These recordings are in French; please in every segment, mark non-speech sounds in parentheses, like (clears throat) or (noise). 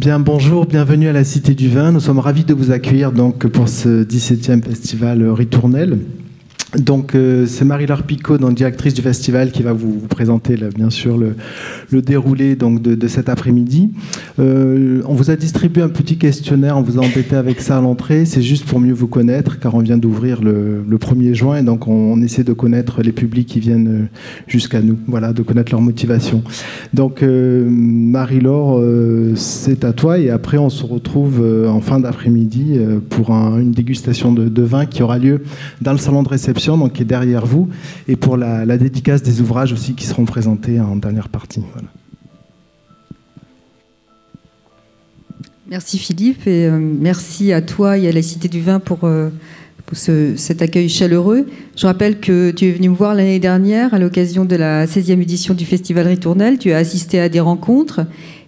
Bien, bonjour, bienvenue à la Cité du Vin. Nous sommes ravis de vous accueillir donc pour ce 17e festival Ritournelle. Donc euh, c'est Marie-Laure Picot, directrice du festival, qui va vous, présenter bien sûr le, déroulé de, cet après-midi. Euh, on vous a distribué un petit questionnaire, on vous a embêté avec ça à l'entrée. C'est juste pour mieux vous connaître, car on vient d'ouvrir le, 1er juin, et donc on, essaie de connaître les publics qui viennent euh, jusqu'à nous, voilà, de connaître leur motivation. Donc Marie-Laure, c'est à toi, et après on se retrouve en fin d'après-midi pour une dégustation de, de vin qui aura lieu dans le salon de réception donc qui est derrière vous, et pour la, dédicace des ouvrages aussi qui seront présentés en dernière partie. Merci Philippe, et euh, merci à toi et à la Cité du Vin pour, euh, cet accueil chaleureux. Je rappelle que tu es venu me voir l'année dernière à l'occasion de la 16e édition du Festival Ritournelle. Tu as assisté à des rencontres.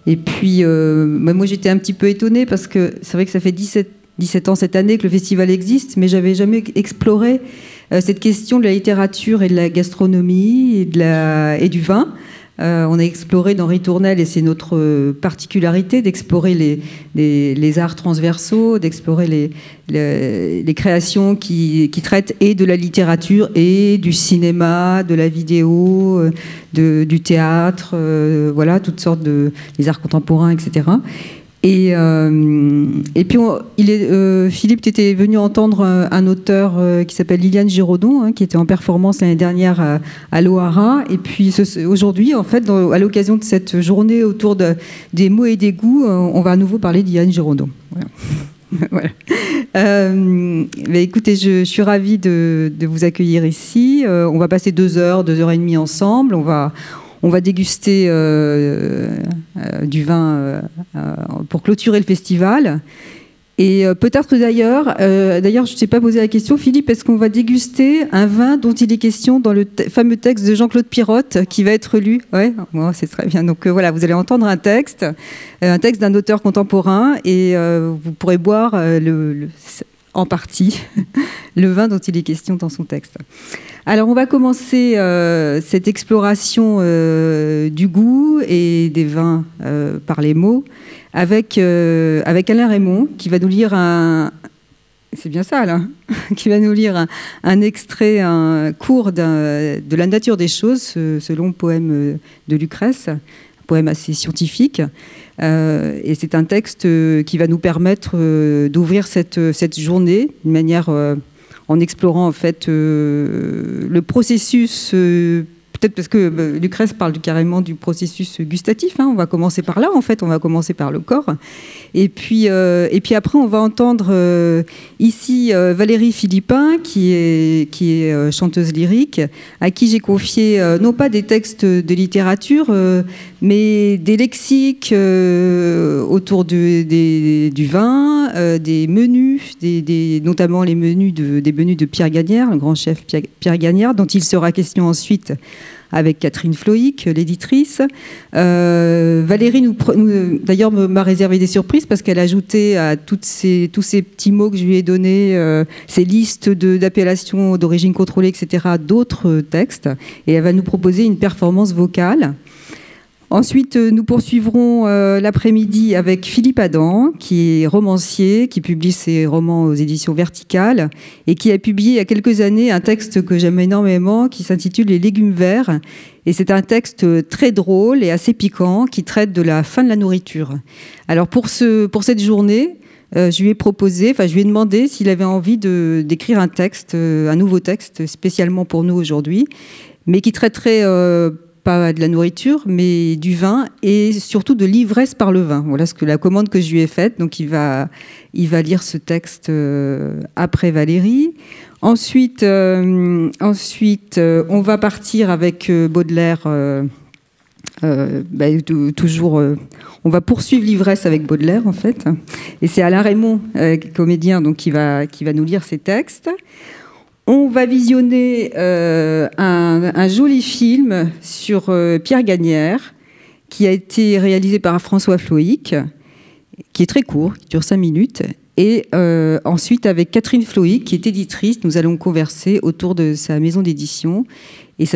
Et puis, euh, moi j'étais un petit peu étonnée parce que c'est vrai que ça fait 17, 17 ans cette année que le festival existe, mais j'avais jamais exploré cette question de la littérature et de la gastronomie et, du vin. Euh, on a exploré dans Ritournelle, et c'est notre particularité, d'explorer les, arts transversaux, d'explorer les, créations qui, traitent et de la littérature et du cinéma, de la vidéo, euh, du théâtre, voilà, toutes sortes de les arts contemporains, etc. Et, euh, et puis, il est, euh, Philippe, tu étais venu entendre un, auteur euh, qui s'appelle Liliane Giraudon, hein, qui était en performance l'année dernière à, à l'Ohara. Et puis, aujourd'hui, en fait, à l'occasion de cette journée autour de, des mots et des goûts, on va à nouveau parler d'Iliane Giraudon. Voilà. (laughs) mais écoutez, je, suis ravie de, de vous accueillir ici. on va passer deux heures, deux heures et demie ensemble. On va, on va déguster euh, euh, du vin euh, pour clôturer le festival. Et peut-être d'ailleurs, d'ailleurs, je ne t'ai pas posé la question, Philippe, est-ce qu'on va déguster un vin dont il est question dans le fameux texte de Jean-Claude Pirotte qui va être lu? Ouais, c'est très bien. Donc voilà, vous allez entendre un texte, un texte d'un auteur contemporain, et vous pourrez boire le, en partie (laughs) le vin dont il est question dans son texte. Alors on va commencer euh, cette exploration euh, du goût et des vins euh, par les mots avec, avec Alain Raymond qui va nous lire un... C'est bien ça, Alain (laughs) Qui va nous lire un, extrait, un cours de la nature des choses, ce, long poème de Lucrèce, un poème assez scientifique. Et c'est un texte qui va nous permettre d'ouvrir cette, cette journée d'une manière en explorant en fait euh, le processus euh, peut-être parce que Lucrèce parle carrément du processus gustatif. Hein. on va commencer par là, en fait, on va commencer par le corps. Et puis, euh, et puis après, on va entendre euh, ici euh, Valérie Philippin, qui est, qui est chanteuse lyrique, à qui j'ai confié non pas des textes de littérature, mais des lexiques autour du vin, des menus, notamment les menus de, des menus de Pierre Gagnère, le grand chef Pierre, Pierre Gagnère, dont il sera question ensuite avec Catherine Floïc, l'éditrice. Euh, Valérie, nous, d'ailleurs, m'a réservé des surprises parce qu'elle a ajouté à toutes ces, tous ces petits mots que je lui ai donnés, euh, ces listes d'appellations d'origine contrôlée, etc., d'autres textes. Et elle va nous proposer une performance vocale. Ensuite, euh, nous poursuivrons euh, l'après-midi avec Philippe Adam, qui est romancier, qui publie ses romans aux éditions Verticales et qui a publié il y a quelques années un texte que j'aime énormément qui s'intitule Les légumes verts. Et c'est un texte très drôle et assez piquant qui traite de la fin de la nourriture. Alors pour, ce, pour cette journée, euh, je lui ai proposé, enfin je lui ai demandé s'il avait envie d'écrire un texte, un nouveau texte spécialement pour nous aujourd'hui, mais qui traiterait pas de la nourriture, mais du vin et surtout de l'ivresse par le vin. Voilà ce que la commande que je lui ai faite. Donc il va, il va lire ce texte euh, après Valérie. Ensuite, euh, ensuite euh, on va partir avec Baudelaire. Bah, toujours, on va poursuivre l'ivresse avec Baudelaire en fait, et c'est Alain Raymond, comédien, donc qui va qui va nous lire ses textes. On va visionner euh, un, joli film sur euh, Pierre Gagnère, qui a été réalisé par François Floïc, qui est très court, qui dure cinq minutes. Et euh, ensuite, avec Catherine Floïc, qui est éditrice, nous allons converser autour de sa maison d'édition Et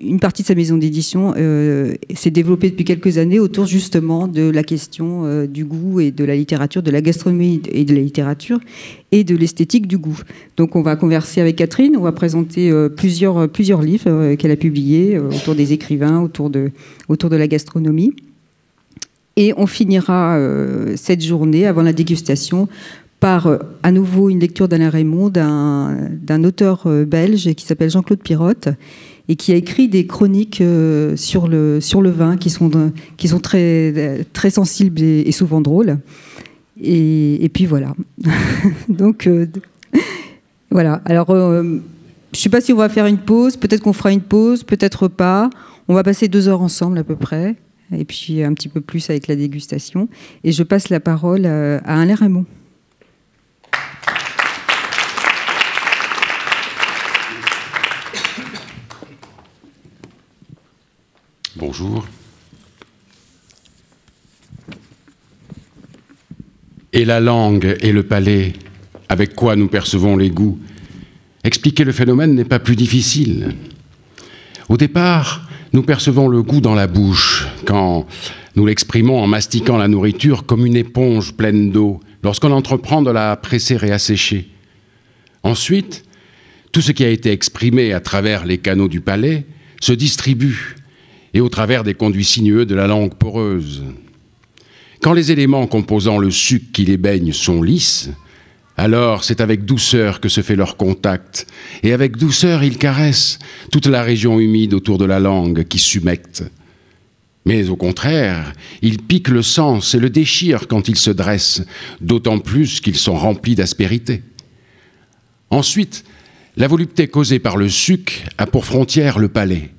une partie de sa maison d'édition euh, s'est développée depuis quelques années autour justement de la question euh, du goût et de la littérature, de la gastronomie et de la littérature et de l'esthétique du goût. Donc on va converser avec Catherine, on va présenter euh, plusieurs, plusieurs livres qu'elle a publiés autour des écrivains, autour de, autour de la gastronomie. Et on finira cette journée avant la dégustation par euh, à nouveau une lecture d'Alain Raymond, d'un auteur euh, belge qui s'appelle Jean-Claude Pirotte et qui a écrit des chroniques euh, sur le, sur le vin qui sont, qui sont très, très sensibles et, souvent drôles. Et, puis voilà. (laughs) Donc voilà. Alors je ne sais pas si on va faire une pause, peut-être qu'on fera une pause, peut-être pas. On va passer deux heures ensemble à peu près, et puis un petit peu plus avec la dégustation. Et je passe la parole à Alain Raymond. Bonjour. Et la langue et le palais, avec quoi nous percevons les goûts, expliquer le phénomène n'est pas plus difficile. Au départ, nous percevons le goût dans la bouche, quand nous l'exprimons en mastiquant la nourriture comme une éponge pleine d'eau, lorsqu'on entreprend de la presser et assécher. Ensuite, tout ce qui a été exprimé à travers les canaux du palais se distribue et au travers des conduits sinueux de la langue poreuse. Quand les éléments composant le suc qui les baigne sont lisses, alors c'est avec douceur que se fait leur contact, et avec douceur ils caressent toute la région humide autour de la langue qui s'humecte. Mais au contraire, ils piquent le sens et le déchirent quand ils se dressent, d'autant plus qu'ils sont remplis d'aspérité. Ensuite, la volupté causée par le suc a pour frontière le palais.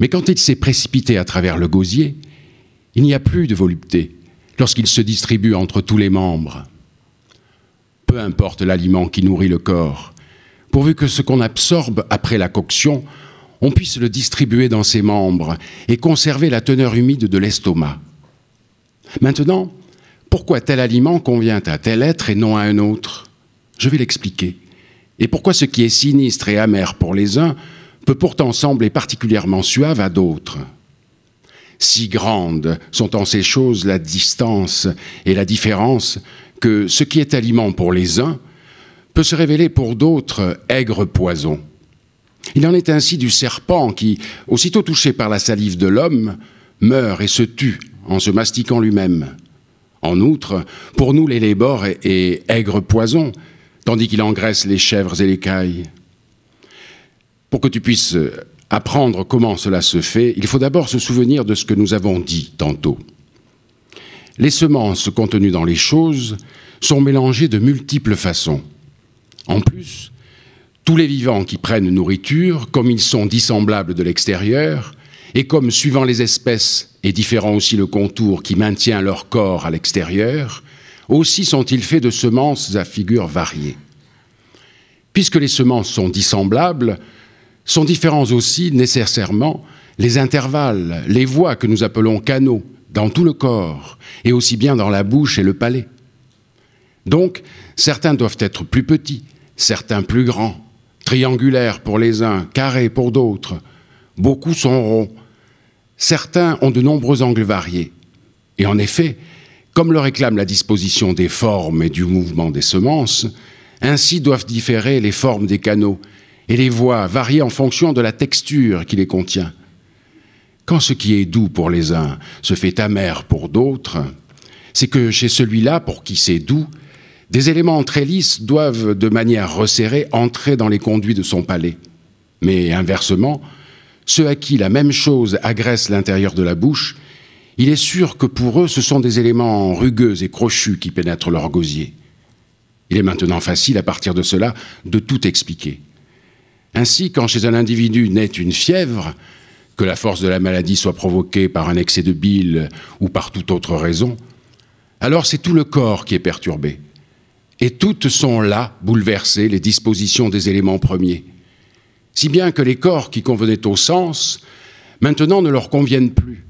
Mais quand il s'est précipité à travers le gosier, il n'y a plus de volupté lorsqu'il se distribue entre tous les membres. Peu importe l'aliment qui nourrit le corps, pourvu que ce qu'on absorbe après la coction, on puisse le distribuer dans ses membres et conserver la teneur humide de l'estomac. Maintenant, pourquoi tel aliment convient à tel être et non à un autre? Je vais l'expliquer. Et pourquoi ce qui est sinistre et amer pour les uns peut pourtant sembler particulièrement suave à d'autres. Si grandes sont en ces choses la distance et la différence que ce qui est aliment pour les uns peut se révéler pour d'autres aigre poison. Il en est ainsi du serpent qui, aussitôt touché par la salive de l'homme, meurt et se tue en se mastiquant lui-même. En outre, pour nous, l'élébore est aigre poison, tandis qu'il engraisse les chèvres et les cailles. Pour que tu puisses euh, apprendre comment cela se fait, il faut d'abord se souvenir de ce que nous avons dit tantôt. Les semences contenues dans les choses sont mélangées de multiples façons. En plus, tous les vivants qui prennent nourriture, comme ils sont dissemblables de l'extérieur, et comme suivant les espèces et différent aussi le contour qui maintient leur corps à l'extérieur, aussi sont-ils faits de semences à figures variées. Puisque les semences sont dissemblables, sont différents aussi nécessairement les intervalles, les voies que nous appelons canaux dans tout le corps, et aussi bien dans la bouche et le palais. Donc, certains doivent être plus petits, certains plus grands, triangulaires pour les uns, carrés pour d'autres. Beaucoup sont ronds. Certains ont de nombreux angles variés. Et en effet, comme le réclame la disposition des formes et du mouvement des semences, ainsi doivent différer les formes des canaux et les voix varient en fonction de la texture qui les contient. Quand ce qui est doux pour les uns se fait amer pour d'autres, c'est que chez celui-là, pour qui c'est doux, des éléments très lisses doivent, de manière resserrée, entrer dans les conduits de son palais. Mais inversement, ceux à qui la même chose agresse l'intérieur de la bouche, il est sûr que pour eux, ce sont des éléments rugueux et crochus qui pénètrent leur gosier. Il est maintenant facile, à partir de cela, de tout expliquer. Ainsi, quand chez un individu naît une fièvre, que la force de la maladie soit provoquée par un excès de bile ou par toute autre raison, alors c'est tout le corps qui est perturbé. Et toutes sont là, bouleversées, les dispositions des éléments premiers. Si bien que les corps qui convenaient au sens, maintenant ne leur conviennent plus,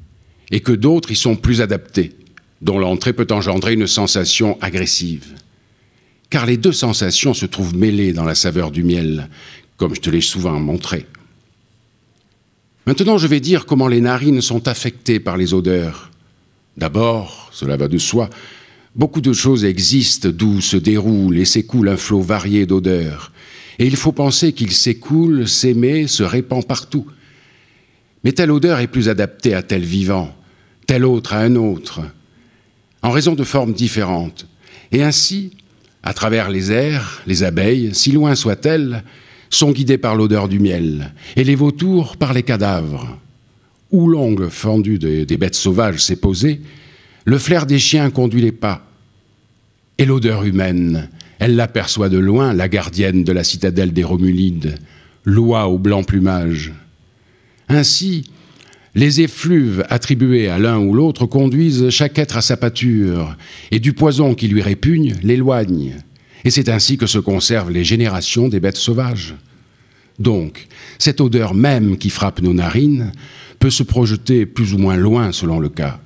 et que d'autres y sont plus adaptés, dont l'entrée peut engendrer une sensation agressive. Car les deux sensations se trouvent mêlées dans la saveur du miel, comme je te l'ai souvent montré. Maintenant, je vais dire comment les narines sont affectées par les odeurs. D'abord, cela va de soi, beaucoup de choses existent d'où se déroule et s'écoule un flot varié d'odeurs. Et il faut penser qu'il s'écoule, s'émet, se répand partout. Mais telle odeur est plus adaptée à tel vivant, telle autre à un autre, en raison de formes différentes. Et ainsi, à travers les airs, les abeilles, si loin soient-elles, sont guidées par l'odeur du miel, et les vautours par les cadavres. Où l'ongle fendu des, des bêtes sauvages s'est posé, le flair des chiens conduit les pas. Et l'odeur humaine, elle l'aperçoit de loin, la gardienne de la citadelle des Romulides, loi au blanc plumage. Ainsi, les effluves attribués à l'un ou l'autre conduisent chaque être à sa pâture, et du poison qui lui répugne l'éloigne. Et c'est ainsi que se conservent les générations des bêtes sauvages. Donc, cette odeur même qui frappe nos narines peut se projeter plus ou moins loin selon le cas.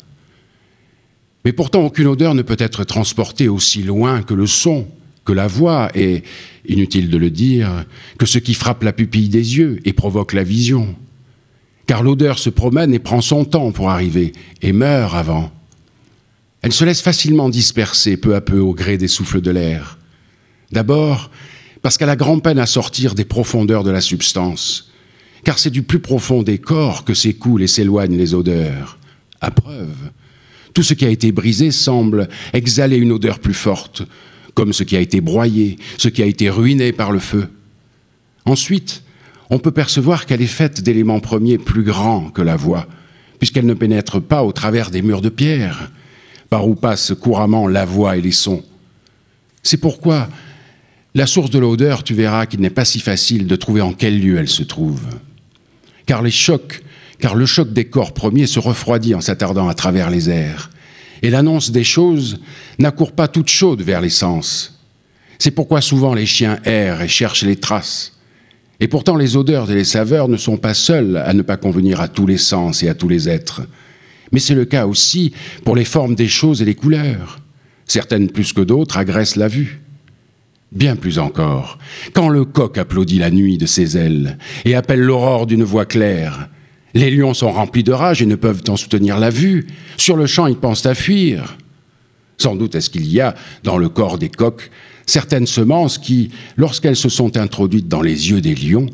Mais pourtant, aucune odeur ne peut être transportée aussi loin que le son, que la voix, et, inutile de le dire, que ce qui frappe la pupille des yeux et provoque la vision car l'odeur se promène et prend son temps pour arriver, et meurt avant. Elle se laisse facilement disperser peu à peu au gré des souffles de l'air. D'abord, parce qu'elle a grand peine à sortir des profondeurs de la substance, car c'est du plus profond des corps que s'écoulent et s'éloignent les odeurs. À preuve, tout ce qui a été brisé semble exhaler une odeur plus forte, comme ce qui a été broyé, ce qui a été ruiné par le feu. Ensuite, on peut percevoir qu'elle est faite d'éléments premiers plus grands que la voix, puisqu'elle ne pénètre pas au travers des murs de pierre, par où passent couramment la voix et les sons. C'est pourquoi la source de l'odeur, tu verras qu'il n'est pas si facile de trouver en quel lieu elle se trouve. Car les chocs, car le choc des corps premiers se refroidit en s'attardant à travers les airs. Et l'annonce des choses n'accourt pas toute chaude vers les sens. C'est pourquoi souvent les chiens errent et cherchent les traces. Et pourtant, les odeurs et les saveurs ne sont pas seules à ne pas convenir à tous les sens et à tous les êtres. Mais c'est le cas aussi pour les formes des choses et les couleurs. Certaines plus que d'autres agressent la vue. Bien plus encore, quand le coq applaudit la nuit de ses ailes et appelle l'aurore d'une voix claire, les lions sont remplis de rage et ne peuvent en soutenir la vue. Sur le champ, ils pensent à fuir. Sans doute est-ce qu'il y a, dans le corps des coqs, certaines semences qui, lorsqu'elles se sont introduites dans les yeux des lions,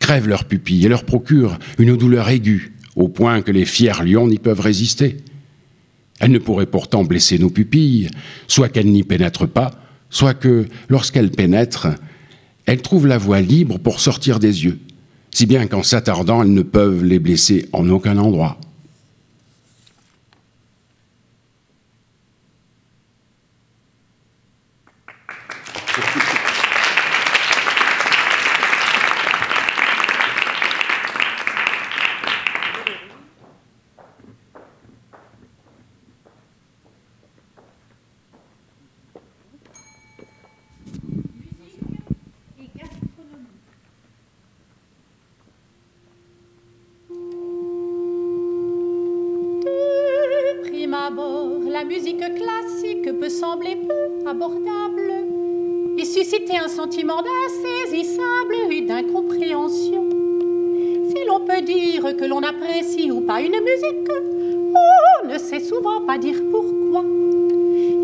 crèvent leurs pupilles et leur procurent une douleur aiguë, au point que les fiers lions n'y peuvent résister. Elles ne pourraient pourtant blesser nos pupilles, soit qu'elles n'y pénètrent pas, soit que, lorsqu'elles pénètrent, elles trouvent la voie libre pour sortir des yeux, si bien qu'en s'attardant, elles ne peuvent les blesser en aucun endroit. La musique classique peut sembler peu abordable et susciter un sentiment d'insaisissable et d'incompréhension. Si l'on peut dire que l'on apprécie ou pas une musique, on ne sait souvent pas dire pourquoi.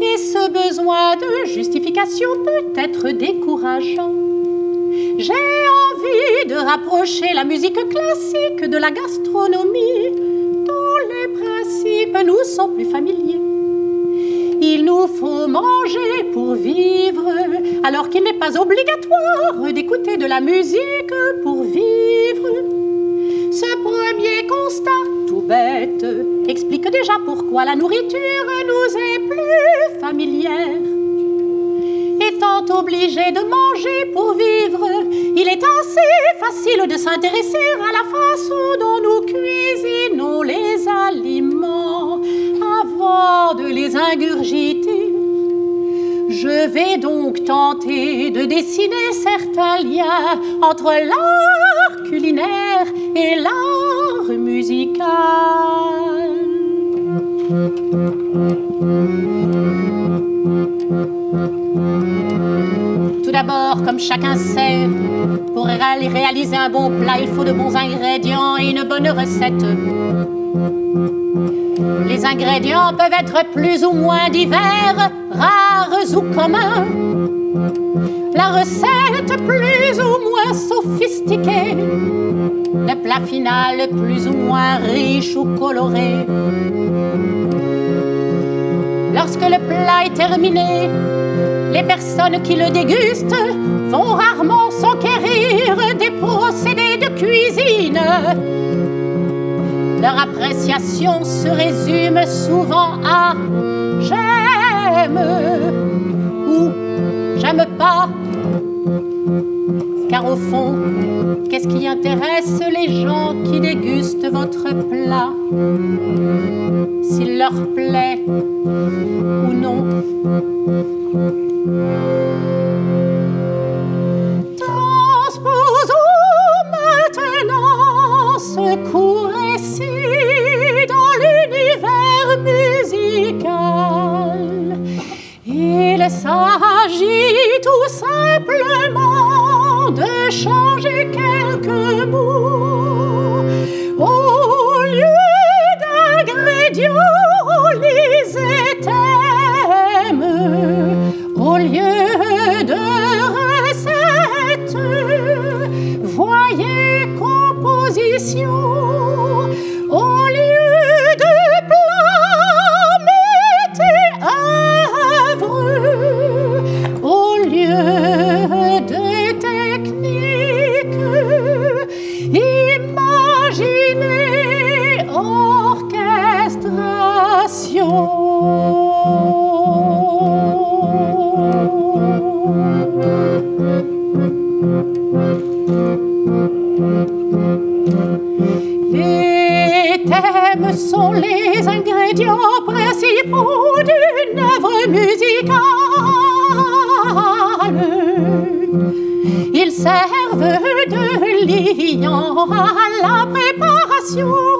Et ce besoin de justification peut être décourageant. J'ai envie de rapprocher la musique classique de la gastronomie, dont les principes nous sont plus familiers. Il nous faut manger pour vivre, alors qu'il n'est pas obligatoire d'écouter de la musique pour vivre. Ce premier constat, tout bête, explique déjà pourquoi la nourriture nous est plus familière. Étant obligé de manger pour vivre, il est assez facile de s'intéresser à la façon dont nous cuisinons les aliments de les ingurgiter. Je vais donc tenter de dessiner certains liens entre l'art culinaire et l'art musical. Tout d'abord, comme chacun sait, pour réaliser un bon plat, il faut de bons ingrédients et une bonne recette. Les ingrédients peuvent être plus ou moins divers, rares ou communs. La recette plus ou moins sophistiquée, le plat final plus ou moins riche ou coloré. Lorsque le plat est terminé, les personnes qui le dégustent vont rarement s'enquérir des procédés de cuisine. Leur appréciation se résume souvent à j'aime ou j'aime pas. Car au fond, qu'est-ce qui intéresse les gens qui dégustent votre plat? S'il leur plaît ou non Transposons maintenant ce court récit s'agit tout simplement de changer quelques mots. Au lieu d'ingrédients, les thèmes. Au lieu de recettes, voyez composition. À la préparation.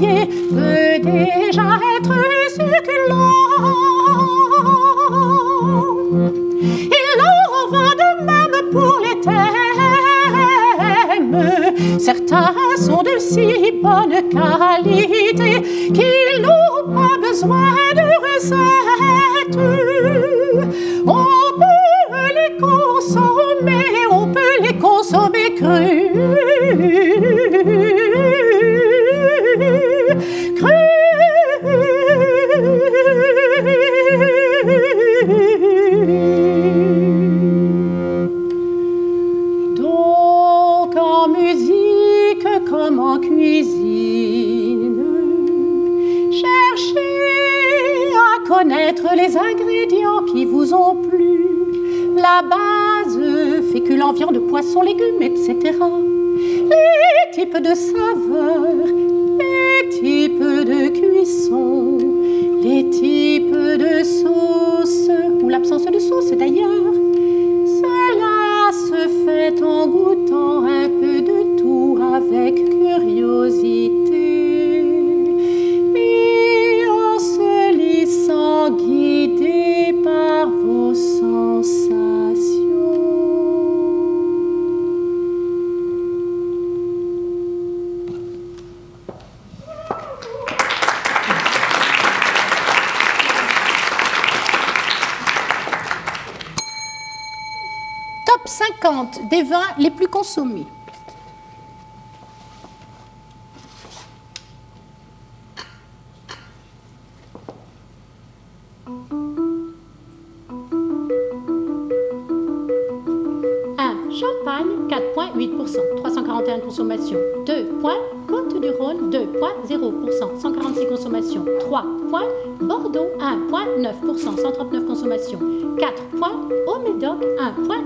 Peut déjà être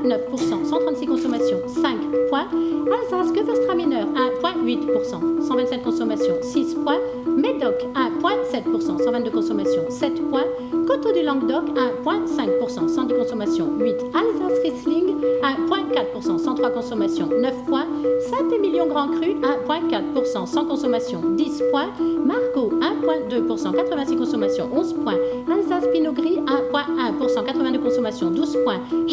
1,9%, 136 consommations. 5 points, Alsace, Gewürztraminer, 1,8%, 127 consommations. 6 points, Médoc, 1,7%, 122 consommations. 7 points, Coteau du Languedoc, 1,5%, 110 consommations. 8, Alsace Riesling, 1,4%, 103 consommations. 9 points, Saint-Émilion Grand Cru, 1,4%, 100 consommations. 10 points, Margot, 1,2%, 86 consommations. 11 points, Alsace Pinot Gris, 1,1%, 82 consommations. 12 points,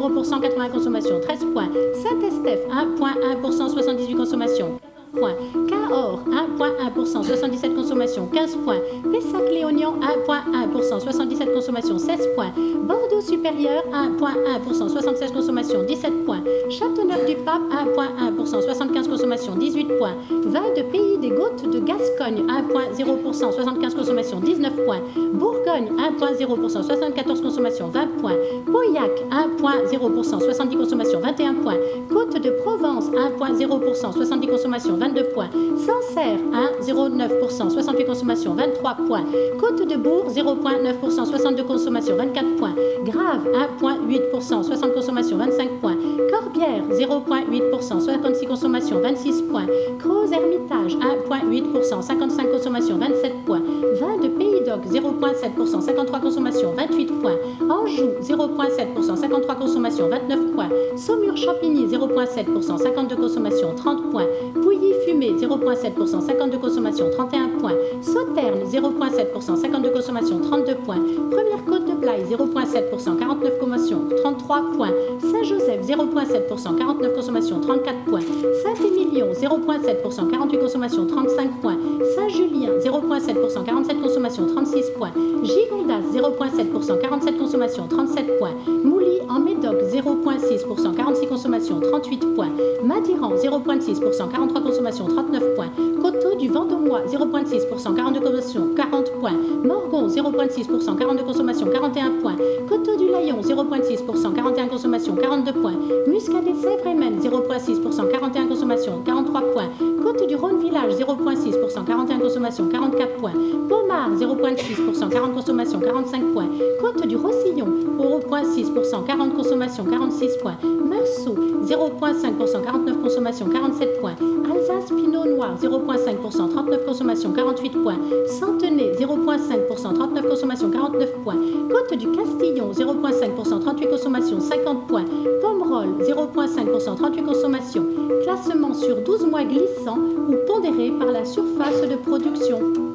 Chablis, 1,0%, 80 consommations. 13 points, Saint-Estèphe, 1,1%, 78 consommations points. Cahors, 1,1%, 77 consommations, 15 points. Pessac-Léognan, 1,1%, 77 consommations, 16 points. Bordeaux supérieur, 1,1%, 76 consommations, 17 points. Châteauneuf-du-Pape, 1,1%, 75 consommations, 18 points. Vin de Pays des Gôtes de Gascogne, 1,0%, 75 consommations, 19 points. Bourgogne, 1,0%, 74 consommations, 20 points. Pauillac, 1,0%, 70 consommations, 21 points. Côte de Provence, 1,0%, 70 consommations, 22 points. Sancerre, 1,09%, 68 consommations, 23 points. Côte de Bourg, 0,9%, 62 consommations, 24 points. Grave, 1,8%, 60 consommations, 25 points. Corbière, 0,8%, 56 consommations, 26 points. Croz Hermitage, 1,8%, 55 0,7%, 53 consommations, 28 points. Anjou, 0,7%, 53 consommations, 29 points. Saumur-Champigny, 0,7%, 52 consommations, 30 points. Pouilly Fumé, 0,7%, 52 consommations, 31 points. Sauterne, 0,7%, 52 consommations, 32 points. Première Côte de Blaye, 0,7%, 49 consommations, 33 points. Saint-Joseph, 0,7%, 49 consommations, 34 points. Saint-Émilion, 0,7%, 48 consommations, 35 points. Saint-Julien, 0,7%, 47 consommations, 36 points. Gigondas, 0,7%, 47 consommations, 37 points. Mouly en Médoc, 0,6%, 46 consommations, 38 points. Madiran, 0,6%, 43 consommations, 39 points. Coteau du Vendômois, 0,6%, 42 consommations, 40 points. Morgon, 0,6%, 42 consommations, 41 points. Coteau du Layon, 0,6%, 41 consommations, 42 points. Muscadet Sèvres 0,6%, 41 consommations, 43 points. Côte du Rhône Village, 0,6%, 41 consommations, 44 points. Pomard, 0,6%, 40 consommations, 45 points. Côte du Roussillon, 0,6%, 40 consommations, 46 points. Meursault, 0,5%, 49 consommations, 47 points. Alsace Pinot Noir, 0,5%, 39 consommations, 48 points. Centenay, 0,5%, 39 consommations, 49 points. Côte du Castillon, 0,5%, 38 consommations, 50 points. Pomerol, 0,5%, 38 consommations. Classement sur 12 mois glissant ou pondéré par la surface de production.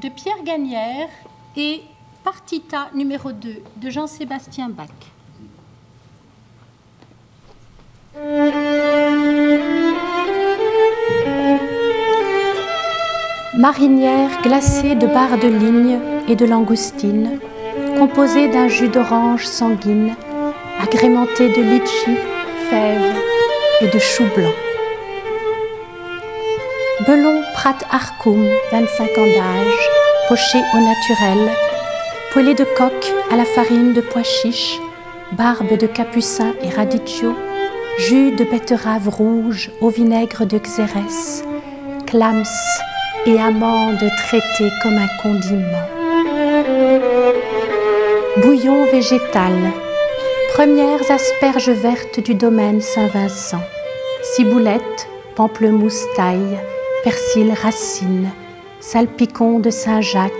De Pierre Gagnère et Partita numéro 2 de Jean-Sébastien Bach. Marinière glacée de barres de ligne et de langoustine, composée d'un jus d'orange sanguine, agrémenté de litchi, fèves et de choux blancs. Belon Prat Arcum, 25 ans d'âge, poché au naturel, poêlé de coque à la farine de pois chiche, barbe de capucin et radicchio, jus de betterave rouge au vinaigre de xérès, clams et amandes traitées comme un condiment. Bouillon végétal, premières asperges vertes du domaine Saint-Vincent, ciboulette, pamplemousse taille, persil racine, salpicon de Saint-Jacques,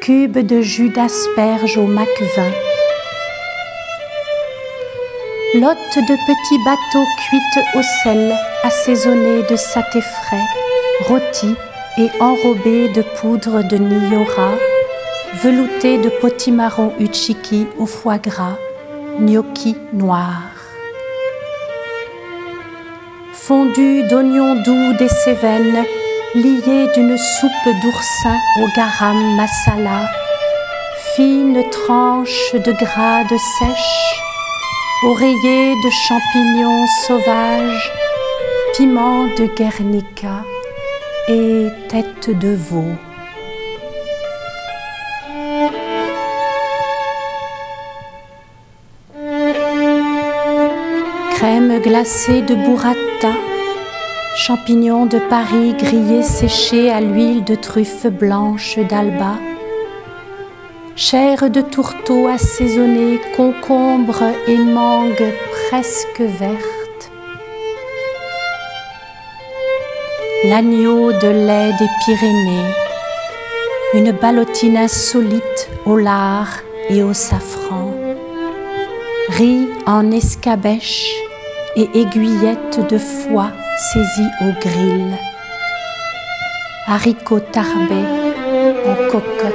cube de jus d'asperges au mac vin. Lotte de petits bateaux cuites au sel, assaisonnés de saté frais, rôtis et enrobés de poudre de Niora, veloutés de potimarron uchiki au foie gras, gnocchi noir. Fondu d'oignons doux des Cévennes, lié d'une soupe d'oursin au garam masala, fine tranche de gras de sèche, oreiller de champignons sauvages, piment de Guernica et tête de veau. Crème glacée de burrata, champignons de Paris grillés séchés à l'huile de truffes blanches d'Alba, chair de tourteau assaisonnée, concombre et mangue presque verte, l'agneau de lait des Pyrénées, une ballotine insolite au lard et au safran, riz en escabèche et aiguillettes de foie saisies au grill, haricots tarbés en cocotte.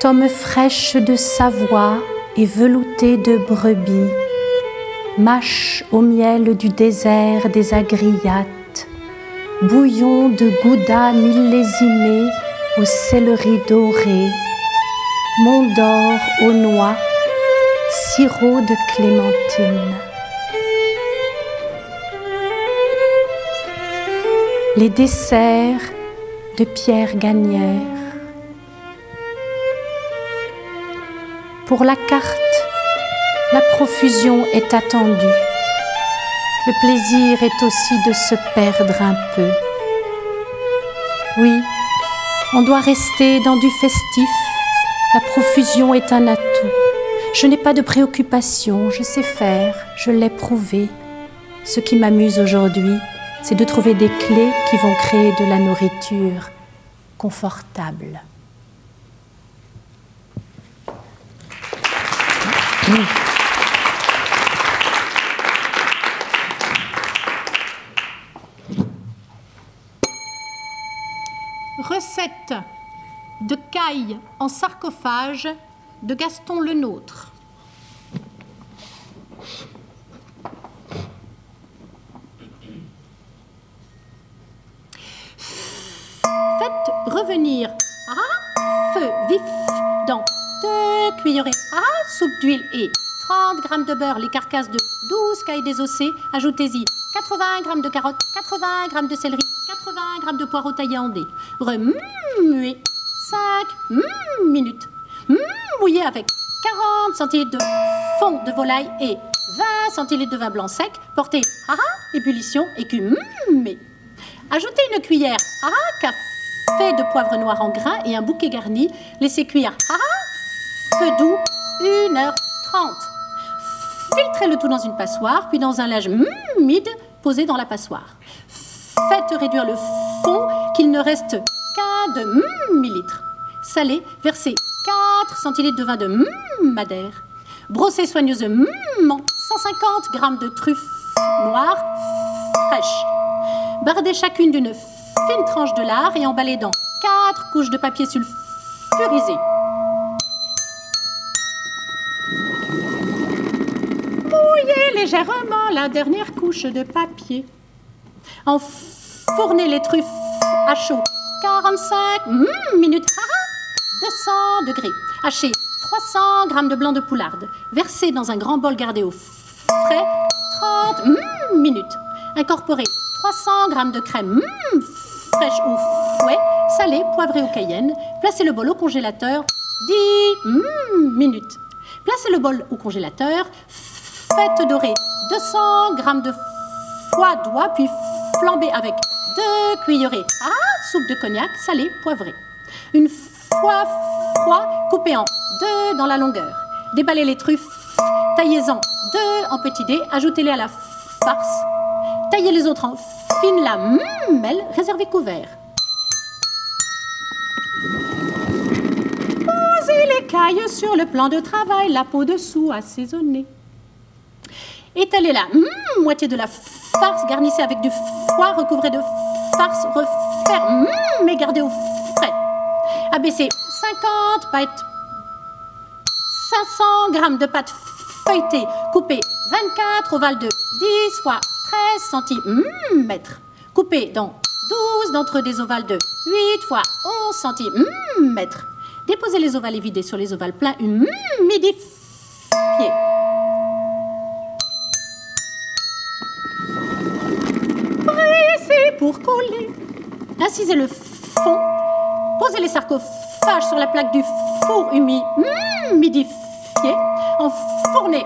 Tomme fraîche de Savoie et veloutée de brebis, mâche au miel du désert des agriates, bouillon de gouda millésimé aux céleri doré, mont d'or aux noix, sirop de clémentine. Les desserts de Pierre Gagnère. Pour la carte, la profusion est attendue. Le plaisir est aussi de se perdre un peu. Oui, on doit rester dans du festif. La profusion est un atout. Je n'ai pas de préoccupation, je sais faire, je l'ai prouvé. Ce qui m'amuse aujourd'hui, c'est de trouver des clés qui vont créer de la nourriture confortable. Recette de caille en sarcophage de Gaston Lenôtre. Faites revenir à feu vif dans deux cuillerées à soupe d'huile et 30 g de beurre, les carcasses de 12 cailles désossées. Ajoutez-y 80 g de carottes, 80 g de céleri, 80 g de poireaux taillés en dés. Remuez 5 minutes. Mouillez avec 40 centilitres de fond de volaille et 20 centilitres de vin blanc sec. Portez à ébullition et cumez. Ajoutez une cuillère à café de poivre noir en grains et un bouquet garni. Laissez cuire à feu doux 1h30. Filtrez le tout dans une passoire, puis dans un linge humide posé dans la passoire. Faites réduire le fond qu'il ne reste qu'un demi-litre. Salez, versez 4 centilitres de vin de madère. Brossez soigneusement 150 g de truffes noires fraîches. Bardez chacune d'une fine tranche de lard et emballez dans 4 couches de papier sulfurisé. Mouillez légèrement la dernière couche de papier. Enfournez les truffes à chaud 45 minutes. 200 degrés. Hachez 300 g de blanc de poularde. Versez dans un grand bol gardé au frais 30 minutes. Incorporez 300 g de crème fraîche au fouet, salée, poivrée au cayenne. Placez le bol au congélateur 10 minutes. Placez le bol au congélateur. Faites dorer 200 g de foie d'oie, puis flambez avec deux cuillerées à soupe de cognac salé, poivré. Une fois froid, coupez en deux dans la longueur. Déballez les truffes, taillez-en deux en petits dés, ajoutez-les à la farce. Taillez les autres en fines lamelles, réservez couvert. Posez les cailles sur le plan de travail, la peau dessous assaisonnée. Étalez la moitié de la farce, garnissez avec du foie, recouvrez de farce, refermez, mais gardez au frais. Abaissez 50 pâtes, 500 g de pâte feuilletée, coupée 24 ovales de 10 fois 13 cm. Coupez dans 12 d'entre des ovales de 8 fois 11 cm. Déposez les ovales évidés sur les ovales pleins, humidifiés. Pour coller. Incisez le fond. Posez les sarcophages sur la plaque du four humidifié. Enfournez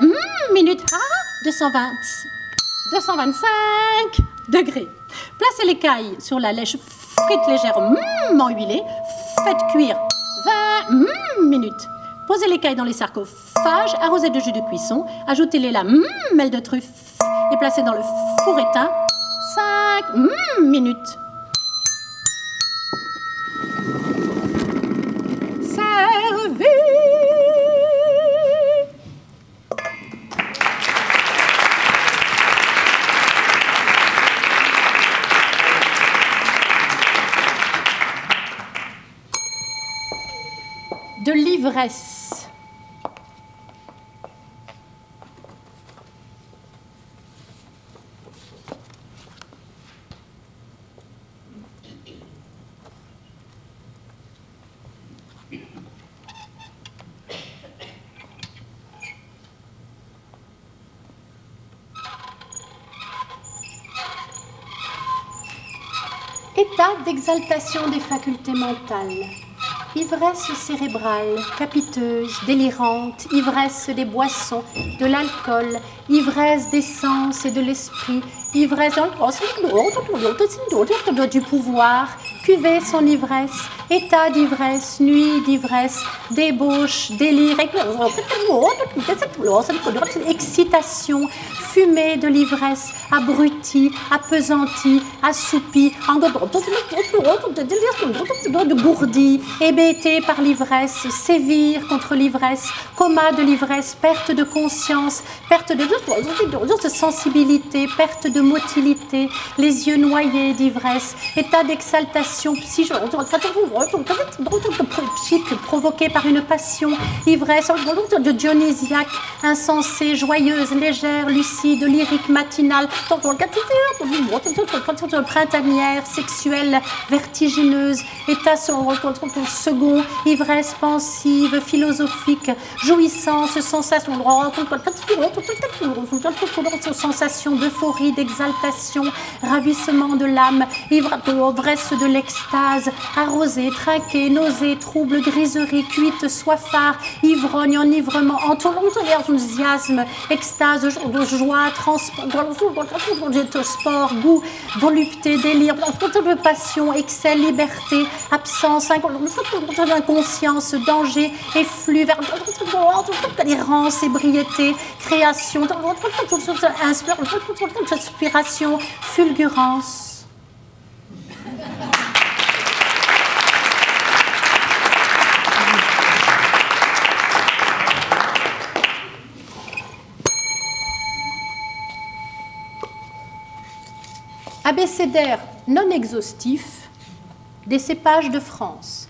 20 minutes à 220, 225 degrés. Placez l'écaille sur la lèche frite légèrement huilée. Faites cuire 20 minutes. Posez l'écaille dans les sarcophages, arrosez de jus de cuisson, ajoutez-les la mêle de truffe et placez dans le four éteint 5 minutes. Servez de l'ivresse. État d'exaltation des facultés mentales. Ivresse cérébrale, capiteuse, délirante, ivresse des boissons, de l'alcool, ivresse des sens et de l'esprit, ivresse du pouvoir, cuver son ivresse, état d'ivresse, nuit d'ivresse, débauche, délire, excitation, fumée de l'ivresse, abruti, appesanti, assoupi, gourdi, hébété par l'ivresse, sévir contre l'ivresse, coma de l'ivresse, perte de conscience, perte de, de sensibilité, perte de motilité, les yeux noyés d'ivresse, état d'exaltation psychique provoqué par une passion, ivresse de dionysiaque, insensée, joyeuse, légère, lucide, lyrique, matinale, printanière, sexuelle, vertigineuse, état second, ivresse pensive, philosophique, jouissance, sensation, sensation d'euphorie, d'exaltation, ravissement de l'âme, ivresse de l'extase, arrosée, trinquée, nausée, trouble, griserie, cuite, soifard, ivrogne, enivrement, enthousiasme, extase, joie, transport, sport, goût, volupté, délire, passion, excès, liberté, absence, inconscience, danger, efflux, errance, ébriété, création, inspiration, fulgurance. Abécédaire non exhaustif des cépages de France.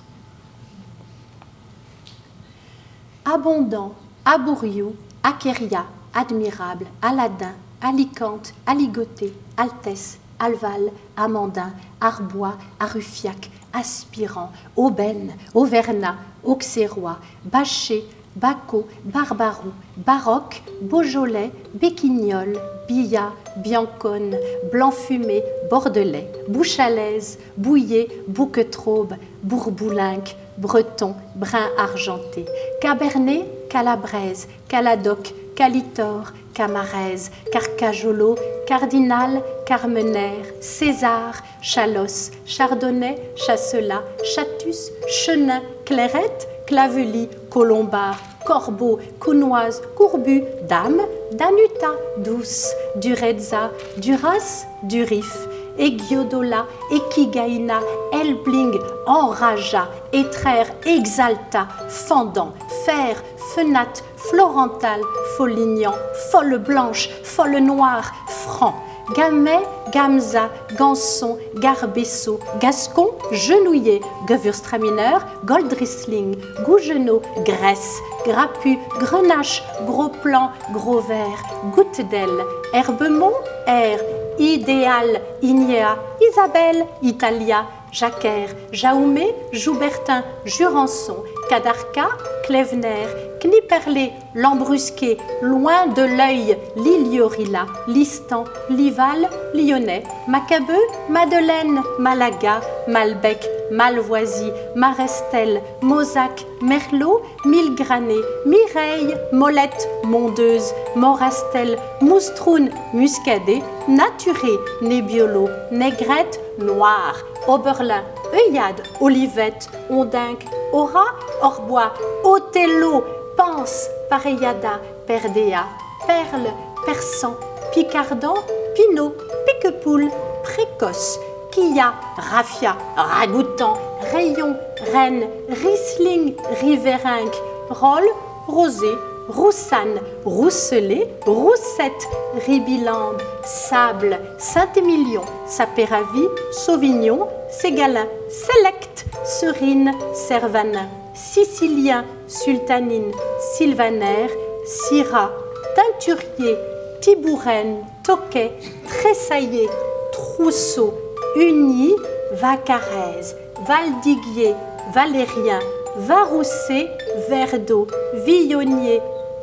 Abondant, Abouriou, Akeria, Admirable, Aladin, Alicante, Aligoté, Altesse, Alval, Amandin, Arbois, Arufiac, Aspirant, Aubaine, Auvergnat, Auxerrois, Bachet, Baco, Barbarou, Baroque, Beaujolais, Béquignol, Billat, Bianconne, Blanc-Fumé, Bordelais, Bouchalaise, Bouillé, Bouquetraube, Bourboulinque, Breton, Brun argenté, Cabernet, Calabraise, Caladoc, Calitor, Camarèse, Carcajolo, Cardinal, Carmener, César, Chalosse, Chardonnay, Chasselas, Chatus, Chenin, Clairette, Clavely, Colombard, Corbeau, Counoise, Courbu, Dame, Danuta, Douce, Durezza, Duras, Durif, Egiodola, Ekigaina, Elbling, Enraja, Étraire, Exalta, Fendant, Fer, Fenat, Florental, Folignan, Folle Blanche, Folle Noire, Franc, Gamet, Gamza, Ganson, Garbesso, Gascon, Genouillet, Gewürztraminer, Goldrissling, Gougenot, Grèce, Grappu, Grenache, Gros Plan, Gros Vert, Goutte d'Aile, Herbemont, Air, Idéal, Ignea, Isabelle, Italia, Jacquer, Jaumet, Joubertin, Jurançon, Cadarca, Clevener, Kniperlé, Lambrusqué, Loin de l'œil, Liliorilla, Listan, Lival, Lyonnais, Macabeu, Madeleine, Malaga, Malbec, Malvoisie, Marestel, Mozac, Merlot, Milgrané, Mireille, Molette, Mondeuse, Morastel, Moustroun, Muscadet, Naturé, Nébiolo, Négrette, Noir, Oberlin, œillade, olivette, ondinque, aura, orbois, othello, pense, pareillada, perdea, perle, persan, picardant, pinot, piquepoule, précoce, quilla, raffia, ragoûtant, rayon, reine, riesling, riverinque, rolle, rosé, Roussanne, Rousselet, Roussette, Ribilambe, Sable, Saint-Émilion, Sapéravie, Sauvignon, Ségalin, Select, Serine, Servanin, Sicilien, Sultanine, Sylvaner, Syrah, Teinturier, Tibouraine, Toquet, Tressaillé, Trousseau, Uni, Vacarès, Valdiguier, Valérien, Varousset, Verdot, Villonnier,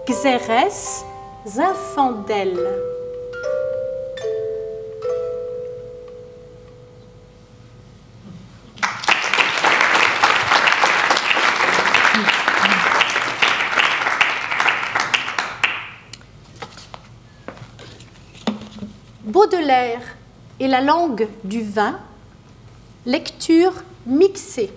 Xérès, Zinfandel. Et la langue du vin, lecture mixée.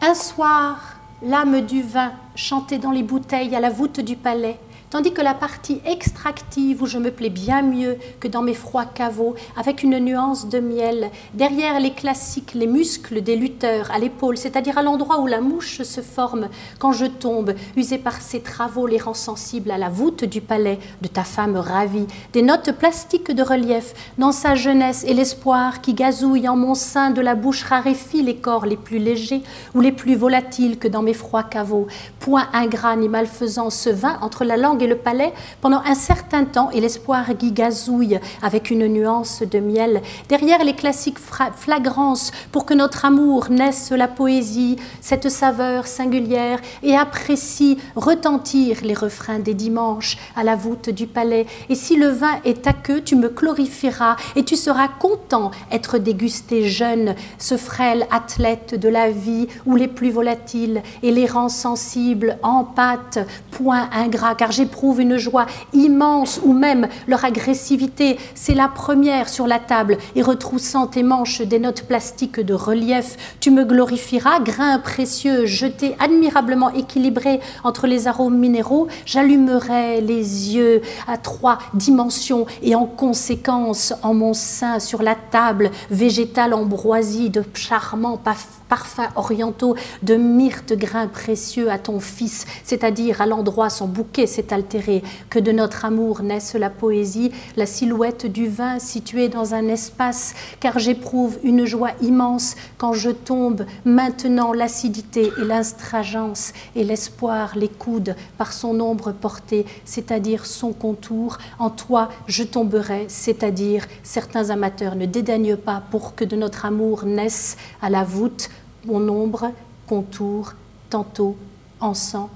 Un soir, l'âme du vin chantait dans les bouteilles à la voûte du palais tandis que la partie extractive où je me plais bien mieux que dans mes froids caveaux, avec une nuance de miel, derrière les classiques, les muscles des lutteurs à l'épaule, c'est-à-dire à, l'endroit où la mouche se forme quand je tombe, usé par ses travaux, les rend sensibles à la voûte du palais de ta femme ravie, des notes plastiques de relief dans sa jeunesse et l'espoir qui gazouille en mon sein de la bouche raréfie les corps les plus légers ou les plus volatiles que dans mes froids caveaux. Point ingrat ni malfaisant ce vin entre la langue et le palais pendant un certain temps et l'espoir gazouille avec une nuance de miel. Derrière les classiques flagrances pour que notre amour naisse la poésie, cette saveur singulière et apprécie retentir les refrains des dimanches à la voûte du palais. Et si le vin est à queue, tu me glorifieras et tu seras content être dégusté jeune, ce frêle athlète de la vie ou les plus volatiles et les rangs sensibles en pâte, point ingrat, car j'ai éprouve une joie immense ou même leur agressivité. C'est la première sur la table et retroussant tes manches des notes plastiques de relief, tu me glorifieras, grain précieux jeté admirablement équilibré entre les arômes minéraux, j'allumerai les yeux à trois dimensions et en conséquence en mon sein sur la table végétale ambroisie de charmants parfums orientaux, de myrte grains précieux à ton fils, c'est-à-dire à, l'endroit son bouquet s'est altéré, que de notre amour naisse la poésie, la silhouette du vin située dans un espace, car j'éprouve une joie immense quand je tombe, maintenant l'acidité et l'instragence et l'espoir, les coudes par son ombre portée, c'est-à-dire son contour, en toi je tomberai, c'est-à-dire certains amateurs ne dédaignent pas pour que de notre amour naisse à la voûte mon ombre, contour, tantôt, encens,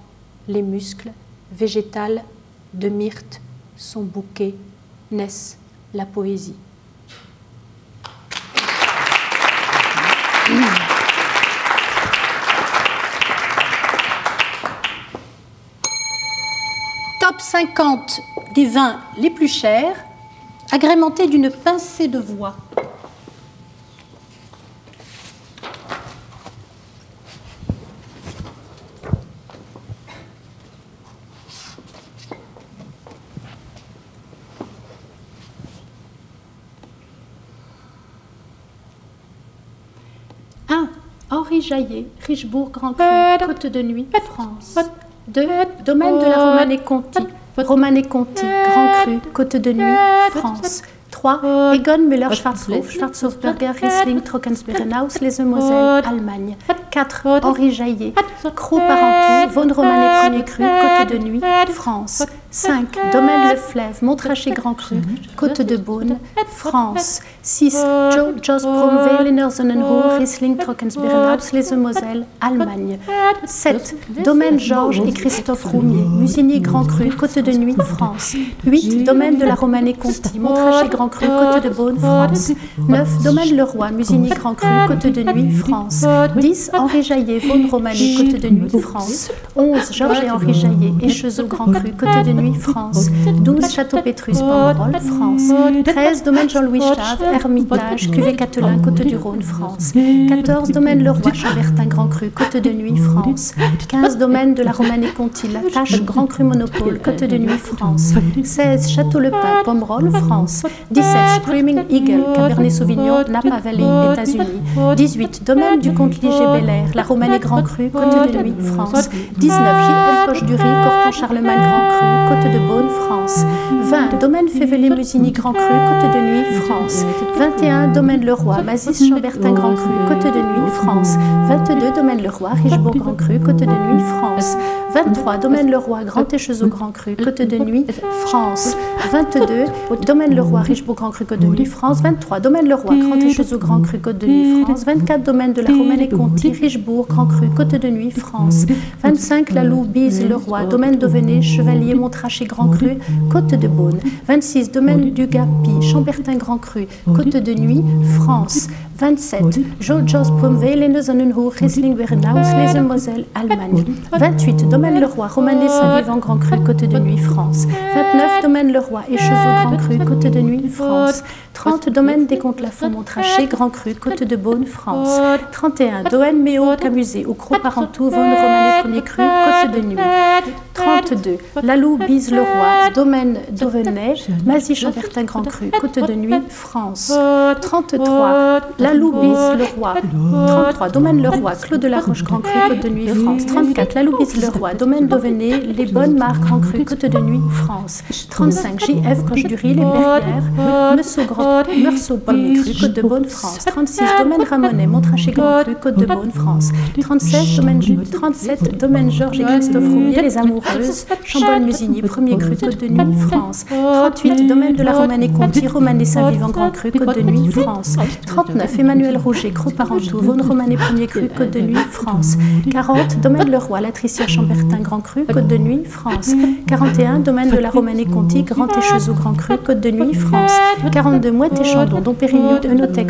les muscles, végétal, de myrte, son bouquet, naissent la poésie. Top 50 des vins les plus chers, agrémentés d'une pincée de voix. Henri Jaillet, Richebourg, Grand Cru, Côte de Nuit, France. 2. Domaine de la Romane et Conti, Romane et Conti, Grand Cru, Côte de Nuit, France. 3. Egon Müller Schwarzhof, Schwarzhofberger, Riesling, Trockensbeerenhaus, Les Moselle, Allemagne. 4. Henri Jaillet, Cros Parentou, Vaune Romane et Premier Cru, Côte de Nuit, France. 5. Domaine Le Fleuve, Montrachet Grand Cru, Côte de Beaune, France. 6. Jo Jos Bromweilener Sonnenhohe, Riesling Trockensbeerenhaus, Les Moselle, Allemagne. 7. Domaine Georges et Christophe Roumier, Musigny Grand Cru, Côte de Nuit, France. 8. Domaine de la Romanée Conti, Montrachet Grand Cru, Côte de Beaune, France. 9. Domaine Leroy, Musigny Grand Cru, Côte de Nuit, France. 10. Henri Jaillet, Vaune Romanée, Côte de Nuit, France. 11. Georges et Henri Jaillet, Échezeau Grand Cru, Côte de Nuit, France. 12. Château Pétrus, Pomerol, France. 13. Domaine Jean-Louis Chave, Hermitage, Cuvée Catelin, Côte du Rhône, France. 14. Domaine Leroy, Chambertin, Grand Cru, Côte de Nuit, France. 15. Domaine de la Romanée Conti, La Tâche, Grand Cru Monopole, Côte de Nuit, France. 16. Château Le Pin, Pomerol, France. 17. Screaming Eagle, Cabernet Sauvignon, Napa Valley, États-Unis. 18. Domaine du Comte Liger Belair, La Romanée Grand Cru, Côte de Nuit, France. 19. JF Poche du Riz, Corton Charlemagne Grand Cru, Côte de Beaune, France. 20. Domaine Févelé Musigny Grand Cru, Côte de Nuit, France. 21. Domaine Leroy, Mazis Chambertin Grand Cru, Côte de Nuit, France. 22. Domaine Leroy, Richebourg Grand Cru, Côte de Nuit, France. 23. Domaine Leroy, Grand Échezeau Grand Cru, Côte de Nuit, France. 22. Domaine Leroy, Richebourg Grand Cru, Côte de Nuit, France. 23. Domaine Leroy, Grand Échezeau Grand Cru, Côte de Nuit, France. 24. Domaine de la Romaine et Conti, Richebourg Grand Cru, Côte de Nuit, France. 25. La Loup, Bise, Leroy, Domaine d'Auvenay, Chevalier, Montrachet Grand Cru, Côte de Beaune. 26. Domaine du Gapi, Chambertin Grand Cru, Côte de Nuit, France. 27. Jos Pomweilen, Sonnenhoch, Riesling, Berenhaus, Les Allemagne. 28. Domaine Leroy, Romanée, Saint-Vivant, Grand Cru, Côte de Nuit, France. 29. Domaine Leroy, Échezeau, Grand Cru, Côte de Nuit, France. 30. Domaine des Comtes Lafont, Montrachet, Grand Cru, Côte de Beaune, France. 31. Domaine Méo, Camusé, au Croc Parentou, Vaune, Romanée, Premier Cru, Côte de Nuit. 32. Lalou, Bise, Leroy, Domaine d'Auvenay, Mazy, Chambertin, Grand Cru, Côte de Nuit, France. 33. Lalou, Bise, Leroy. 33. Domaine Leroy, Claude de la Roche, Grand Cru, Côte de Nuit, France. 34. Lalou, Bise, Leroy, Domaine d'Auvenay, Les Bonnes Marques, Grand Cru, Côte de Nuit, France. 35. JF, Coche du Riz, Les Berrières, Meursault, Grand, Meursault, Premier Cru, Côte de Beaune, France. 36. Domaine Ramonet, Montrachet, Grand Cru, Côte de Beaune, France. 37. Domaine, 37. Domaine Georges et Christophe Roumier, Les Amoureuses, Chambol-Musigny, Premier Cru, Côte de Nuit, France. 38. Domaine de la Romanée Conti, Romanée Saint-Vivant, Grand Cru, Côte de Nuit, France. 39. Emmanuel Rouget, Cros-Parentou, Vaune Romanée, Premier Cru, Côte de Nuit, France. 40. Domaine Leroy, Latricia Grand Cru, Côte de Nuit, France. 41. Domaine de la Romanée Conti, Grand Échezeau, Grand Cru, Côte de Nuit, France. 42. Mouette et Chandon, Dom Pérignon,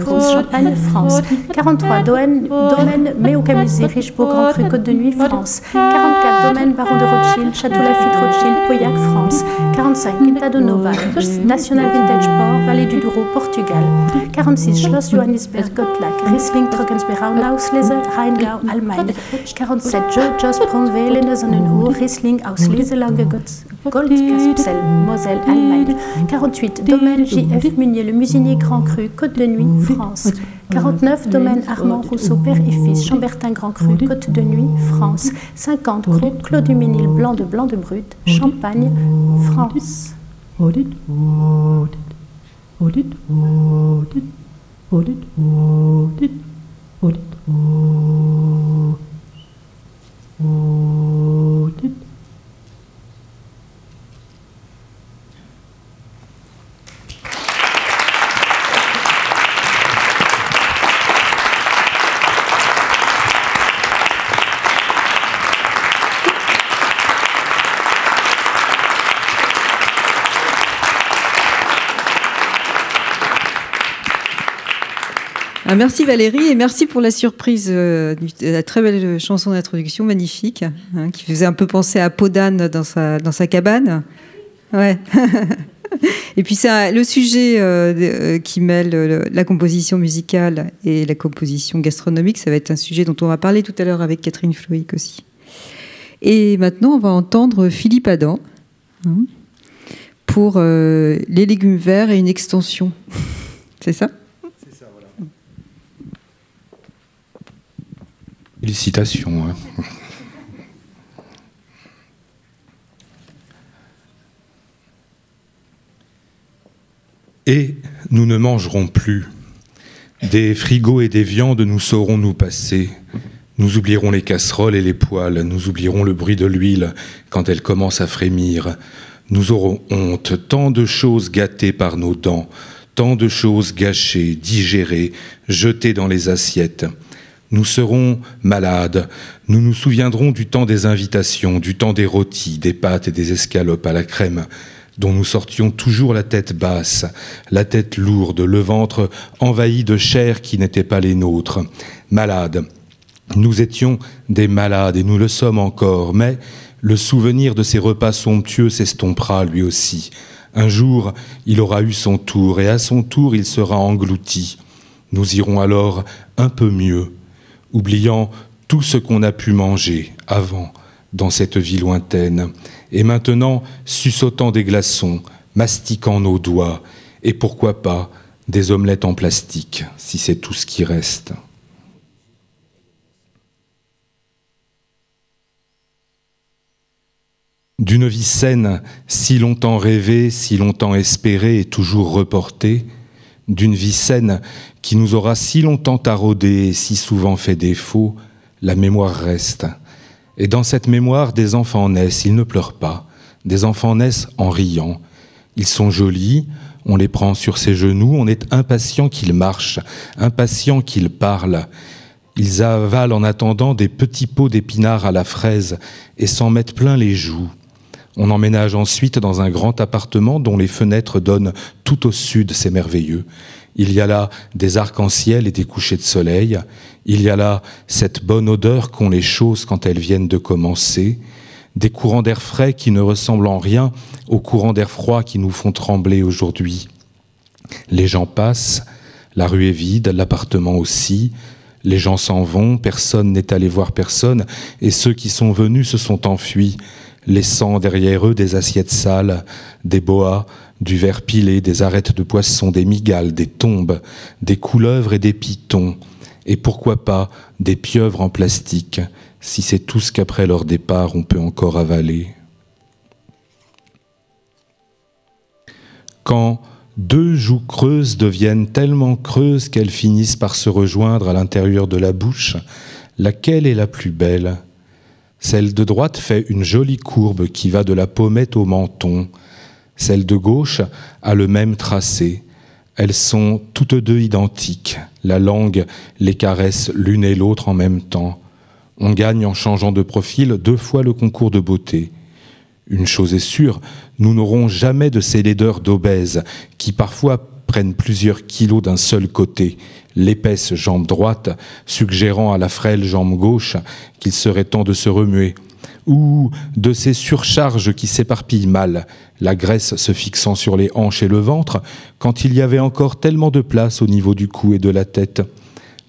Rose, Champagne, France. 43. Domaine, domaine Méocamusé, Richebourg, Grand Cru, Côte de Nuit, France. 44. Domaine Baron de Rothschild, Château Lafitte, Rothschild, Pauillac, France. 45. Quinta de Nova, National Vintage Port, Vallée du Douro, Portugal. 46. Schloss Johannisberg, Gottlach, Riesling, Trockensberg, Auslese, Rheingau, Allemagne. 47. Jo Jos Bromweilen, Sonnenhohe, Riesling, Moselle, Allemagne. 48. Domaine JF Munier, le Musigny Grand Cru, Côte de Nuit, France. 49. Domaine Armand Rousseau, père et fils, Chambertin Grand Cru, Côte de Nuit, France. 50. Groupe Claude Duménil, Blanc de Blanc de Brut, Champagne, France. Oh. Ah, merci Valérie et merci pour la surprise euh, de la très belle chanson d'introduction, magnifique, hein, qui faisait un peu penser à Podane dans sa, dans sa cabane. Ouais. (laughs) et puis ça, le sujet euh, euh, qui mêle euh, la composition musicale et la composition gastronomique, ça va être un sujet dont on va parler tout à l'heure avec Catherine Floïc aussi. Et maintenant, on va entendre Philippe Adam hein, pour euh, les légumes verts et une extension. (laughs) C'est ça? Félicitations. hein. Et nous ne mangerons plus. Des frigos et des viandes nous saurons nous passer. Nous oublierons les casseroles et les poêles, nous oublierons le bruit de l'huile quand elle commence à frémir. Nous aurons honte, tant de choses gâtées par nos dents, tant de choses gâchées, digérées, jetées dans les assiettes. Nous serons malades, nous nous souviendrons du temps des invitations, du temps des rôtis, des pâtes et des escalopes à la crème, dont nous sortions toujours la tête basse, la tête lourde, le ventre envahi de chair qui n'était pas les nôtres. Malades. Nous étions des malades et nous le sommes encore, mais le souvenir de ces repas somptueux s'estompera lui aussi. Un jour, il aura eu son tour et à son tour, il sera englouti. Nous irons alors un peu mieux, oubliant tout ce qu'on a pu manger avant dans cette vie lointaine, et maintenant suçotant des glaçons, mastiquant nos doigts, et pourquoi pas des omelettes en plastique, si c'est tout ce qui reste. D'une vie saine, si longtemps rêvée, si longtemps espérée et toujours reportée, d'une vie saine qui nous aura si longtemps taraudé et si souvent fait défaut, la mémoire reste. Et dans cette mémoire, des enfants naissent, ils ne pleurent pas, des enfants naissent en riant. Ils sont jolis, on les prend sur ses genoux, on est impatient qu'ils marchent, impatient qu'ils parlent. Ils avalent en attendant des petits pots d'épinards à la fraise et s'en mettent plein les joues. On emménage ensuite dans un grand appartement dont les fenêtres donnent tout au sud, c'est merveilleux. Il y a là des arcs-en-ciel et des couchers de soleil. Il y a là cette bonne odeur qu'ont les choses quand elles viennent de commencer. Des courants d'air frais qui ne ressemblent en rien aux courants d'air froid qui nous font trembler aujourd'hui. Les gens passent, la rue est vide, l'appartement aussi. Les gens s'en vont, personne n'est allé voir personne, et ceux qui sont venus se sont enfuis, laissant derrière eux des assiettes sales, des boas, du verre pilé, des arêtes de poisson, des migales, des tombes, des couleuvres et des pitons, et pourquoi pas des pieuvres en plastique, si c'est tout ce qu'après leur départ on peut encore avaler. Quand deux joues creuses deviennent tellement creuses qu'elles finissent par se rejoindre à l'intérieur de la bouche, laquelle est la plus belle? Celle de droite fait une jolie courbe qui va de la pommette au menton, celle de gauche a le même tracé. Elles sont toutes deux identiques. La langue les caresse l'une et l'autre en même temps. On gagne en changeant de profil deux fois le concours de beauté. Une chose est sûre, nous n'aurons jamais de ces laideurs d'obèses qui parfois prennent plusieurs kilos d'un seul côté, l'épaisse jambe droite suggérant à la frêle jambe gauche qu'il serait temps de se remuer. Ou de ces surcharges qui s'éparpillent mal, la graisse se fixant sur les hanches et le ventre, quand il y avait encore tellement de place au niveau du cou et de la tête.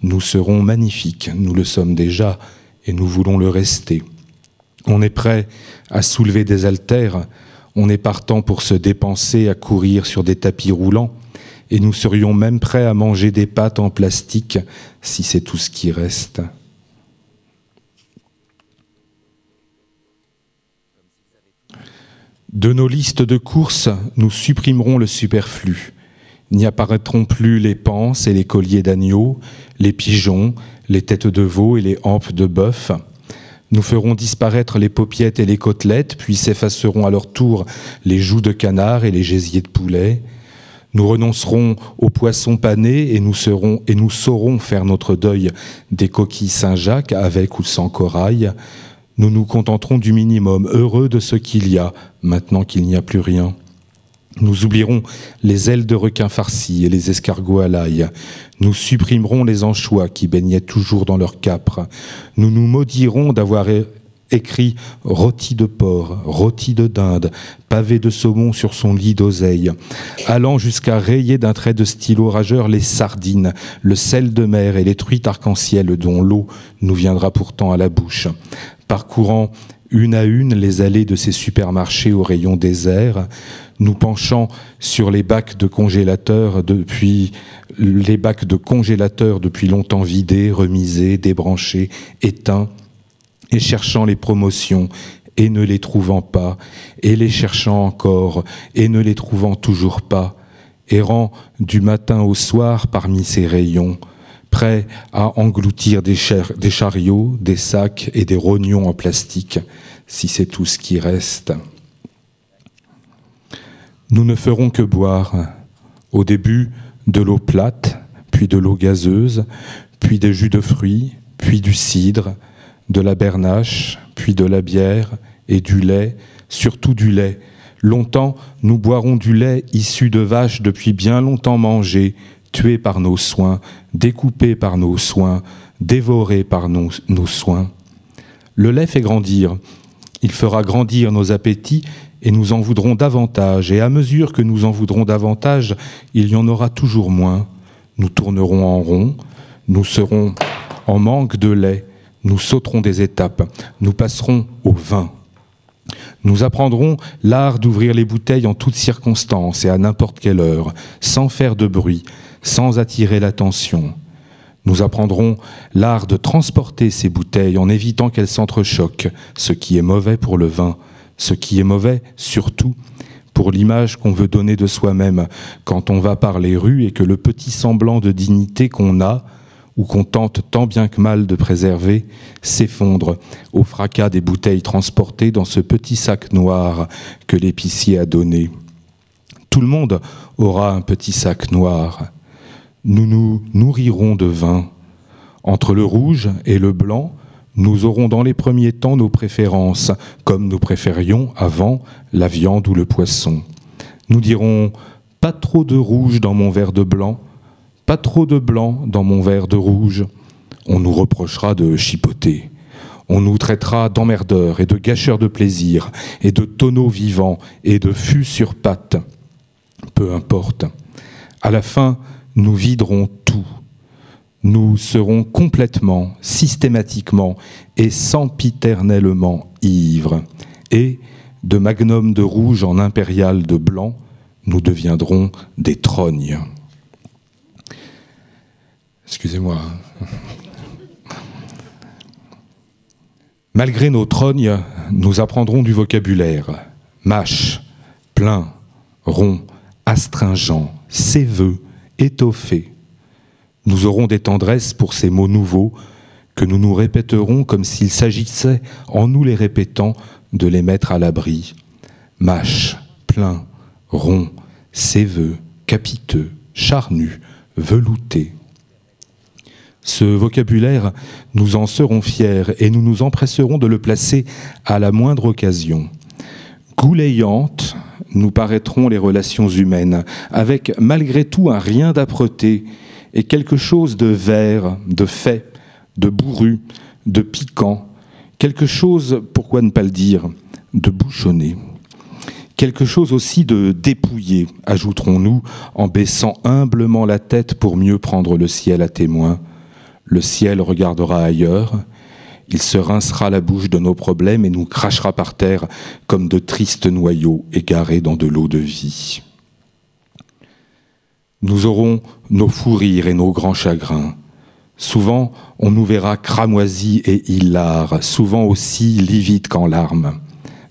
Nous serons magnifiques, nous le sommes déjà, et nous voulons le rester. On est prêt à soulever des haltères, on est partant pour se dépenser à courir sur des tapis roulants, et nous serions même prêts à manger des pâtes en plastique si c'est tout ce qui reste. De nos listes de courses, nous supprimerons le superflu. N'y apparaîtront plus les panses et les colliers d'agneau, les pigeons, les têtes de veau et les hampes de bœuf. Nous ferons disparaître les paupiettes et les côtelettes, puis s'effaceront à leur tour les joues de canard et les gésiers de poulet. Nous renoncerons aux poissons panés et nous, saurons faire notre deuil des coquilles Saint-Jacques avec ou sans corail. Nous nous contenterons du minimum, heureux de ce qu'il y a, maintenant qu'il n'y a plus rien. Nous oublierons les ailes de requin farcies et les escargots à l'ail. Nous supprimerons les anchois qui baignaient toujours dans leur capre. Nous nous maudirons d'avoir écrit rôti de porc, rôti de dinde, pavé de saumon sur son lit d'oseille, allant jusqu'à rayer d'un trait de stylo rageur les sardines, le sel de mer et les truites arc-en-ciel dont l'eau nous viendra pourtant à la bouche, parcourant une à une les allées de ces supermarchés aux rayons déserts, nous penchant sur les bacs de congélateurs depuis les bacs de congélateurs depuis longtemps vidés, remisés, débranchés, éteints, et cherchant les promotions et ne les trouvant pas, et les cherchant encore et ne les trouvant toujours pas, errant du matin au soir parmi ces rayons, prêt à engloutir des, des chariots, des sacs et des rognons en plastique, si c'est tout ce qui reste. Nous ne ferons que boire, au début de l'eau plate, puis de l'eau gazeuse, puis des jus de fruits, puis du cidre, de la bernache, puis de la bière et du lait, surtout du lait. Longtemps, nous boirons du lait issu de vaches depuis bien longtemps mangées, tuées par nos soins, découpées par nos soins, dévorées par nos, nos soins. Le lait fait grandir. Il fera grandir nos appétits et nous en voudrons davantage. Et à mesure que nous en voudrons davantage, il y en aura toujours moins. Nous tournerons en rond, nous serons en manque de lait, nous sauterons des étapes, nous passerons au vin. Nous apprendrons l'art d'ouvrir les bouteilles en toutes circonstances et à n'importe quelle heure, sans faire de bruit, sans attirer l'attention. Nous apprendrons l'art de transporter ces bouteilles en évitant qu'elles s'entrechoquent, ce qui est mauvais pour le vin, ce qui est mauvais surtout pour l'image qu'on veut donner de soi-même quand on va par les rues et que le petit semblant de dignité qu'on a, ou qu'on tente tant bien que mal de préserver, s'effondre au fracas des bouteilles transportées dans ce petit sac noir que l'épicier a donné. Tout le monde aura un petit sac noir. Nous nous nourrirons de vin. Entre le rouge et le blanc, nous aurons dans les premiers temps nos préférences, comme nous préférions avant la viande ou le poisson. Nous dirons pas trop de rouge dans mon verre de blanc, trop de blanc dans mon verre de rouge. On nous reprochera de chipoter. On nous traitera d'emmerdeurs et de gâcheurs de plaisir, et de tonneaux vivants, et de fûts sur pattes. Peu importe. À la fin, nous viderons tout nous serons complètement, systématiquement et sempiternellement ivres. Et, de magnum de rouge en impérial de blanc, nous deviendrons des trognes. Excusez-moi. Malgré nos trognes, nous apprendrons du vocabulaire. Mâche, plein, rond, astringent, séveux, étoffé, nous aurons des tendresses pour ces mots nouveaux que nous nous répéterons comme s'il s'agissait, en nous les répétant, de les mettre à l'abri. Mâche, plein, rond, séveux, capiteux, charnu, velouté. Ce vocabulaire, nous en serons fiers et nous nous empresserons de le placer à la moindre occasion. Gouléantes, nous paraîtront les relations humaines, avec malgré tout un rien d'âpreté et quelque chose de vert, de fait, de bourru, de piquant, quelque chose, pourquoi ne pas le dire, de bouchonné. Quelque chose aussi de dépouillé, ajouterons-nous, en baissant humblement la tête pour mieux prendre le ciel à témoin. Le ciel regardera ailleurs, il se rincera la bouche de nos problèmes et nous crachera par terre comme de tristes noyaux égarés dans de l'eau de vie. Nous aurons nos fous rires et nos grands chagrins. Souvent, on nous verra cramoisis et hilars, souvent aussi livides qu'en larmes.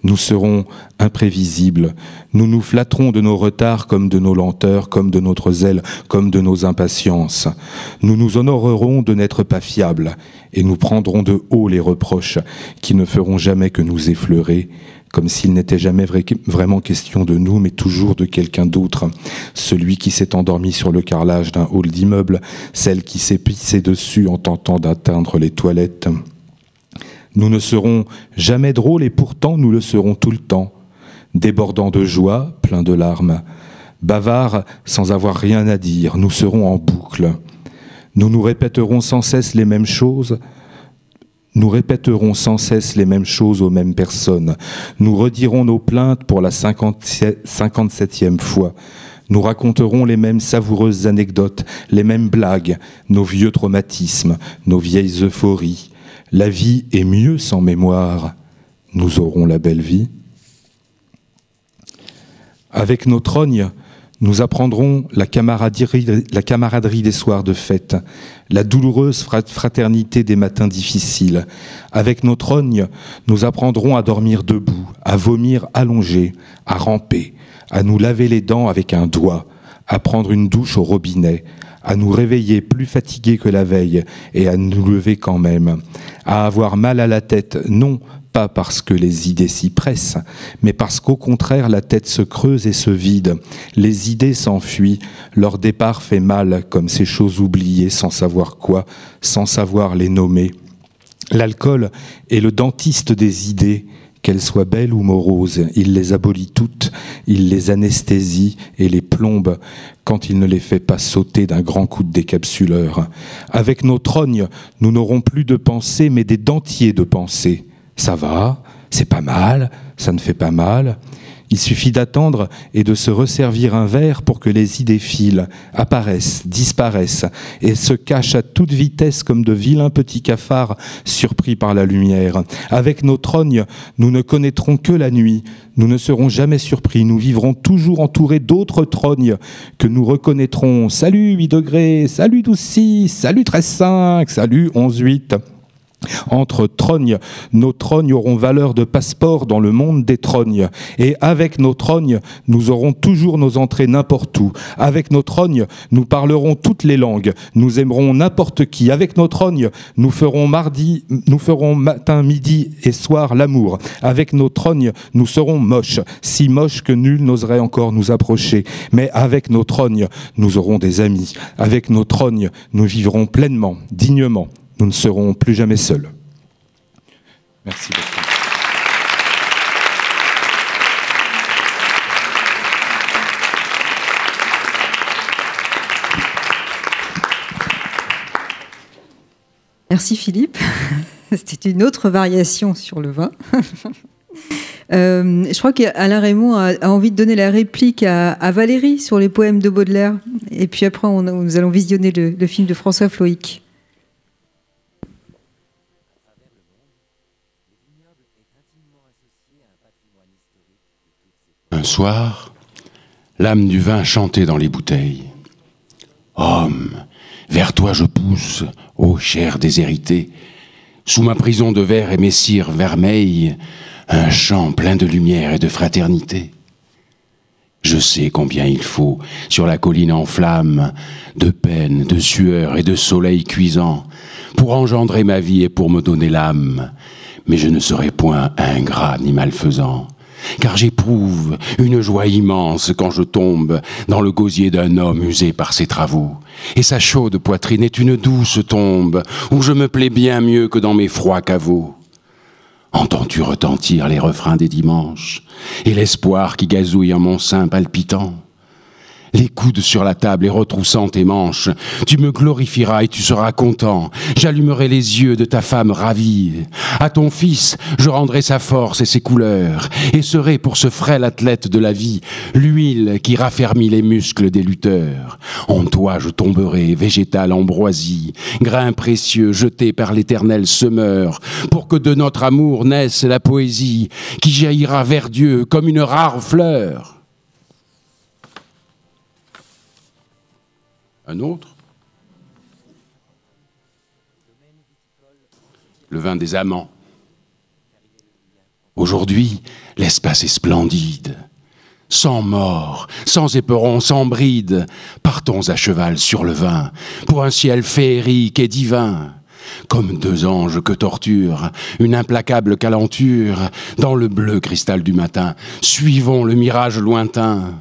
Nous serons imprévisibles, nous nous flatterons de nos retards comme de nos lenteurs, comme de notre zèle, comme de nos impatiences. Nous nous honorerons de n'être pas fiables, et nous prendrons de haut les reproches qui ne feront jamais que nous effleurer, comme s'il n'était jamais vraiment question de nous, mais toujours de quelqu'un d'autre. Celui qui s'est endormi sur le carrelage d'un hall d'immeuble, celle qui s'est pissée dessus en tentant d'atteindre les toilettes. Nous ne serons jamais drôles et pourtant nous le serons tout le temps, débordant de joie, plein de larmes, bavards sans avoir rien à dire, nous serons en boucle. Nous nous répéterons sans cesse les mêmes choses, nous répéterons sans cesse les mêmes choses aux mêmes personnes. Nous redirons nos plaintes pour la 57e fois. Nous raconterons les mêmes savoureuses anecdotes, les mêmes blagues, nos vieux traumatismes, nos vieilles euphories. La vie est mieux sans mémoire. Nous aurons la belle vie. Avec nos trognes, nous apprendrons la camaraderie, des soirs de fête, la douloureuse fraternité des matins difficiles. Avec nos trognes, nous apprendrons à dormir debout, à vomir allongé, à ramper, à nous laver les dents avec un doigt, à prendre une douche au robinet, à nous réveiller plus fatigués que la veille et à nous lever quand même, à avoir mal à la tête, non pas parce que les idées s'y pressent, mais parce qu'au contraire la tête se creuse et se vide, les idées s'enfuient, leur départ fait mal comme ces choses oubliées sans savoir quoi, sans savoir les nommer. L'alcool est le dentiste des idées, qu'elles soient belles ou moroses, il les abolit toutes, il les anesthésie et les plombe quand il ne les fait pas sauter d'un grand coup de décapsuleur. Avec nos trognes, nous n'aurons plus de pensée, mais des dentiers de pensée. Ça va, c'est pas mal, ça ne fait pas mal. Il suffit d'attendre et de se resservir un verre pour que les idées filent, apparaissent, disparaissent et se cachent à toute vitesse comme de vilains petits cafards surpris par la lumière. Avec nos trognes, nous ne connaîtrons que la nuit. Nous ne serons jamais surpris. Nous vivrons toujours entourés d'autres trognes que nous reconnaîtrons. Salut 8 degrés, salut 12 6, salut 13 5, salut 11 8. Entre trognes, nos trognes auront valeur de passeport dans le monde des trognes. Et avec nos trognes, nous aurons toujours nos entrées n'importe où. Avec nos trognes, nous parlerons toutes les langues. Nous aimerons n'importe qui. Avec nos trognes, nous ferons mardi, nous ferons matin, midi et soir l'amour. Avec nos trognes, nous serons moches, si moches que nul n'oserait encore nous approcher. Mais avec nos trognes, nous aurons des amis. Avec nos trognes, nous vivrons pleinement, dignement, nous ne serons plus jamais seuls. Merci beaucoup. Merci Philippe. (laughs) C'était une autre variation sur le vin. (laughs) Euh, je crois qu'Alain Raymond a, a, envie de donner la réplique à, à, Valérie sur les poèmes de Baudelaire. Et puis après, on, nous allons visionner le, le film de François Floïc. Soir, l'âme du vin chantait dans les bouteilles. Homme, vers toi je pousse, ô chair déshéritée, sous ma prison de verre et mes cires vermeilles, un chant plein de lumière et de fraternité. Je sais combien il faut, sur la colline en flammes, de peine, de sueur et de soleil cuisant, pour engendrer ma vie et pour me donner l'âme, mais je ne serai point ingrat ni malfaisant car j'éprouve une joie immense quand je tombe dans le gosier d'un homme usé par ses travaux. Et sa chaude poitrine est une douce tombe où je me plais bien mieux que dans mes froids caveaux. Entends-tu retentir les refrains des dimanches et l'espoir qui gazouille en mon sein palpitant? Les coudes sur la table et retroussant tes manches, tu me glorifieras et tu seras content. J'allumerai les yeux de ta femme ravie. À ton fils, je rendrai sa force et ses couleurs, et serai pour ce frêle athlète de la vie l'huile qui raffermit les muscles des lutteurs. En toi je tomberai, végétal ambroisie, grain précieux jeté par l'éternel semeur, pour que de notre amour naisse la poésie qui jaillira vers Dieu comme une rare fleur. Autre Le vin des amants. Aujourd'hui, l'espace est splendide. Sans mort, sans éperon, sans bride, partons à cheval sur le vin, pour un ciel féerique et divin. Comme deux anges que torture une implacable calenture, dans le bleu cristal du matin, suivons le mirage lointain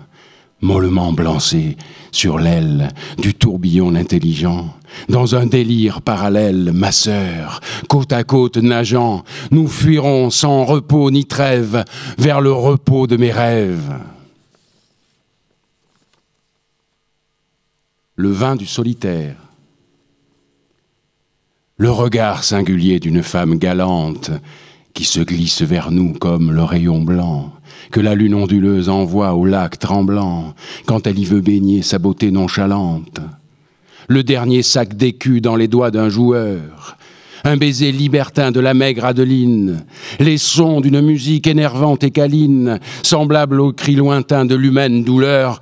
mollement blancé sur l'aile du tourbillon intelligent. Dans un délire parallèle, ma sœur, côte à côte nageant, nous fuirons sans repos ni trêve vers le repos de mes rêves. Le vin du solitaire. Le regard singulier d'une femme galante qui se glisse vers nous comme le rayon blanc que la lune onduleuse envoie au lac tremblant quand elle y veut baigner sa beauté nonchalante. Le dernier sac d'écus dans les doigts d'un joueur, un baiser libertin de la maigre Adeline, les sons d'une musique énervante et câline, semblable aux cris lointains de l'humaine douleur,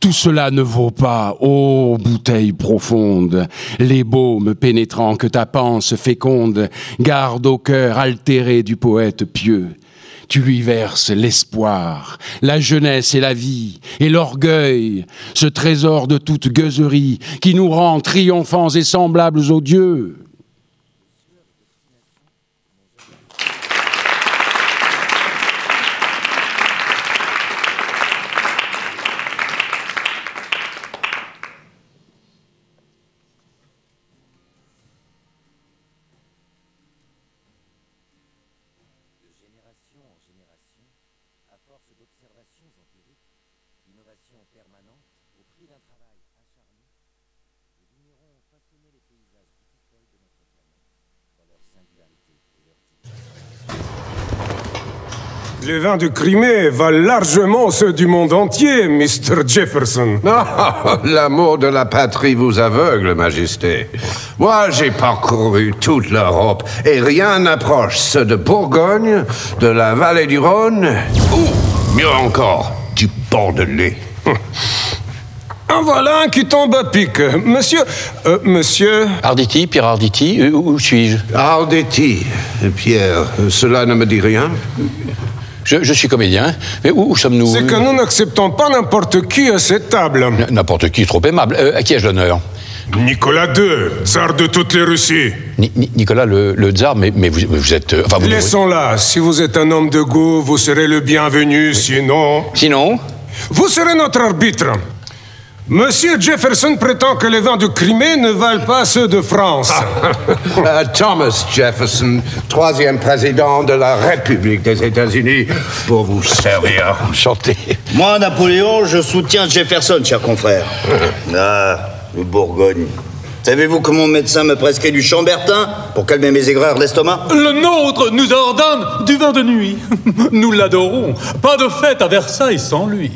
tout cela ne vaut pas, ô bouteille profonde, les baumes pénétrants que ta panse féconde garde au cœur altéré du poète pieux tu lui verses l'espoir, la jeunesse et la vie, et l'orgueil, ce trésor de toute gueuserie qui nous rend triomphants et semblables aux dieux. Les vins de Crimée valent largement ceux du monde entier, Mr. Jefferson. (laughs) L'amour de la patrie vous aveugle, Majesté. Moi, j'ai parcouru toute l'Europe et rien n'approche ceux de Bourgogne, de la vallée du Rhône, ou, mieux encore, du Bordelais. (laughs) En voilà un qui tombe à pic. Monsieur. euh, monsieur. Arditi, Pierre Arditi, euh, où suis-je? Arditi, Pierre, cela ne me dit rien je, je suis comédien. Mais où, où sommes-nous C'est que nous n'acceptons pas n'importe qui à cette table. N'importe qui, trop aimable. Euh, à qui ai-je l'honneur Nicolas II, tsar de toutes les Russies. Ni- Ni- Nicolas le, le tsar, mais, mais vous, vous êtes... euh, enfin, vous- Laissons-la. Si vous êtes un homme de goût, vous serez le bienvenu. Sinon. Sinon Vous serez notre arbitre. Monsieur Jefferson prétend que les vins de Crimée ne valent pas ceux de France. Euh, Thomas Jefferson, troisième président de la République des États-Unis, pour vous servir. Enchanté. Moi, Napoléon, je soutiens Jefferson, cher confrère. (laughs) Ah, le Bourgogne. Savez-vous que mon médecin me prescrit du chambertin pour calmer mes aigreurs d'estomac Le nôtre nous ordonne du vin de nuit. (laughs) Nous l'adorons. Pas de fête à Versailles sans lui.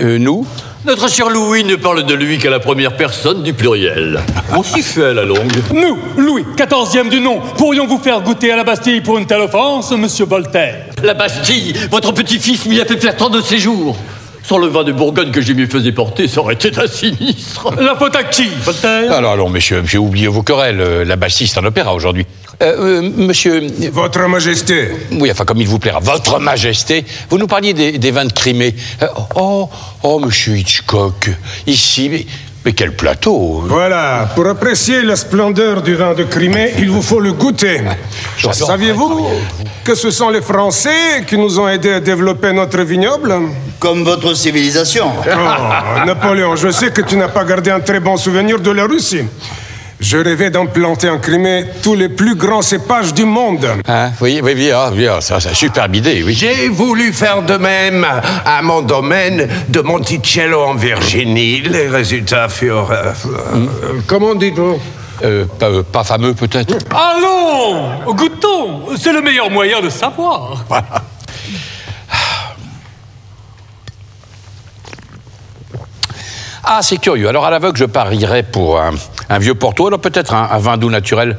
Euh, nous? Notre cher Louis ne parle de lui qu'à la première personne du pluriel. On s'y fait à la longue. Nous, Louis, quatorzième du nom, pourrions vous faire goûter à la Bastille pour une telle offense, monsieur Voltaire La Bastille, votre petit-fils m'y a fait faire tant de séjours. Sans le vin de Bourgogne que je m'y faisais porter, ça aurait été un sinistre. La faute à qui, Voltaire? Alors, alors, messieurs, j'ai oublié vos querelles. La Bastille, c'est un opéra aujourd'hui. Euh, euh, monsieur... Votre Majesté. Oui, enfin, comme il vous plaira. Votre Majesté, vous nous parliez des, des vins de Crimée. Euh, oh, oh, monsieur Hitchcock, ici, mais, mais quel plateau Voilà, pour apprécier la splendeur du vin de Crimée, il vous faut le goûter. J'adore. Saviez-vous que ce sont les Français qui nous ont aidés à développer notre vignoble? Comme votre civilisation. Oh, Napoléon, je sais que tu n'as pas gardé un très bon souvenir de la Russie. Je rêvais d'implanter en Crimée tous les plus grands cépages du monde. Hein Oui, oui, oui, ah, oui, ah, ça, c'est une superbe idée, oui. J'ai voulu faire de même à mon domaine de Monticello en Virginie. Les résultats furent... euh, euh, comment dites-vous Euh, pas, euh, pas fameux, peut-être Allons, goûtons. C'est le meilleur moyen de savoir. Ah, c'est curieux. Alors, à l'aveugle, je parierais pour un, un vieux Porto, alors peut-être un, un vin doux naturel,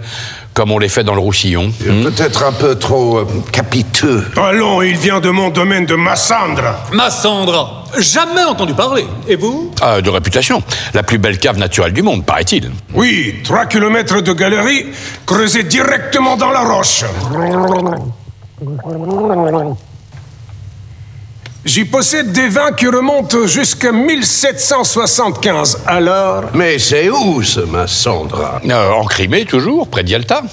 comme on les fait dans le Roussillon. Peut-être un peu trop euh, capiteux. Allons, il vient de mon domaine de Massandre. Massandra, jamais entendu parler. Et vous? Ah, de réputation. La plus belle cave naturelle du monde, paraît-il. Oui, trois kilomètres de galerie creusée directement dans la roche. J'y possède des vins qui remontent jusqu'à 1775. Alors, Mais c'est où ce Massandra Euh, en Crimée, toujours, près d'Yalta.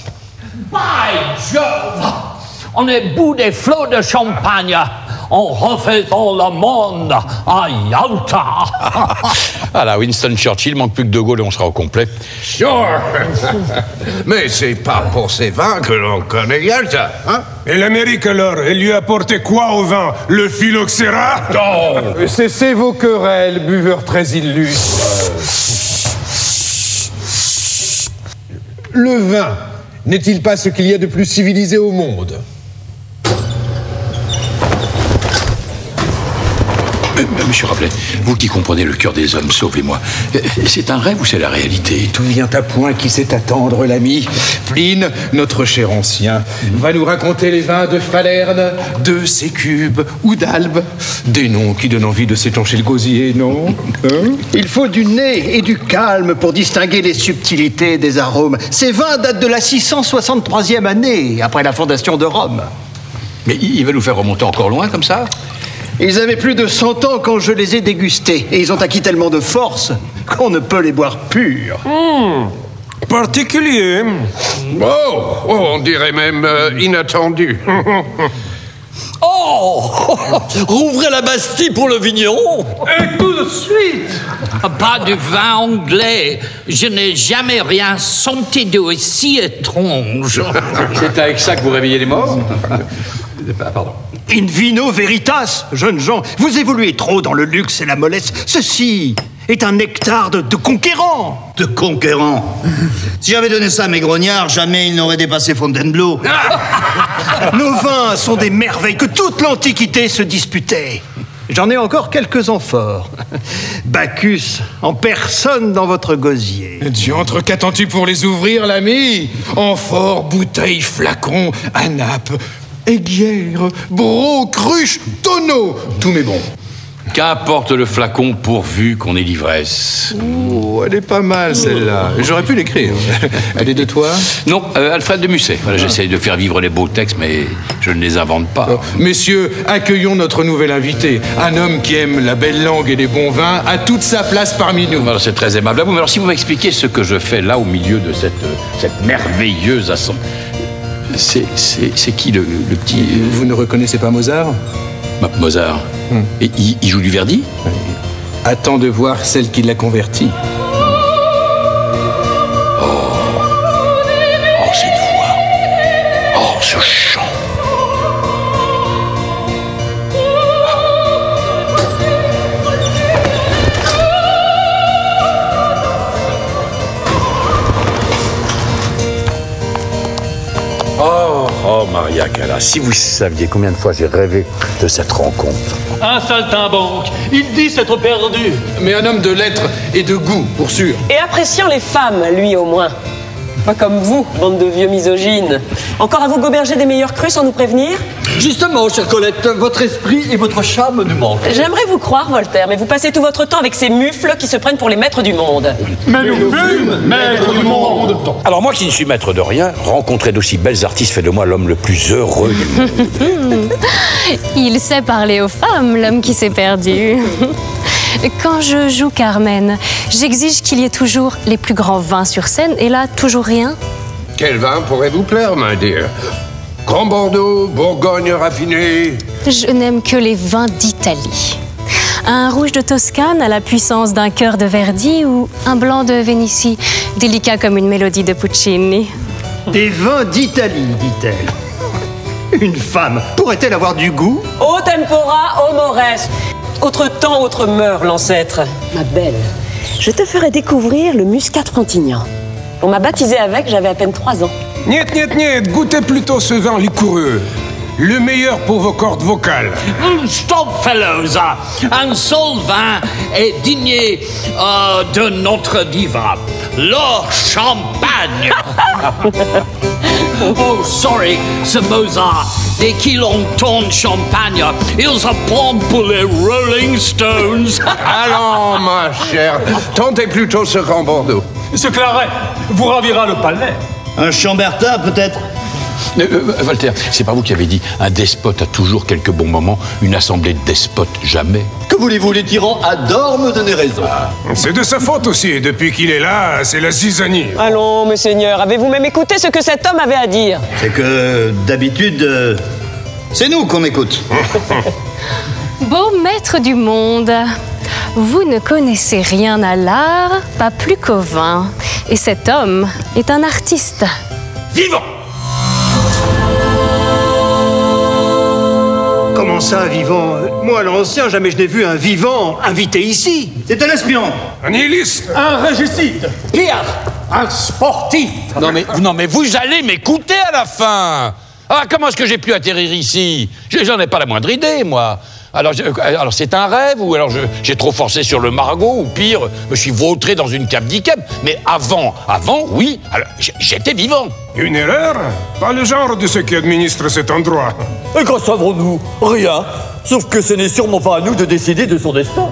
By Jove On est bout des flots de champagne. En refaisant le monde à Yalta. (laughs) Ah là, Winston Churchill, manque plus que De Gaulle et on sera au complet. Sure. (laughs) Mais c'est pas pour ces vins que l'on connaît Yalta, hein? Et l'Amérique alors, elle lui a apporté quoi au vin? Le phylloxéra? Euh, Cessez vos querelles, buveurs très illustres. Le vin n'est-il pas ce qu'il y a de plus civilisé au monde? Monsieur Rabelais, vous qui comprenez le cœur des hommes, sauvez-moi. Euh, C'est un rêve ou c'est la réalité? Tout vient à point qui sait attendre, l'ami. Pline, notre cher ancien, va nous raconter les vins de Falerne, de Sécube ou d'Albe. Des noms qui donnent envie de s'étancher le gosier, non? Hein? Il faut du nez et du calme pour distinguer les subtilités des arômes. Ces vins datent de la 663e année, après la fondation de Rome. Mais il va nous faire remonter encore loin comme ça? Ils avaient plus de 100 ans quand je les ai dégustés. Et ils ont acquis tellement de force qu'on ne peut les boire purs. Particulier. Oh, oh, on dirait même euh, inattendu. (laughs) Oh (laughs) Rouvrez la Bastille pour le vigneron Et tout de suite Pas du vin anglais. Je n'ai jamais rien senti d'aussi étrange. C'est avec ça que vous réveillez les morts? (laughs) Pardon. In vino veritas, jeunes gens. Vous évoluez trop dans le luxe et la mollesse. Ceci est un nectar de, de conquérant. De conquérant. Si j'avais donné ça à mes grognards, jamais ils n'auraient dépassé Fontainebleau. (laughs) Nos vins sont des merveilles que toute l'Antiquité se disputait. J'en ai encore quelques amphores. Bacchus, en personne dans votre gosier. Diantre, qu'attends-tu pour les ouvrir, l'ami? Amphore, bouteille, flacon, anape, aiguière, bro, cruche, tonneau, tous mes bons. Qu'importe le flacon pourvu qu'on ait l'ivresse. Oh, elle est pas mal celle-là. J'aurais pu l'écrire. (laughs) Elle est de toi? Non, euh, Alfred de Musset. Voilà, J'essaye de faire vivre les beaux textes, mais je ne les invente pas. Oh, Messieurs, accueillons notre nouvel invité. Un homme qui aime la belle langue et les bons vins a toute sa place parmi nous. Alors, C'est très aimable à vous. Mais alors, si vous m'expliquez ce que je fais là au milieu de cette, euh, cette merveilleuse assemblée. C'est, c'est, c'est qui le, le petit. Vous ne reconnaissez pas Mozart Mo- Mozart. Et il, il joue du Verdi? Attends de voir celle qui l'a converti. Maria Callas, si vous saviez combien de fois j'ai rêvé de cette rencontre. Un saltimbanque. Il dit s'être perdu. Mais un homme de lettres et de goût, pour sûr. Et appréciant les femmes, lui au moins. Pas comme vous, bande de vieux misogynes. Encore à vous goberger des meilleurs crus sans nous prévenir Justement, chère Colette, votre esprit et votre charme nous manquent. J'aimerais vous croire, Voltaire, mais vous passez tout votre temps avec ces mufles qui se prennent pour les maîtres du monde. Mais nous fûmes maîtres du monde. Alors moi qui ne suis maître de rien, rencontrer d'aussi belles artistes fait de moi l'homme le plus heureux du monde. (laughs) Il sait parler aux femmes, l'homme qui s'est perdu. Quand je joue Carmen, j'exige qu'il y ait toujours les plus grands vins sur scène, et là, toujours rien. Quel vin pourrait vous plaire, my dear? Grand Bordeaux, Bourgogne raffiné. Je n'aime que les vins d'Italie. Un rouge de Toscane à la puissance d'un cœur de Verdi ou un blanc de Vénitie, délicat comme une mélodie de Puccini. Des vins d'Italie, dit-elle. Une femme pourrait-elle avoir du goût? Au tempora, au mores. Autre temps, autre mœurs, l'ancêtre. Ma belle, je te ferai découvrir le muscat frontignan. On m'a baptisé avec, j'avais à peine trois ans. Niet, niet, niet, goûtez plutôt ce vin liquoreux. Le meilleur pour vos cordes vocales. Hum, Stop, fellows! Un seul vin est digne euh, de notre diva, le champagne. (laughs) oh, sorry, ce Mozart. Dès qu'il entend champagne, il se prend pour les Rolling Stones. (laughs) Allons, ma chère, tentez plutôt ce Grand Bordeaux. Ce claret vous ravira le palais. Un chambertin, peut-être? Euh, euh, Voltaire, c'est pas vous qui avez dit un despote a toujours quelques bons moments, une assemblée de despotes jamais. Que voulez-vous, les tyrans adorent me donner raison. C'est de sa faute aussi. Depuis qu'il est là, c'est la zizanie. Allons, monseigneur, avez-vous même écouté ce que cet homme avait à dire? C'est que, d'habitude, euh, c'est nous qu'on écoute. (laughs) Beau maître du monde, vous ne connaissez rien à l'art, pas plus qu'au vin. Et cet homme est un artiste. Vivant Comment ça, vivant Moi, l'ancien, jamais je n'ai vu un vivant invité ici. C'est un espion. Un nihiliste. Un régicide. Pire, un sportif. Non mais, non mais vous allez m'écouter à la fin Ah, comment est-ce que j'ai pu atterrir ici? Je- J'en ai pas la moindre idée, moi. Alors, je- alors c'est un rêve ou alors j'ai trop forcé sur le margot ou pire, je suis vautré dans une cave d'Ikeb. Mais avant, avant, oui, j'étais vivant. Une erreur? Pas le genre de ceux qui administrent cet endroit. Et qu'en savons-nous Rien. Sauf que ce n'est sûrement pas à nous de décider de son destin.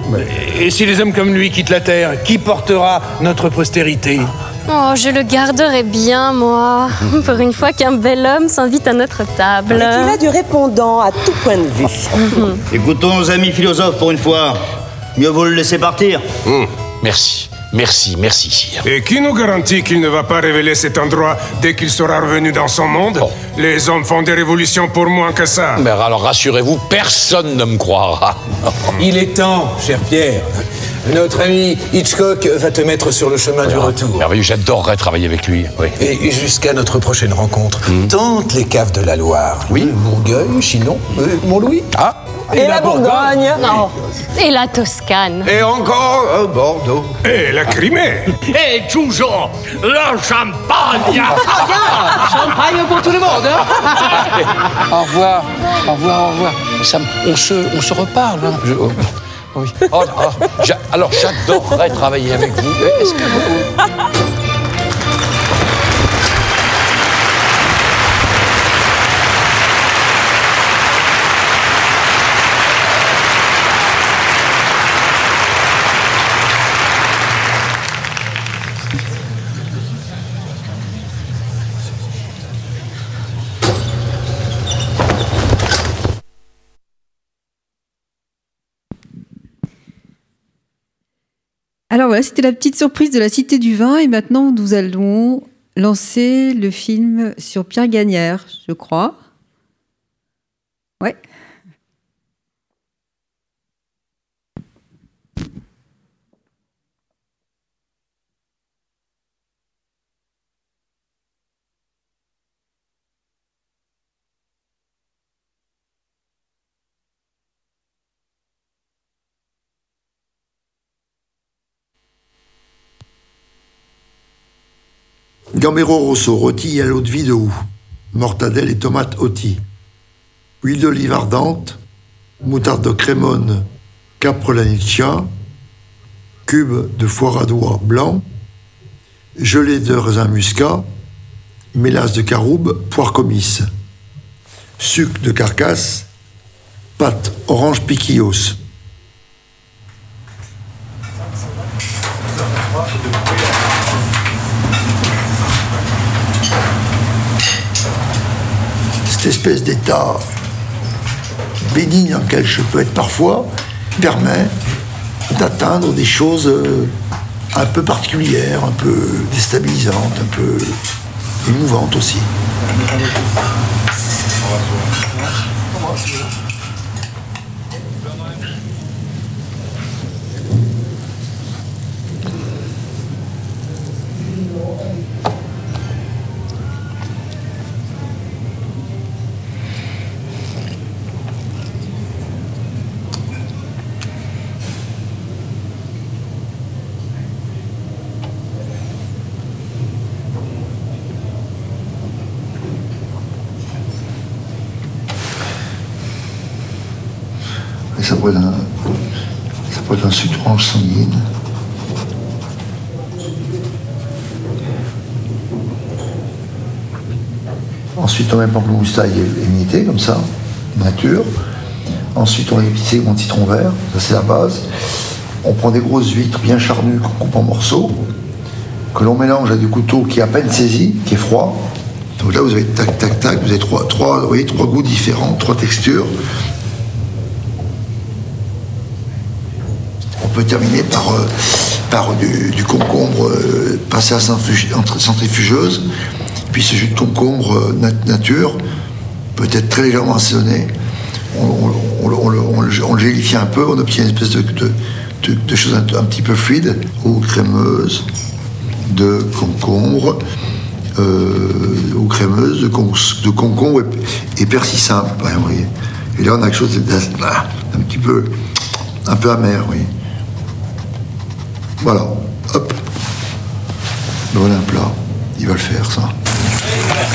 Et si les hommes comme lui quittent la Terre, qui portera notre postérité? Oh, je le garderai bien, moi. (laughs) Pour une fois qu'un bel homme s'invite à notre table. Qu'il a du répondant à tout point de vue. Écoutons nos amis philosophes pour une fois. Mieux vaut le laisser partir. Hum, Merci. Merci, merci, sire. Et qui nous garantit qu'il ne va pas révéler cet endroit dès qu'il sera revenu dans son monde? Les hommes font des révolutions pour moins que ça. Mais alors rassurez-vous, personne ne me croira. (laughs) Il est temps, cher Pierre. Notre ami Hitchcock va te mettre sur le chemin du retour. Merveilleux, j'adorerais travailler avec lui. Oui. Et jusqu'à notre prochaine rencontre, tente les caves de la Loire. Oui. Bourgueil, Chinon, euh, Mont-Louis. Ah Et la Bourgogne. Non. Et la Toscane. Et encore un Bordeaux. Et la Crimée. Et toujours le champagne Champagne pour tout le monde. hein. Au revoir, au revoir, au revoir. Ça on, se, on se reparle. hein. Je- oh, oui. Oh, oh, j'a- alors j'adorerais travailler avec vous. Est-ce que vous... Alors voilà, c'était la petite surprise de la Cité du Vin. Et maintenant, nous allons lancer le film sur Pierre Gagnère, je crois. Ouais. Gambero rosso rôti à l'eau de vie de houx. Mortadelle et tomates rôties. Huile d'olive ardente. Moutarde de crémone. Capre laniccia. Cube de foie à doigt blanc. Gelée de raisin muscat. Mélasse de caroube. Poire comice. Sucre de carcasse. Pâte orange piquillos. Cette espèce d'état béni dans lequel je peux être parfois permet d'atteindre des choses euh, un peu particulières, un peu déstabilisantes, un peu émouvantes aussi. Et ça pourrait être un, ça pourrait être un sucre orange sanguine. Ensuite, on met pamplemousse taille et émietté, comme ça, nature. Ensuite, on va épicé mon citron vert, ça c'est la base. On prend des grosses huîtres bien charnues qu'on coupe en morceaux, que l'on mélange à du couteau qui est à peine saisi, qui est froid. Donc là, vous avez tac, tac, tac, vous avez trois, trois, vous voyez, trois goûts différents, trois textures. On peut terminer par, euh, par du, concombre euh, passé à centrifugeuse, puis ce jus de concombre euh, nat- nature, peut-être très légèrement assaisonné. On, le- gélifie un peu, on obtient une espèce de, de, choses un, petit peu fluide, eau crémeuse, de concombre, euh, eau crémeuse, de, con- de concombre et, et persil vous voyez. Et là, on a quelque chose d'un ah, petit peu, un peu amer, oui. Voilà, hop. Voilà un plat. Il va le faire, ça.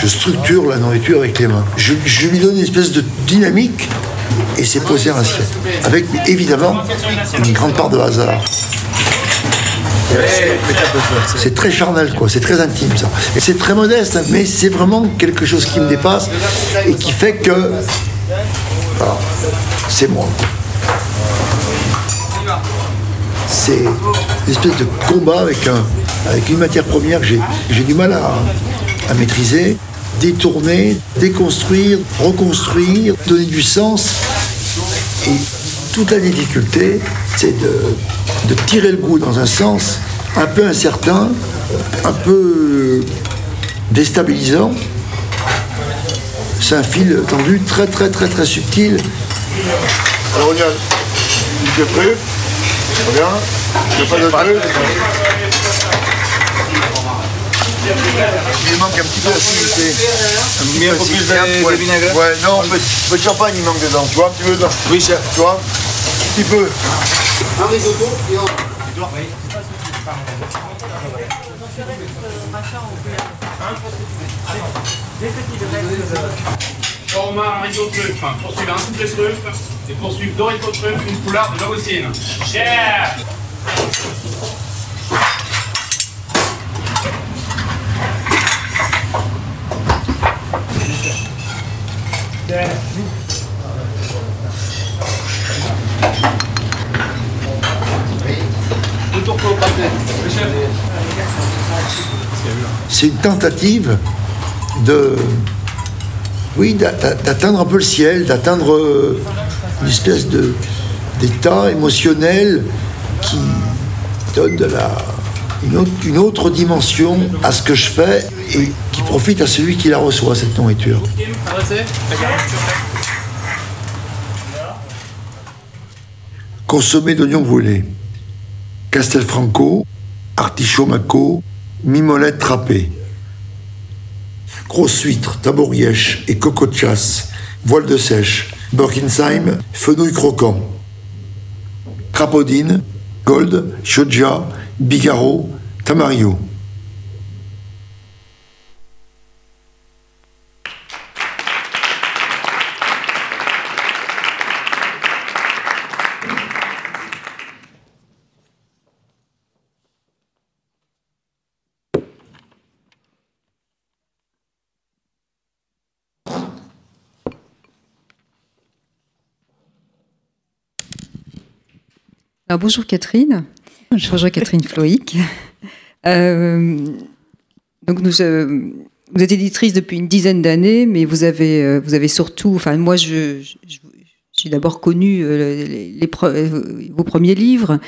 je structure la nourriture avec les mains. Je, lui donne une espèce de dynamique et c'est posé en assiette. Avec évidemment une grande part de hasard. C'est très charnel, quoi. C'est très intime, ça. Et c'est très modeste, hein, mais c'est vraiment quelque chose qui me dépasse et qui fait que. c'est moi. C'est une espèce de combat avec, un, une matière première que j'ai, du mal à maîtriser. Détourner, déconstruire, reconstruire, donner du sens. Et toute la difficulté, c'est de, tirer le goût dans un sens un peu incertain, un peu déstabilisant. C'est un fil tendu très très très très subtil. Alors on y a tu es prêt Il manque un petit peu d'acidité. Un petit peu d'acidité, ouais. vinaigre Ouais, non, un peu, de champagne il manque dedans. Tu vois un petit peu dedans Oui, chef. Tu vois Un petit peu. Un risotto et Omar, un rideau truffe, poursuivre un soufflé truffe, et poursuivre deux rideaux truffe, une poularde de logocine. Chef Le tourteau, passez. Le chef. C'est une tentative de oui d'a- d'a- d'atteindre un peu le ciel, d'atteindre euh, une espèce de d'état émotionnel qui donne de la une autre dimension à ce que je fais et qui profite à celui qui la reçoit cette nourriture. Consommé d'oignons brûlés, Castelfranco, artichaut maco, mimolette râpée, grosse huître, tabourièche et coco chasse, voile de sèche, Burkinsheim, fenouil croquant, crapaudine, gold, chogia, bigaro, tamarillo. Alors, bonjour Catherine. Bonjour Catherine Floïc. (laughs) Euh, donc nous, euh, vous êtes éditrice depuis une dizaine d'années, mais vous avez, euh, vous avez surtout, enfin moi je, j'ai d'abord connu euh, les, les pre- euh, vos premiers livres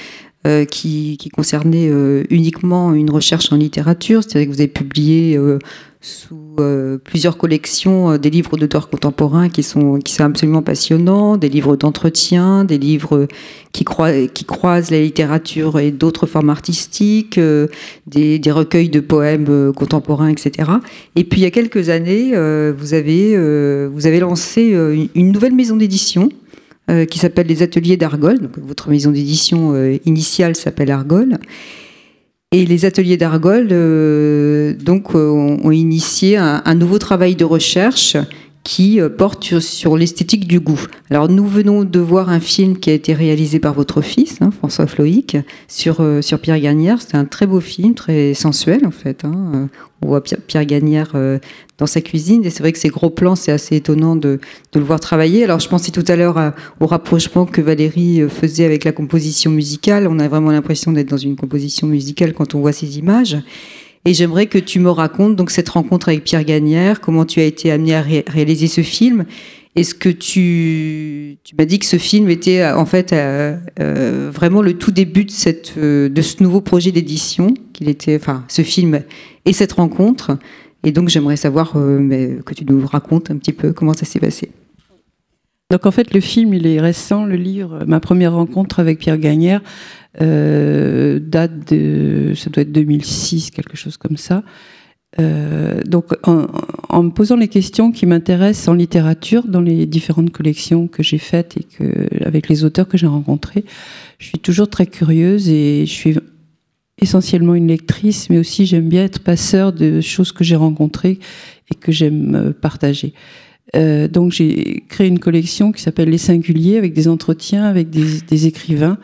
euh, qui, qui concernaient euh, uniquement une recherche en littérature, c'est-à-dire que vous avez publié euh, sous euh, plusieurs collections euh, des livres d'auteurs contemporains qui sont, qui sont absolument passionnants, des livres d'entretien, des livres qui, croi- qui croisent la littérature et d'autres formes artistiques, euh, des, des recueils de poèmes euh, contemporains, etc. Et puis il y a quelques années, euh, vous, avez, euh, vous avez lancé une- nouvelle maison d'édition qui s'appelle les Ateliers d'Argol. Donc, votre maison d'édition initiale s'appelle Argol. Et les ateliers d'Argol euh, euh, ont, initié un, nouveau travail de recherche qui euh, porte sur, l'esthétique du goût. Alors nous venons de voir un film qui a été réalisé par votre fils, hein, François Floïc, sur, sur Pierre Gagnère. C'est un très beau film, très sensuel en fait. hein. On voit Pierre, Pierre Gagnère dans sa cuisine et c'est vrai que ces gros plans, c'est assez étonnant de, le voir travailler. Alors je pensais tout à l'heure à- au rapprochement que Valérie euh, faisait avec la composition musicale. On a vraiment l'impression d'être dans une composition musicale quand on voit ces images. Et j'aimerais que tu me racontes donc cette rencontre avec Pierre Gagnère, comment tu as été amené à ré- réaliser ce film? Est-ce que tu, tu m'as dit que ce film était euh, en fait euh, euh, vraiment le tout début de, euh, de ce nouveau projet d'édition, qu'il était, enfin, ce film et cette rencontre. Et donc j'aimerais savoir euh, que tu nous racontes un petit peu comment ça s'est passé. Donc en fait, le film, il est récent. Le livre, ma première rencontre avec Pierre Gagnère, euh, date de, ça doit être 2006, quelque chose comme ça. Euh, donc en, me posant les questions qui m'intéressent en littérature, dans les différentes collections que j'ai faites et avec les auteurs que j'ai rencontrés, je suis toujours très curieuse et je suis essentiellement une lectrice, mais aussi j'aime bien être passeur de choses que j'ai rencontrées et que j'aime euh, partager. Euh, donc j'ai créé une collection qui s'appelle Les Singuliers avec des entretiens avec des, des, écrivains.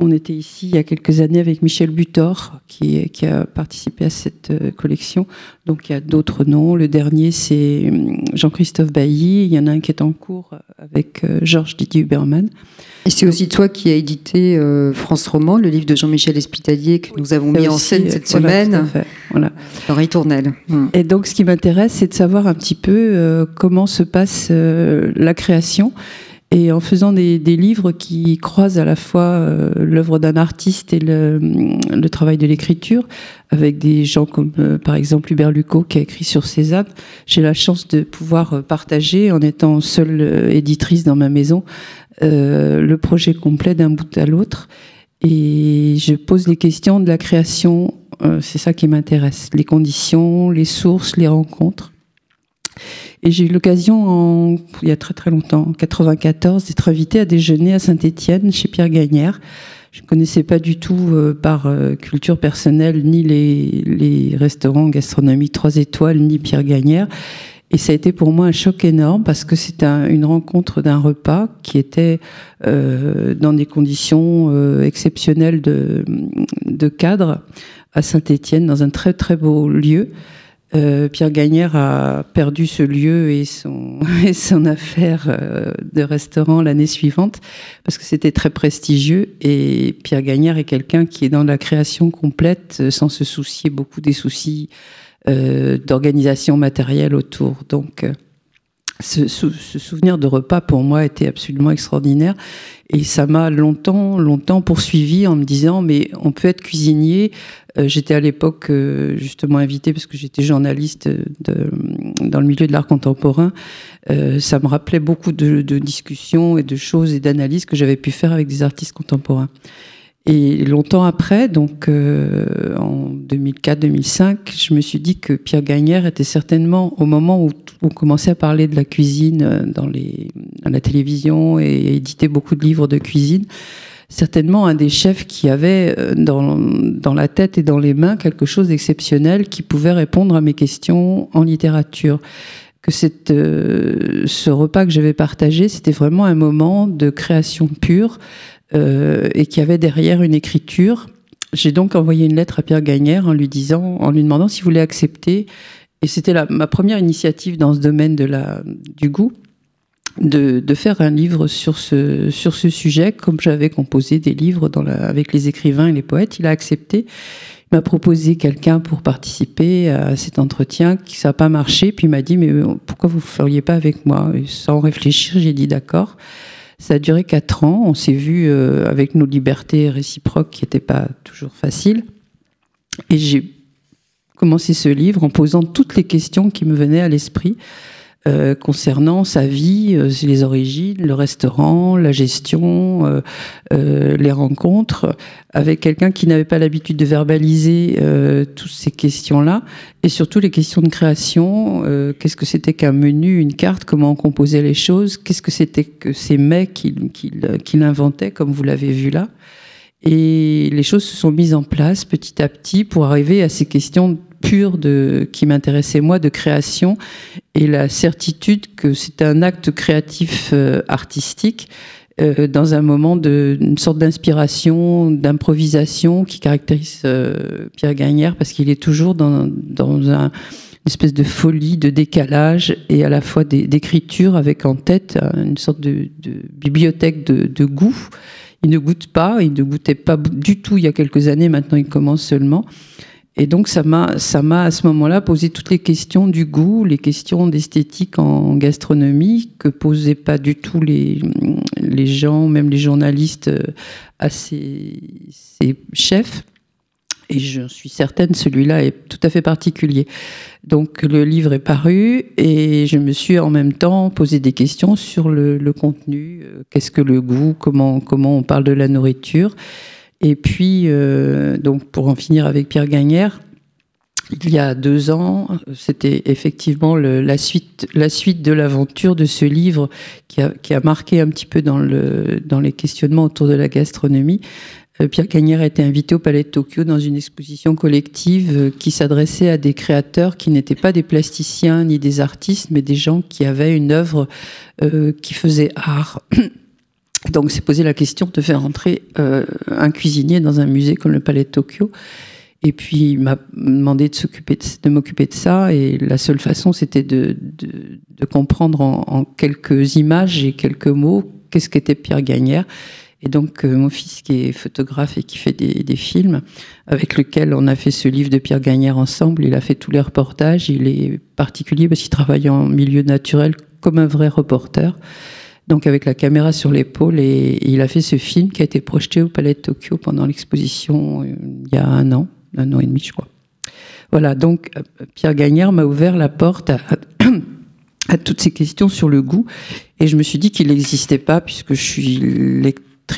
On était ici il y a quelques années avec Michel Butor qui, qui a participé à cette euh, collection. Donc il y a d'autres noms. Le dernier c'est hum, Jean-Christophe Bailly. Il y en a un qui est en cours avec euh, Georges Didier Huberman. Et c'est aussi toi qui as édité euh, France Roman, le livre de Jean-Michel Espitalier que nous avons mis aussi, en scène cette voilà, semaine. Voilà. Tournelle. Mmh. Et donc, ce qui m'intéresse, c'est de savoir un petit peu euh, comment se passe euh, la création. Et en faisant des, des, livres qui croisent à la fois euh, l'œuvre d'un artiste et le, le travail de l'écriture, avec des gens comme euh, par exemple Hubert Lucot qui a écrit sur Cézanne, j'ai la chance de pouvoir euh, partager, en étant seule éditrice dans ma maison, le projet complet d'un bout à l'autre. Et je pose les questions de la création, c'est ça qui m'intéresse, les conditions, les sources, les rencontres. Et j'ai eu l'occasion, il y a très très longtemps, en 94, d'être invitée à déjeuner à Saint-Étienne chez Pierre Gagnère. Je ne connaissais pas du tout euh, par euh, culture personnelle ni les, restaurants gastronomie 3 étoiles, ni Pierre Gagnère. Et ça a été pour moi un choc énorme parce que c'était un, une rencontre d'un repas qui était euh, dans des conditions exceptionnelles de, de cadre à Saint-Étienne, dans un très très beau lieu. Euh, Pierre Gagnère a perdu ce lieu (laughs) et son, affaire euh, de restaurant l'année suivante parce que c'était très prestigieux et Pierre Gagnère est quelqu'un qui est dans la création complète euh, sans se soucier beaucoup des soucis d'organisation matérielle autour. Donc ce, souvenir de repas pour moi était absolument extraordinaire et ça m'a longtemps longtemps poursuivi en me disant mais on peut être cuisinier. Euh, j'étais à l'époque euh, justement invitée parce que j'étais journaliste de, dans le milieu de l'art contemporain. Euh, ça me rappelait beaucoup de, de, discussions et de choses et d'analyses que j'avais pu faire avec des artistes contemporains et longtemps après, donc euh, en 2004-2005, je me suis dit que Pierre Gagnère était certainement au moment où on commençait à parler de la cuisine dans, les, la télévision et éditer beaucoup de livres de cuisine, certainement un des chefs qui avait dans, dans la tête et dans les mains quelque chose d'exceptionnel qui pouvait répondre à mes questions en littérature. Que cette, euh, ce repas que j'avais partagé, c'était vraiment un moment de création pure euh, et qui avait derrière une écriture. J'ai donc envoyé une lettre à Pierre Gagnère en lui disant, en lui demandant s'il voulait accepter. Et c'était ma première initiative dans ce domaine de la, du goût, de, de faire un livre sur ce, sur ce sujet, comme j'avais composé des livres avec les écrivains et les poètes. Il a accepté. Il m'a proposé quelqu'un pour participer à cet entretien, ça n'a pas marché. Puis il m'a dit, mais pourquoi vous ne feriez pas avec moi? Sans réfléchir, j'ai dit d'accord. Ça a duré quatre ans. On s'est vu euh, avec nos libertés réciproques qui n'étaient pas toujours faciles. Et j'ai commencé ce livre en posant toutes les questions qui me venaient à l'esprit euh, concernant sa vie, euh, les origines, le restaurant, la gestion, euh, euh les rencontres, avec quelqu'un qui n'avait pas l'habitude de verbaliser euh, toutes ces questions-là, et surtout les questions de création. Qu'est-ce que c'était qu'un menu, une carte, comment on composait les choses, qu'est-ce que c'était que ces mets qu'il qu'il, qu'il inventait, comme vous l'avez vu là. Et les choses se sont mises en place petit à petit pour arriver à ces questions pure de, qui m'intéressait moi de création et la certitude que c'est un acte créatif euh, artistique euh, dans un moment de une sorte d'inspiration, d'improvisation qui caractérise euh, Pierre Gagnère parce qu'il est toujours dans, dans un, une espèce de folie, de décalage et à la fois d'écriture avec en tête une sorte de, de bibliothèque de, de goût. Il ne goûte pas, il ne goûtait pas du tout il y a quelques années, maintenant il commence seulement. Et donc ça m'a, ça m'a à ce moment-là posé toutes les questions du goût, les questions d'esthétique en gastronomie que posaient pas du tout les, les gens, même les journalistes à ces, ces chefs. Et je suis certaine, celui-là est tout à fait particulier. Donc le livre est paru et je me suis en même temps posé des questions sur le, le contenu. Qu'est-ce que le goût Comment comment on parle de la nourriture et puis, euh, donc, pour en finir avec Pierre Gagnère, il y a deux ans, c'était effectivement le, la, suite, la suite de l'aventure de ce livre qui a, qui a, marqué un petit peu dans, le, dans les questionnements autour de la gastronomie. Euh, Pierre Gagnère a été invité au Palais de Tokyo dans une exposition collective euh, qui s'adressait à des créateurs qui n'étaient pas des plasticiens ni des artistes, mais des gens qui avaient une œuvre euh, qui faisait art. (clears throat) Donc, c'est posé la question de faire entrer euh, un cuisinier dans un musée comme le Palais de Tokyo. Et puis, il m'a demandé de, s'occuper de, de m'occuper de ça. Et la seule façon, c'était de, de, de comprendre en, en quelques images et quelques mots qu'est-ce qu'était Pierre Gagnère. Et donc, euh, mon fils, qui est photographe et qui fait des, des, films, avec lequel on a fait ce livre de Pierre Gagnère ensemble, il a fait tous les reportages. Il est particulier parce qu'il travaille en milieu naturel comme un vrai reporter. Donc, avec la caméra sur l'épaule, et, il a fait ce film qui a été projeté au Palais de Tokyo pendant l'exposition euh, il y a un an, un an et demi, je crois. Voilà, donc euh, Pierre Gagnère m'a ouvert la porte à, (clears throat) à toutes ces questions sur le goût. Et je me suis dit qu'il n'existait pas, puisque je suis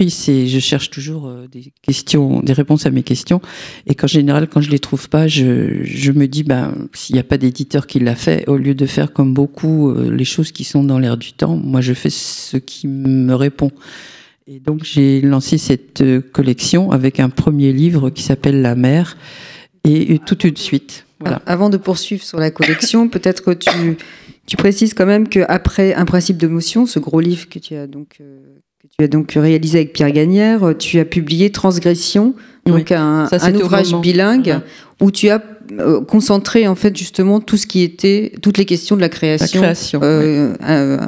et je cherche toujours euh, des questions, des réponses à mes questions. Et qu'en général, quand je les trouve pas, je, me dis, ben, s'il n'y a pas d'éditeur qui l'a fait, au lieu de faire comme beaucoup euh, les choses qui sont dans l'air du temps, moi je fais ce qui me répond. Et donc j'ai lancé cette euh, collection avec un premier livre qui s'appelle La mer et tout de suite. Avant de poursuivre sur la collection, (laughs) peut-être que tu, précises quand même qu'après Un principe de motion, ce gros livre que tu as donc, que tu as donc réalisé avec Pierre Gagnère, tu as publié Transgression, donc un, Ça, un ouvrage bilingue ouais. où tu as euh, concentré en fait justement tout ce qui était toutes les questions de la création, la création euh, euh,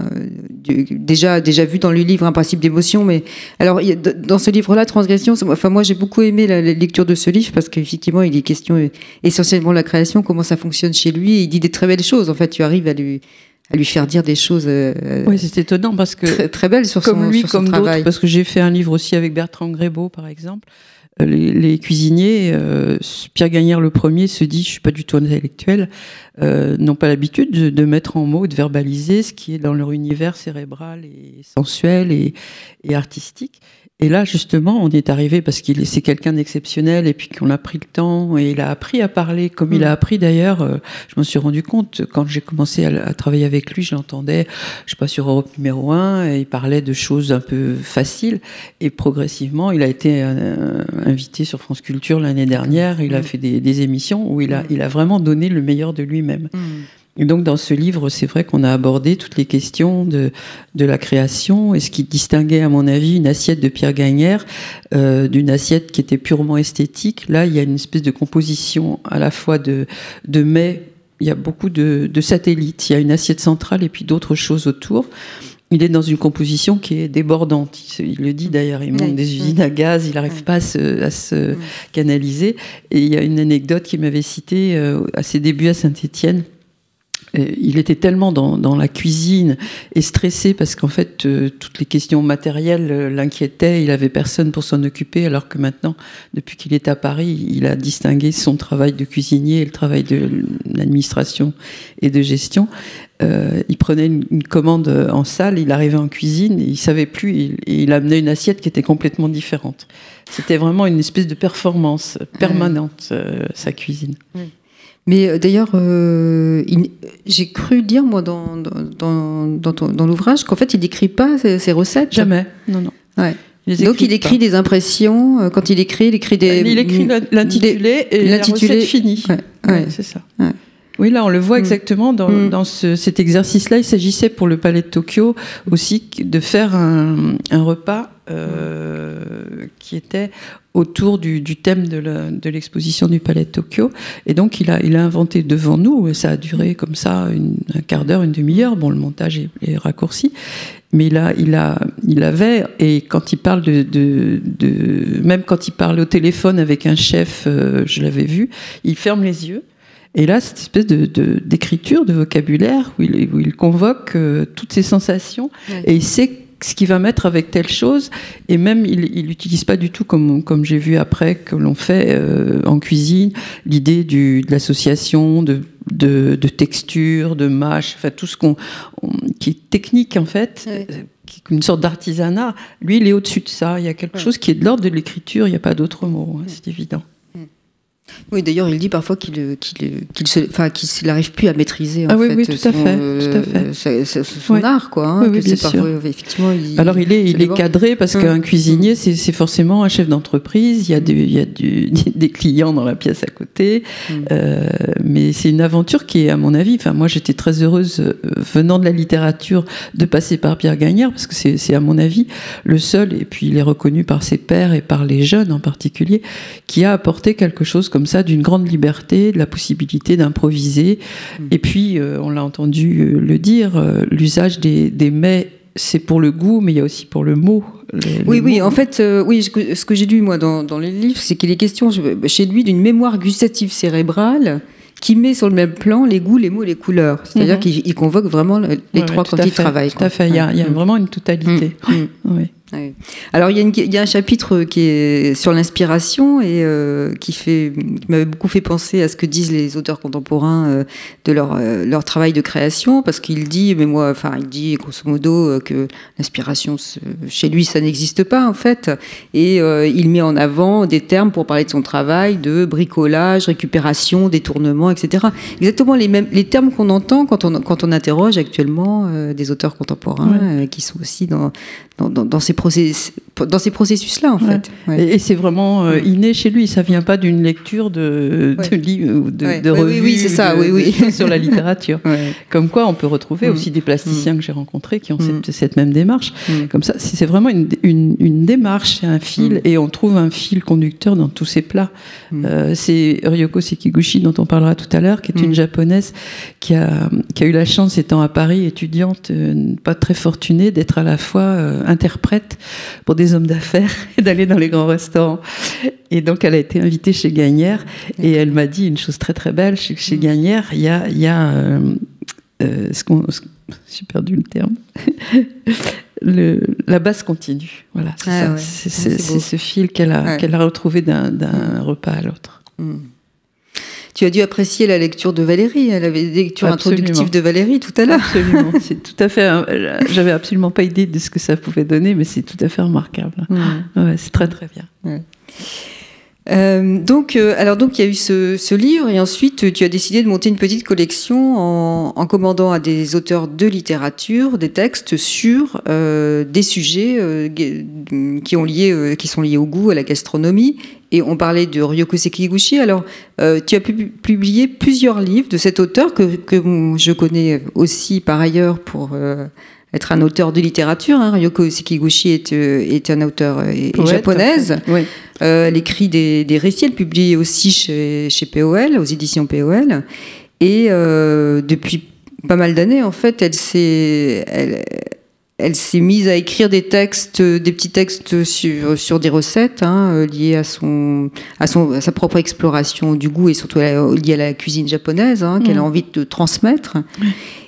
du, déjà déjà vu dans le livre un principe d'émotion mais alors dans ce livre là transgression enfin moi j'ai beaucoup aimé la, la, lecture de ce livre parce qu'effectivement il est question essentiellement de la création comment ça fonctionne chez lui et il dit des très belles choses. En fait tu arrives à lui à lui faire dire des choses euh, oui c'est étonnant parce que très, très belles sur comme son, lui sur son comme travail parce que j'ai fait un livre aussi avec Bertrand Grébeau par exemple les, les, cuisiniers, euh, Pierre Gagnère le premier se dit, je suis pas du tout intellectuel, euh, n'ont pas l'habitude de, de, mettre en mots, de verbaliser ce qui est dans leur univers cérébral et sensuel et, et artistique. Et là, justement, on y est arrivé parce qu'il c'est quelqu'un d'exceptionnel et puis qu'on a pris le temps et il a appris à parler comme mmh. il a appris d'ailleurs. Euh, je me suis rendu compte quand j'ai commencé à, à, travailler avec lui, je l'entendais, je sais pas sur Europe numéro 1, et il parlait de choses un peu faciles et progressivement, il a été euh, invité sur France Culture l'année dernière. Il mmh. a fait des, des, émissions où il a, il a vraiment donné le meilleur de lui-même. Mmh. Et donc dans ce livre, c'est vrai qu'on a abordé toutes les questions de, de la création et ce qui distinguait à mon avis une assiette de Pierre Gagnère euh, d'une assiette qui était purement esthétique. Là, il y a une espèce de composition à la fois de, de mets, il y a beaucoup de, de satellites, il y a une assiette centrale et puis d'autres choses autour. Il est dans une composition qui est débordante. Il, il le dit d'ailleurs, il monte oui. des usines à gaz, il n'arrive pas à se, à se oui. canaliser. Et il y a une anecdote qui m'avait cité euh, à ses débuts à Saint-Étienne il était tellement dans, dans, la cuisine et stressé parce qu'en fait euh, toutes les questions matérielles euh, l'inquiétaient, il avait personne pour s'en occuper alors que maintenant depuis qu'il est à Paris, il a distingué son travail de cuisinier et le travail de l'administration et de gestion. Euh, il prenait une, commande en salle, il arrivait en cuisine, il savait plus, il, amenait une assiette qui était complètement différente. C'était vraiment une espèce de performance permanente, mmh. sa cuisine. Mais euh, d'ailleurs, euh, j'ai cru dire, moi, dans, dans, dans, dans l'ouvrage, qu'en fait, il n'écrit pas ses, ses, recettes. Jamais, non, non. Ouais. Donc il écrit pas. des impressions. Euh, quand il écrit, il écrit des. Il écrit l'intitulé et l'intitulé fini. Ouais, ouais. c'est ça. Ouais. Oui, là, on le voit mm. exactement dans, mm. dans ce, cet exercice-là. Il s'agissait pour le Palais de Tokyo aussi de faire un, un repas euh, qui était autour du, du thème de l'exposition du Palais de Tokyo. Et donc, il a, il a inventé devant nous, et ça a duré comme ça une, un quart d'heure, une demi-heure. Bon, le montage est, est, raccourci. Mais il, a, il, a, il avait, et quand il parle de, de, de Même quand il parle au téléphone avec un chef, euh, je l'avais vu, il ferme les yeux et là, cette espèce d'écriture, de, de, vocabulaire, où il, où il convoque euh, toutes ses sensations, ouais. et il sait ce qu'il va mettre avec telle chose, et même il n'utilise pas du tout, comme, comme j'ai vu après que l'on fait euh, en cuisine, l'idée de l'association de, de, de, texture, de mâche, enfin tout ce qu'on, qui est technique en fait. Ouais une sorte d'artisanat, lui, il est au-dessus de ça. Il y a quelque chose qui est de l'ordre de l'écriture, il n'y a pas d'autre mot, hein, c'est évident. Oui, d'ailleurs, il dit parfois qu'il euh, qu'il euh, qu'il se- enfin, qu'il n'arrive plus à maîtriser en Ah oui, fait, oui, tout à son, fait, euh, tout à fait. sa- sa- son Oui. art, quoi. hein, Oui, oui, que bien c'est sûr. parfois- effectivement, il, Alors il est, il est cadré parce Hum. qu'un cuisinier, c'est c'est forcément un chef d'entreprise. Il y a, du- il y a du- (laughs) des clients dans la pièce à côté. Hum. Euh, mais c'est une aventure qui est, à mon avis, enfin moi j'étais très heureuse euh, venant de la littérature de passer par Pierre Gagnère parce que c'est c'est, à mon avis le seul, et puis il est reconnu par ses pairs et par les jeunes en particulier, qui a apporté quelque chose comme ça d'une grande liberté, de la possibilité d'improviser. Et puis, euh, on l'a entendu euh, le dire, euh, l'usage des, des mets, c'est pour le goût, mais il y a aussi pour le mot. Oui, oui, en fait, euh, oui, ce que, ce que j'ai lu, moi, dans, dans les livres, c'est qu'il est question je- chez lui d'une mémoire gustative cérébrale qui met sur le même plan les goûts, les mots, les couleurs. C'est-à-dire Mhm. qu'il il convoque vraiment le- les Ouais, trois ouais, quand il travaille. Tout à fait, il y a, il y a vraiment une totalité. Oui. Alors il y, a une- il y a un chapitre qui est sur l'inspiration et euh, qui fait, qui m'avait beaucoup fait penser à ce que disent les auteurs contemporains euh, de leur euh, leur travail de création parce qu'il dit, mais moi, enfin il dit grosso modo que l'inspiration chez lui ça n'existe pas en fait. Et il met en avant des termes pour parler de son travail de bricolage, récupération, détournement, etc. Exactement les mêmes les termes qu'on entend quand on quand on interroge actuellement des auteurs contemporains qui sont aussi dans dans, dans, dans ces dans ces processus là en Ouais. fait. Ouais. Et, et c'est vraiment euh, inné chez lui, ça vient pas d'une lecture de, de livres ou de, de Ouais, oui, revues oui, c'est ça, de- oui, oui. sur la littérature. (laughs) Comme quoi, on peut retrouver Mm. aussi des plasticiens que j'ai rencontrés qui ont Mm. cette, cette même démarche. Comme ça, c'est vraiment une, une- une démarche, c'est un fil, Mm. et on trouve un fil conducteur dans tous ces plats. Euh, c'est Ryoko Sekiguchi, dont on parlera tout à l'heure, qui est Mm. une japonaise qui a, qui a eu la chance, étant à Paris, étudiante, euh, pas très fortunée, d'être à la fois euh, interprète pour des hommes d'affaires (laughs) et d'aller dans les grands restaurants. Et donc, elle a été invitée chez Gagnère et elle m'a dit une chose très très belle chez, Mm. chez Gagnère, il y a, y a euh, euh, ce qu'on. J'ai perdu le terme. (laughs) Le, la base continue. Voilà, c'est Ah ouais. Ah, ce fil qu'elle a, Ouais. qu'elle a retrouvé d'un d'un repas à l'autre. Mm. Tu as dû apprécier la lecture de Valérie. Des lectures Absolument. introductives de Valérie tout à l'heure. Absolument, (laughs) c'est tout à fait. euh, J'avais absolument pas idée de ce que ça pouvait donner, mais c'est tout à fait remarquable. Mm. Ouais, c'est très très bien. Euh, donc, euh, alors donc il y a eu ce, ce livre et ensuite euh, tu as décidé de monter une petite collection en, en commandant à des auteurs de littérature des textes sur euh, des sujets euh, qui ont lié, euh, qui sont liés au goût, à la gastronomie. Et on parlait de Ryoko Sekiguchi. Alors, tu as pu- publié plusieurs livres de cet auteur que, que je connais aussi par ailleurs pour être un auteur de littérature. Hein. Ryoko Sekiguchi est, euh, est un auteur euh, Poète, japonaise. Oui. Euh, elle écrit des, des récits, elle publie aussi chez, chez POL, aux éditions POL. Et euh, depuis pas mal d'années, en fait, elle s'est, elle, elle s'est mise à écrire des textes, des petits textes sur, sur des recettes hein, liées à, son, à, son, à sa propre exploration du goût et surtout liées à la cuisine japonaise hein, qu'elle a Mm. envie de transmettre.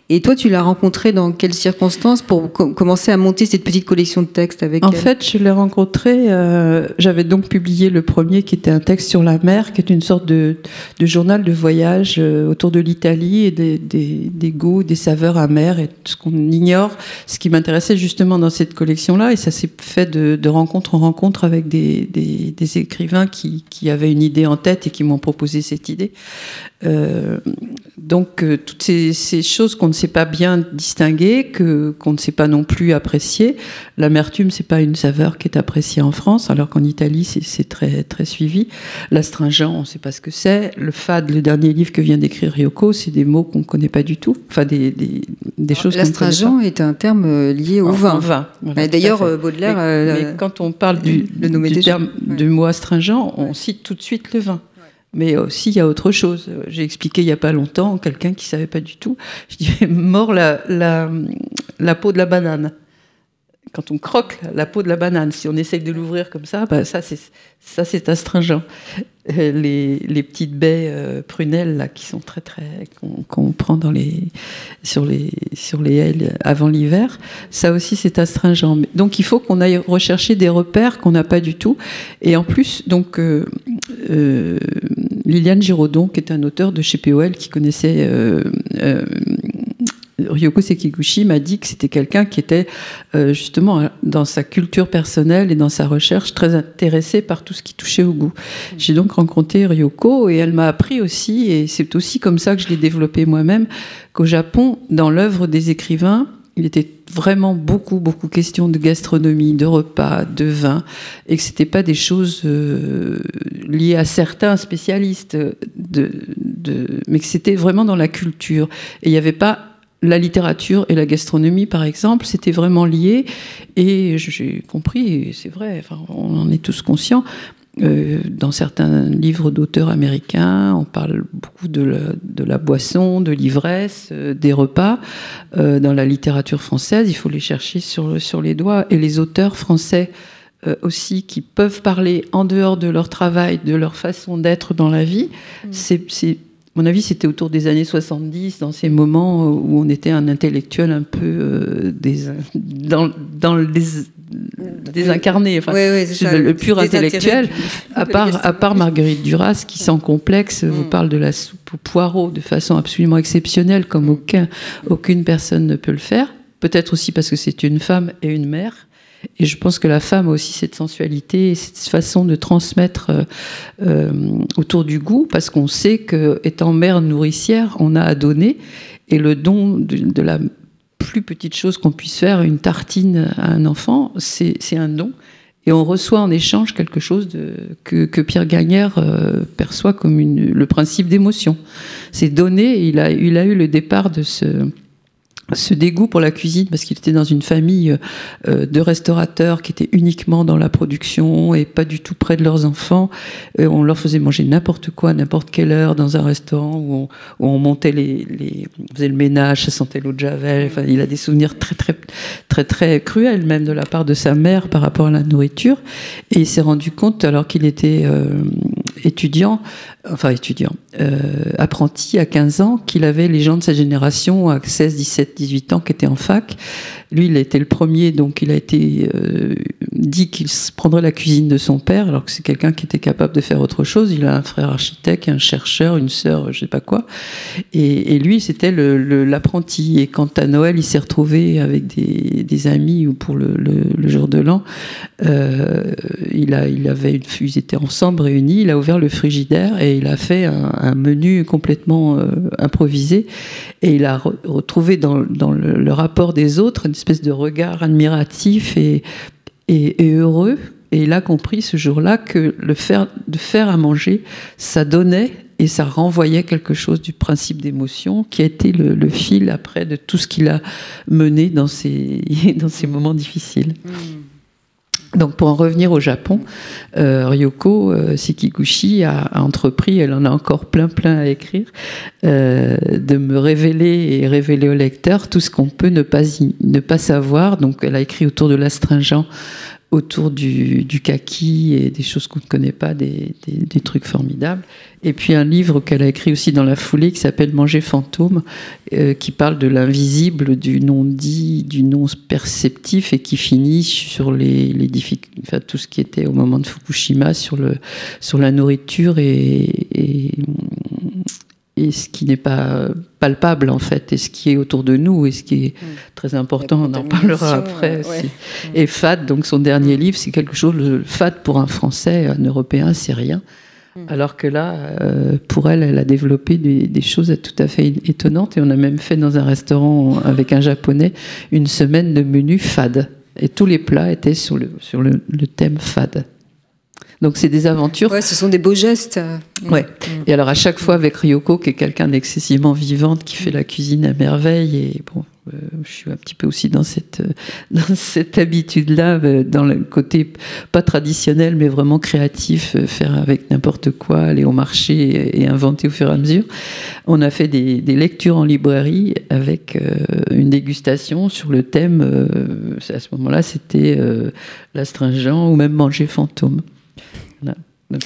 Et toi, tu l'as rencontrée dans quelles circonstances pour co- commencer à monter cette petite collection de textes avec En elle fait, je l'ai rencontré. euh, J'avais donc publié le premier qui était un texte sur la mer, qui est une sorte de, de journal de voyage euh, autour de l'Italie et des, des, des goûts, des saveurs amères et tout ce qu'on ignore. Ce qui m'intéressait justement dans cette collection-là, et ça s'est fait de, de rencontre en rencontre avec des, écrivains qui, qui avaient une idée en tête et qui m'ont proposé cette idée. Euh, donc toutes ces, ces choses qu'on ne sait pas bien distinguer, que qu'on ne sait pas non plus apprécier. L'amertume, c'est pas une saveur qui est appréciée en France, alors qu'en Italie, c'est- très très suivi. L'astringent, on ne sait pas ce que c'est. Le fade, le dernier livre que vient d'écrire Ryoko, c'est des mots qu'on ne connaît pas du tout. Enfin, des, des, des choses ne L'astringent est un terme euh, lié au En- vin. en vin, voilà, D'ailleurs, euh, Baudelaire. Mais, euh, mais quand on parle du, le terme du mot astringent, on cite tout de suite le vin. Mais aussi, il y a autre chose. Euh, J'ai expliqué il n'y a pas longtemps, quelqu'un qui ne savait pas du tout. Je dis, (laughs) mort la, la, la peau de la banane. Quand on croque la, peau de la banane, si on essaye de l'ouvrir comme ça, bah, ça c'est astringent. Euh, Les, les petites baies euh, prunelles là, qui sont très très qu'on qu'on prend dans les sur les sur les ailes avant l'hiver, ça aussi c'est astringent. Donc il faut qu'on aille rechercher des repères qu'on n'a pas du tout. Et en plus, donc euh, Liliane Giraudon, qui est un auteur de chez POL, qui connaissait Ryoko Sekiguchi m'a dit que c'était quelqu'un qui était euh, justement dans sa culture personnelle et dans sa recherche très intéressé par tout ce qui touchait au goût. J'ai donc rencontré Ryoko et elle m'a appris aussi, et c'est aussi comme ça que je l'ai développé moi-même, qu'au Japon, dans l'œuvre des écrivains, il était vraiment beaucoup, beaucoup question de gastronomie, de repas, de vin, et que c'était pas des choses euh, liées à certains spécialistes, de, de, mais que c'était vraiment dans la culture. Et il n'y avait pas la littérature et la gastronomie, par exemple, c'était vraiment lié. Et j'ai compris, et c'est vrai, enfin, on en est tous conscients, euh, dans certains livres d'auteurs américains, on parle beaucoup de la, de la boisson, de l'ivresse, euh, des repas. Euh, dans la littérature française, il faut les chercher sur, sur les doigts. Et les auteurs français aussi, qui peuvent parler en dehors de leur travail, de leur façon d'être dans la vie, c'est c'est- mon avis, c'était autour des années 70, dans ces moments où on était un intellectuel un peu euh, dans, dans désincarné, enfin, Oui, oui, c'est ça, le, pur intellectuel, à part, à gastronomie. part Marguerite Duras, qui sans complexe vous Mm. parle de la soupe au poireau de façon absolument exceptionnelle, Mm. comme aucun, aucune personne ne peut le faire. Peut-être aussi parce que c'est une femme et une mère. Et je pense que la femme a aussi cette sensualité, et cette façon de transmettre euh, euh, autour du goût, parce qu'on sait que étant mère nourricière, on a à donner, et le don de, la plus petite chose qu'on puisse faire, une tartine à un enfant, c'est un don. Et on reçoit en échange quelque chose que, Pierre Gagnère euh, perçoit comme le principe d'émotion. C'est a, il a eu le départ de ce, ce dégoût pour la cuisine parce qu'il était dans une famille euh, de restaurateurs qui étaient uniquement dans la production et pas du tout près de leurs enfants. Et on leur faisait manger n'importe quoi, n'importe quelle heure dans un restaurant où on, où on montait les, les on faisait le ménage, ça sentait l'eau de javel. Enfin, il a des souvenirs très très très très cruels même de la part de sa mère par rapport à la nourriture. Et il s'est rendu compte alors qu'il était euh, étudiant, enfin étudiant, euh, apprenti à 15 ans, qu'il avait les gens de sa génération à 16, 17, 18 ans qui étaient en fac. Lui, il a été le premier, donc il a été euh, dit qu'il prendrait la cuisine de son père, alors que c'est quelqu'un qui était capable de faire autre chose. Il a un frère architecte, un chercheur, une sœur, je sais pas quoi. Et, lui, c'était l'apprenti. Et quand à Noël, il s'est retrouvé avec des, amis ou pour le, jour de l'an, euh, il, il avait une, ils étaient ensemble réunis. Il a ouvert le frigidaire et il a fait un, menu complètement euh, improvisé. Et il a re- retrouvé dans, le, rapport des autres une espèce de regard admiratif et, heureux. Et il a compris ce jour-là que le faire, à manger, ça donnait et ça renvoyait quelque chose du principe d'émotion qui a été le, fil après de tout ce qu'il a mené dans ces, (laughs) dans ces moments difficiles. Donc pour en revenir au Japon, euh, Ryoko euh, a, entrepris, elle en a encore plein plein à écrire, euh, de me révéler et révéler au lecteur tout ce qu'on peut ne pas savoir. Donc elle a écrit autour de l'astringent, autour du, du kaki et des choses qu'on ne connaît pas, des, des- trucs formidables. Et puis un livre qu'elle a écrit aussi dans la foulée qui s'appelle Manger fantôme, euh, qui parle de l'invisible, du non-dit, du non-perceptif et qui finit sur les, les difficultés, enfin, tout ce qui était au moment de Fukushima sur, le, sur la nourriture et, et ce qui n'est pas palpable en fait, et ce qui est autour de nous, et ce qui est très important, on en parlera après euh, ouais. Et FAD, donc son dernier livre, c'est quelque chose, le FAD pour un Français, un Européen, c'est rien. Alors que là, euh, pour elle, elle a développé des, des choses tout à fait étonnantes. Et on a même fait dans un restaurant avec un Japonais une semaine de menu fade. Et tous les plats étaient sur le, sur le, le thème fade. Donc c'est des aventures. Ouais, ce sont des beaux gestes. Ouais. Et alors à chaque fois avec Ryoko, qui est quelqu'un d'excessivement vivante, qui fait la cuisine à merveille, et bon, euh, je suis un petit peu aussi dans cette, euh, (laughs) dans cette habitude-là, euh, dans le côté pas traditionnel, mais vraiment créatif, faire avec n'importe quoi, aller au marché et, inventer au fur et à mesure. On a fait des, des lectures en librairie avec euh, une dégustation sur le thème, euh, à ce moment-là, c'était l'astringent ou même manger fantôme. Voilà.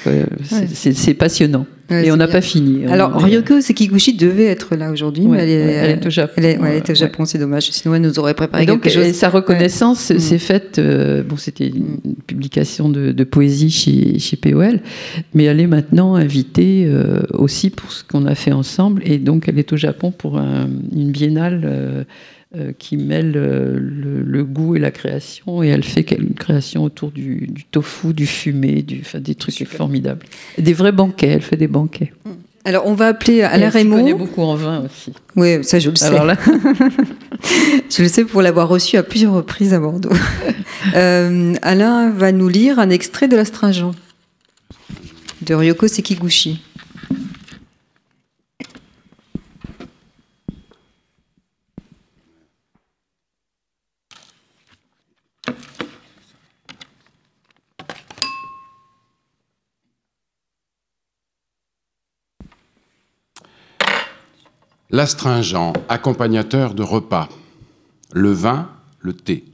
Euh, c'est- Ouais. passionnant. Ouais, Et on n'a pas fini. Alors, On- Ryoko Sekiguchi devait être là aujourd'hui, Ouais, mais elle est, ouais, elle est au Japon. Elle est, ouais, elle est au. Japon, c'est dommage. Sinon, elle nous aurait préparé Et donc, quelque chose. et sa reconnaissance Ouais. s'est faite. euh, bon, c'était une publication de, de poésie chez, chez POL, mais elle est maintenant invitée euh, aussi pour ce qu'on a fait ensemble. Et donc, elle est au Japon pour un- une biennale euh, euh, qui mêle euh, le, le goût et la création. Et elle fait une création autour du, du tofu, du fumé, du, enfin, des trucs formidables. Des vrais banquets. Elle fait des banquets. Alors, on va appeler Alain elle Raymond. connaît beaucoup en vin aussi. Oui, ça, je le sais. Alors là- (laughs) je le sais pour l'avoir reçu à plusieurs reprises à Bordeaux. (laughs) Euh, Alain va nous lire un extrait de l'astringent de Ryoko Sekiguchi. L'astringent, accompagnateur de repas. Le vin, le thé.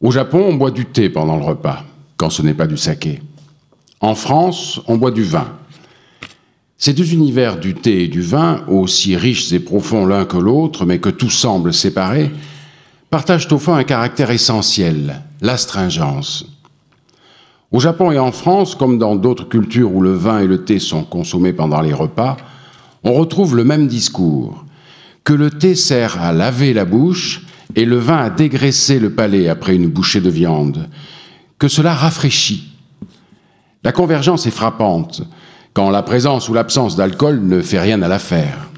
Au Japon, on boit du thé pendant le repas, quand ce n'est pas du saké. En France, on boit du vin. Ces deux univers du thé et du vin, aussi riches et profonds l'un que l'autre, mais que tout semble séparés, partagent au fond un caractère essentiel, l'astringence. Au Japon et en France, comme dans d'autres cultures où le vin et le thé sont consommés pendant les repas, on retrouve le même discours, que le thé sert à laver la bouche et le vin à dégraisser le palais après une bouchée de viande, que cela rafraîchit. La convergence est frappante quand la présence ou l'absence d'alcool ne fait rien à l'affaire.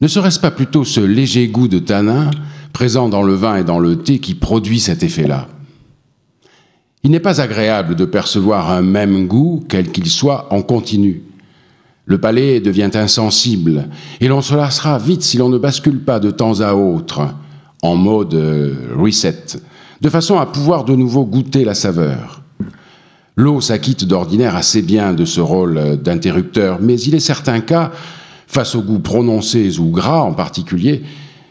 Ne serait-ce pas plutôt ce léger goût de tanin présent dans le vin et dans le thé qui produit cet effet-là? Il n'est pas agréable de percevoir un même goût, quel qu'il soit, en continu. Le palais devient insensible, et l'on se lassera vite si l'on ne bascule pas de temps à autre, en mode euh, reset, de façon à pouvoir de nouveau goûter la saveur. L'eau s'acquitte d'ordinaire assez bien de ce rôle d'interrupteur, mais il est certains cas, face aux goûts prononcés ou gras en particulier,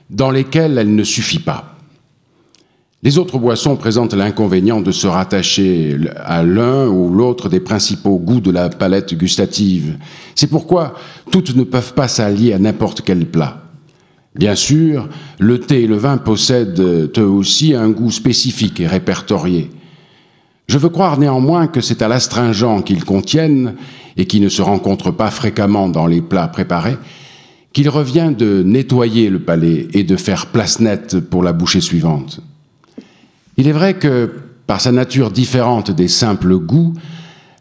dans lesquels elle ne suffit pas. Les autres boissons présentent l'inconvénient de se rattacher à l'un ou l'autre des principaux goûts de la palette gustative. C'est pourquoi toutes ne peuvent pas s'allier à n'importe quel plat. Bien sûr, le thé et le vin possèdent eux aussi un goût spécifique et répertorié. Je veux croire néanmoins que c'est à l'astringent qu'ils contiennent, et qui ne se rencontre pas fréquemment dans les plats préparés, qu'il revient de nettoyer le palais et de faire place nette pour la bouchée suivante. Il est vrai que, par sa nature différente des simples goûts,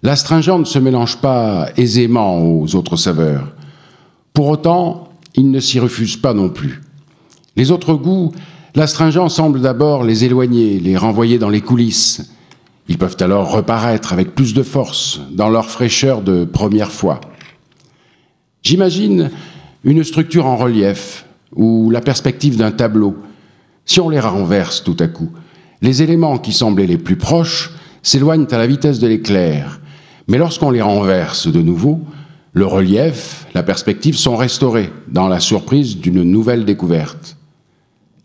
l'astringent ne se mélange pas aisément aux autres saveurs. Pour autant, il ne s'y refuse pas non plus. Les autres goûts, l'astringent semble d'abord les éloigner, les renvoyer dans les coulisses. Ils peuvent alors reparaître avec plus de force dans leur fraîcheur de première fois. J'imagine une structure en relief ou la perspective d'un tableau. Si on les renverse tout à coup, les éléments qui semblaient les plus proches s'éloignent à la vitesse de l'éclair, mais lorsqu'on les renverse de nouveau, le relief, la perspective sont restaurés dans la surprise d'une nouvelle découverte.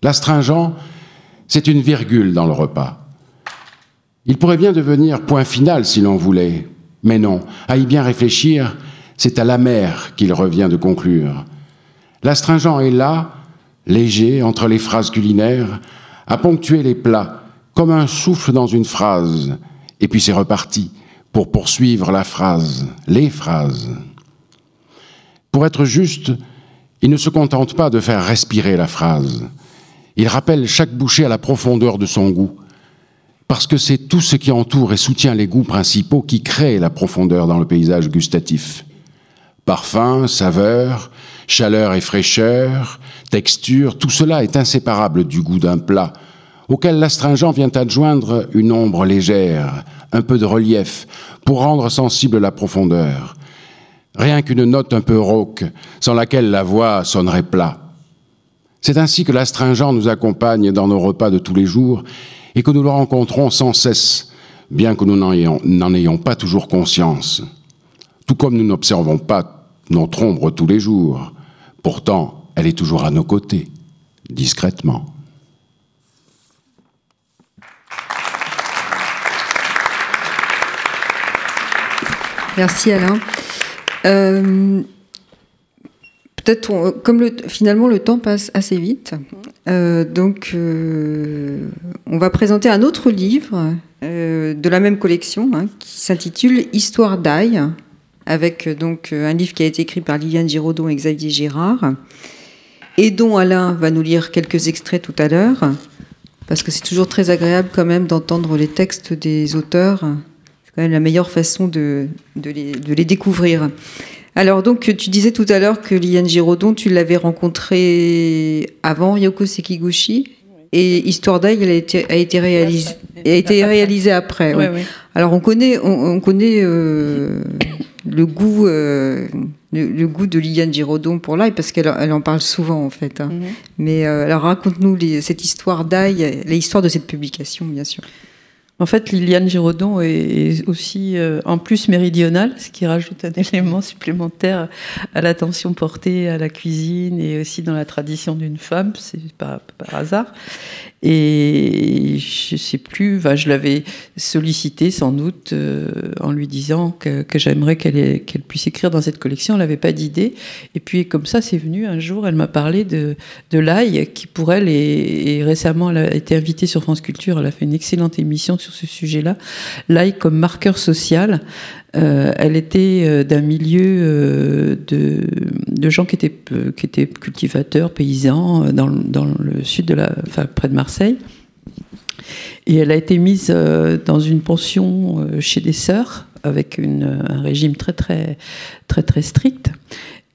L'astringent, c'est une virgule dans le repas. Il pourrait bien devenir point final si l'on voulait, mais non, à y bien réfléchir, c'est à l'amer qu'il revient de conclure. L'astringent est là, léger entre les phrases culinaires, à ponctuer les plats, comme un souffle dans une phrase, et puis c'est reparti pour poursuivre la phrase, les phrases. Pour être juste, il ne se contente pas de faire respirer la phrase. Il rappelle chaque bouchée à la profondeur de son goût, parce que c'est tout ce qui entoure et soutient les goûts principaux qui crée la profondeur dans le paysage gustatif. Parfum, saveur, chaleur et fraîcheur, texture, tout cela est inséparable du goût d'un plat, auquel l'astringent vient adjoindre une ombre légère, un peu de relief, pour rendre sensible la profondeur. Rien qu'une note un peu rauque, sans laquelle la voix sonnerait plat. C'est ainsi que l'astringent nous accompagne dans nos repas de tous les jours et que nous le rencontrons sans cesse, bien que nous n'en ayons, n'en ayons pas toujours conscience. Tout comme nous n'observons pas notre ombre tous les jours, pourtant elle est toujours à nos côtés, discrètement. Merci Alain. Euh, Peut-être, comme le, finalement le temps passe assez vite, euh, donc euh, on va présenter un autre livre de la même collection hein, qui s'intitule Histoire d'ail, avec donc un livre qui a été écrit par Liliane Giraudon et Xavier Girard, et dont Alain va nous lire quelques extraits tout à l'heure, parce que c'est toujours très agréable quand même d'entendre les textes des auteurs. La meilleure façon de, de les, de les découvrir. Alors donc tu disais tout à l'heure que Liliane Giraudon, tu l'avais rencontrée avant Yoko Sekiguchi. Et Histoire elle a été, a été réalisée, a été réalisée après. Alors on connaît, on, on connaît euh, le goût, euh, le, le goût de Liliane Giraudon pour l'ail parce qu'elle elle en parle souvent en fait. hein. Mais euh, alors raconte-nous cette histoire d'ail, l'histoire de cette publication bien sûr. En fait, Liliane Giraudon est aussi euh, en plus méridionale, ce qui rajoute un (laughs) élément supplémentaire à l'attention portée à la cuisine et aussi dans la tradition d'une femme, c'est pas par hasard. Et je sais plus, enfin, je l'avais sollicité sans doute euh, en lui disant que, j'aimerais qu'elle puisse écrire dans cette collection. Elle n'avait pas d'idée. Et puis comme ça, c'est venu un jour, elle m'a parlé de, de l'ail, qui pour elle, est, et récemment, elle a été invitée sur France Culture, elle a fait une excellente émission sur ce sujet-là. L'ail comme marqueur social. Euh, elle était euh, d'un milieu euh, de, gens qui étaient, qui étaient cultivateurs, paysans, dans, le- sud de la, enfin, près de Marseille. Et elle a été mise dans une pension chez des sœurs avec un régime très très très très strict.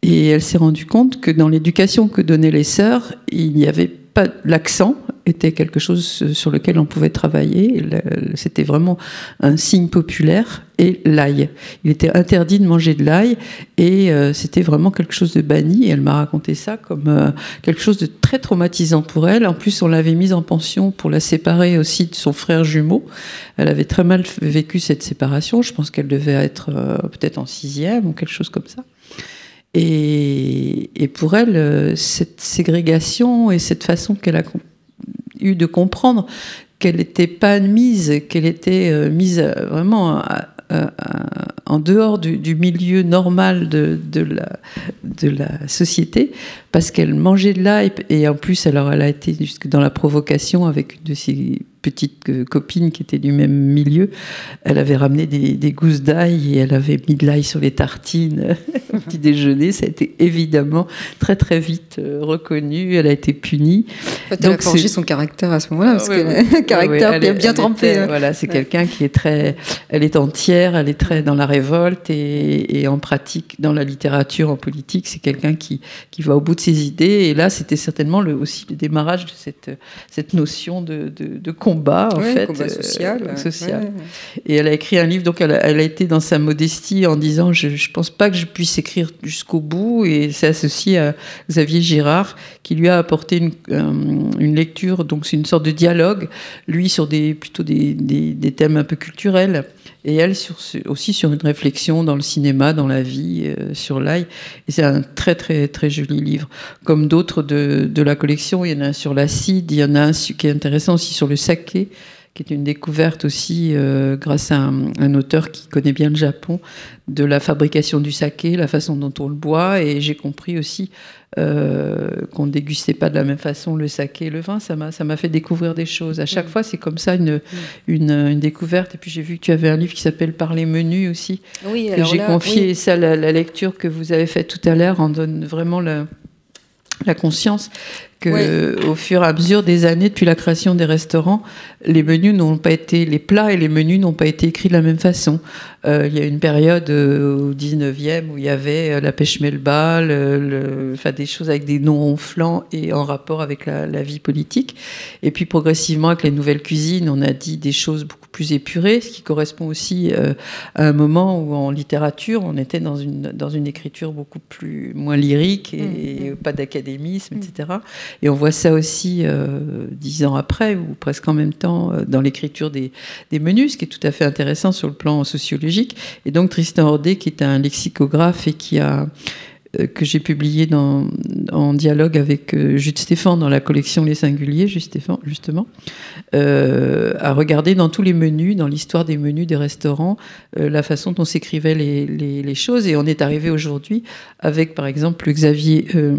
Et elle s'est rendue compte que dans l'éducation que donnaient les sœurs, il n'y avait pas l'accent était quelque chose sur lequel on pouvait travailler. Le- C'était vraiment un signe populaire et l'ail. Il était interdit de manger de l'ail et euh, c'était vraiment quelque chose de banni. Et elle m'a raconté ça comme euh, quelque chose de très traumatisant pour elle. En plus, on l'avait mise en pension pour la séparer aussi de son frère jumeau. Elle avait très mal vécu cette séparation. Je pense qu'elle devait être euh, peut-être en sixième ou quelque chose comme ça. Et, et pour elle, euh, cette ségrégation et cette façon qu'elle a eu de comprendre qu'elle n'était pas admise, qu'elle était euh, mise euh, vraiment à- en dehors du, milieu normal de la société, parce qu'elle mangeait de l'ail, et en plus, alors, elle a été jusque dans la provocation avec une de ses petites euh, copines qui étaient du même milieu. Elle avait ramené des, des gousses d'ail et elle avait mis de l'ail sur les tartines (laughs) au petit déjeuner. Ça a été évidemment très très vite euh, reconnu. Elle a été punie. En fait, elle a forgé c'est- son caractère à ce moment-là, parce (laughs) Ouais, ouais. a Ouais, caractère ouais, elle bien, trempé. hein. Voilà, c'est quelqu'un qui est très, elle est entière, elle est très dans la révolte et, et en pratique, dans la littérature, en politique, c'est quelqu'un qui, qui va au bout de ses idées. Et là, c'était certainement le, aussi le démarrage de cette, cette notion de, de, de combat, en fait, combat euh, social, ouais. Et elle a écrit un livre, donc elle a, elle a été dans sa modestie en disant je, je pense pas que je puisse écrire jusqu'au bout. Et c'est associé à Xavier Girard qui lui a apporté une, un- une lecture, donc c'est une sorte de dialogue, lui sur des plutôt des, des, des thèmes un peu culturels. Et elle sur aussi sur une réflexion dans le cinéma, dans la vie, euh, sur l'ail. Et c'est un très très très joli livre. Comme d'autres de, de la collection, il y en a un sur l'acide, il y en a un qui est intéressant aussi sur le saké qui est une découverte aussi euh, grâce à un, un auteur qui connaît bien le Japon de la fabrication du saké, la façon dont on le boit, et j'ai compris aussi euh, qu'on ne dégustait pas de la même façon le saké et le vin. Ça m'a ça m'a fait découvrir des choses. À chaque fois, c'est comme ça une, une, une découverte. Et puis j'ai vu que tu avais un livre qui s'appelle Par les menus aussi, Oui, que alors j'ai là, confié. oui. Ça, la, la lecture que vous avez faite tout à l'heure en donne vraiment la conscience que Ouais. au fur et à mesure des années depuis la création des restaurants, les menus n'ont pas été les plats et les menus n'ont pas été écrits de la même façon. Euh, il y a une période euh, au 19e où il y avait euh, la pêche melba, le, des choses avec des noms ronflants et en rapport avec la, la vie politique. Et puis progressivement avec les nouvelles cuisines, on a dit des choses beaucoup plus épurées, ce qui correspond aussi à un moment où en littérature on était dans une dans une écriture beaucoup plus moins lyrique et pas d'académisme, etc. Et on voit ça aussi euh, dix ans après, ou presque en même temps, euh, dans l'écriture des, des menus, ce qui est tout à fait intéressant sur le plan sociologique. Et donc Tristan Ordet, qui est un lexicographe et qui a que j'ai publié en dialogue avec euh, Jude Stéphane dans la collection Les Singuliers, Jude Stéphane, justement, euh, à regarder dans tous les menus, dans l'histoire des menus des restaurants, euh, la façon dont s'écrivaient les, choses. Et on est arrivé aujourd'hui avec, par exemple, Xavier euh,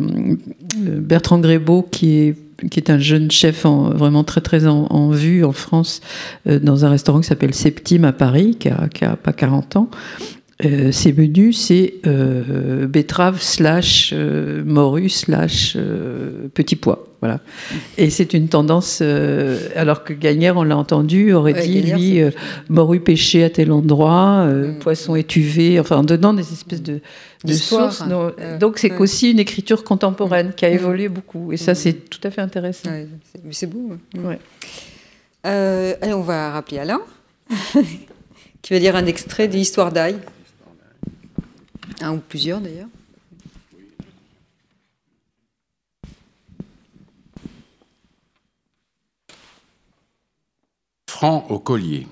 euh, Bertrand Grébeau, qui est un jeune chef en- vraiment très très en, vue en France euh, dans un restaurant qui s'appelle Septime à Paris, qui a, qui a pas 40 ans. Euh, menus, c'est euh, betterave slash euh, morue slash euh, petit pois. Voilà. Et c'est une tendance, alors que Gagnère, on l'a entendu, aurait Ouais, dit, Gagnère, lui, c'est- morue pêchée à tel endroit, euh, poisson étuvé, enfin, en donnant des espèces de, sources. donc c'est ouais. qu'aussi une écriture contemporaine qui a évolué beaucoup. Et ça, c'est tout à fait intéressant. Ouais, c'est- mais c'est beau. hein. Allez, on va rappeler Alain, (laughs) qui va lire un extrait de l'histoire d'Aïe. Un ou plusieurs d'ailleurs. Franc au collier.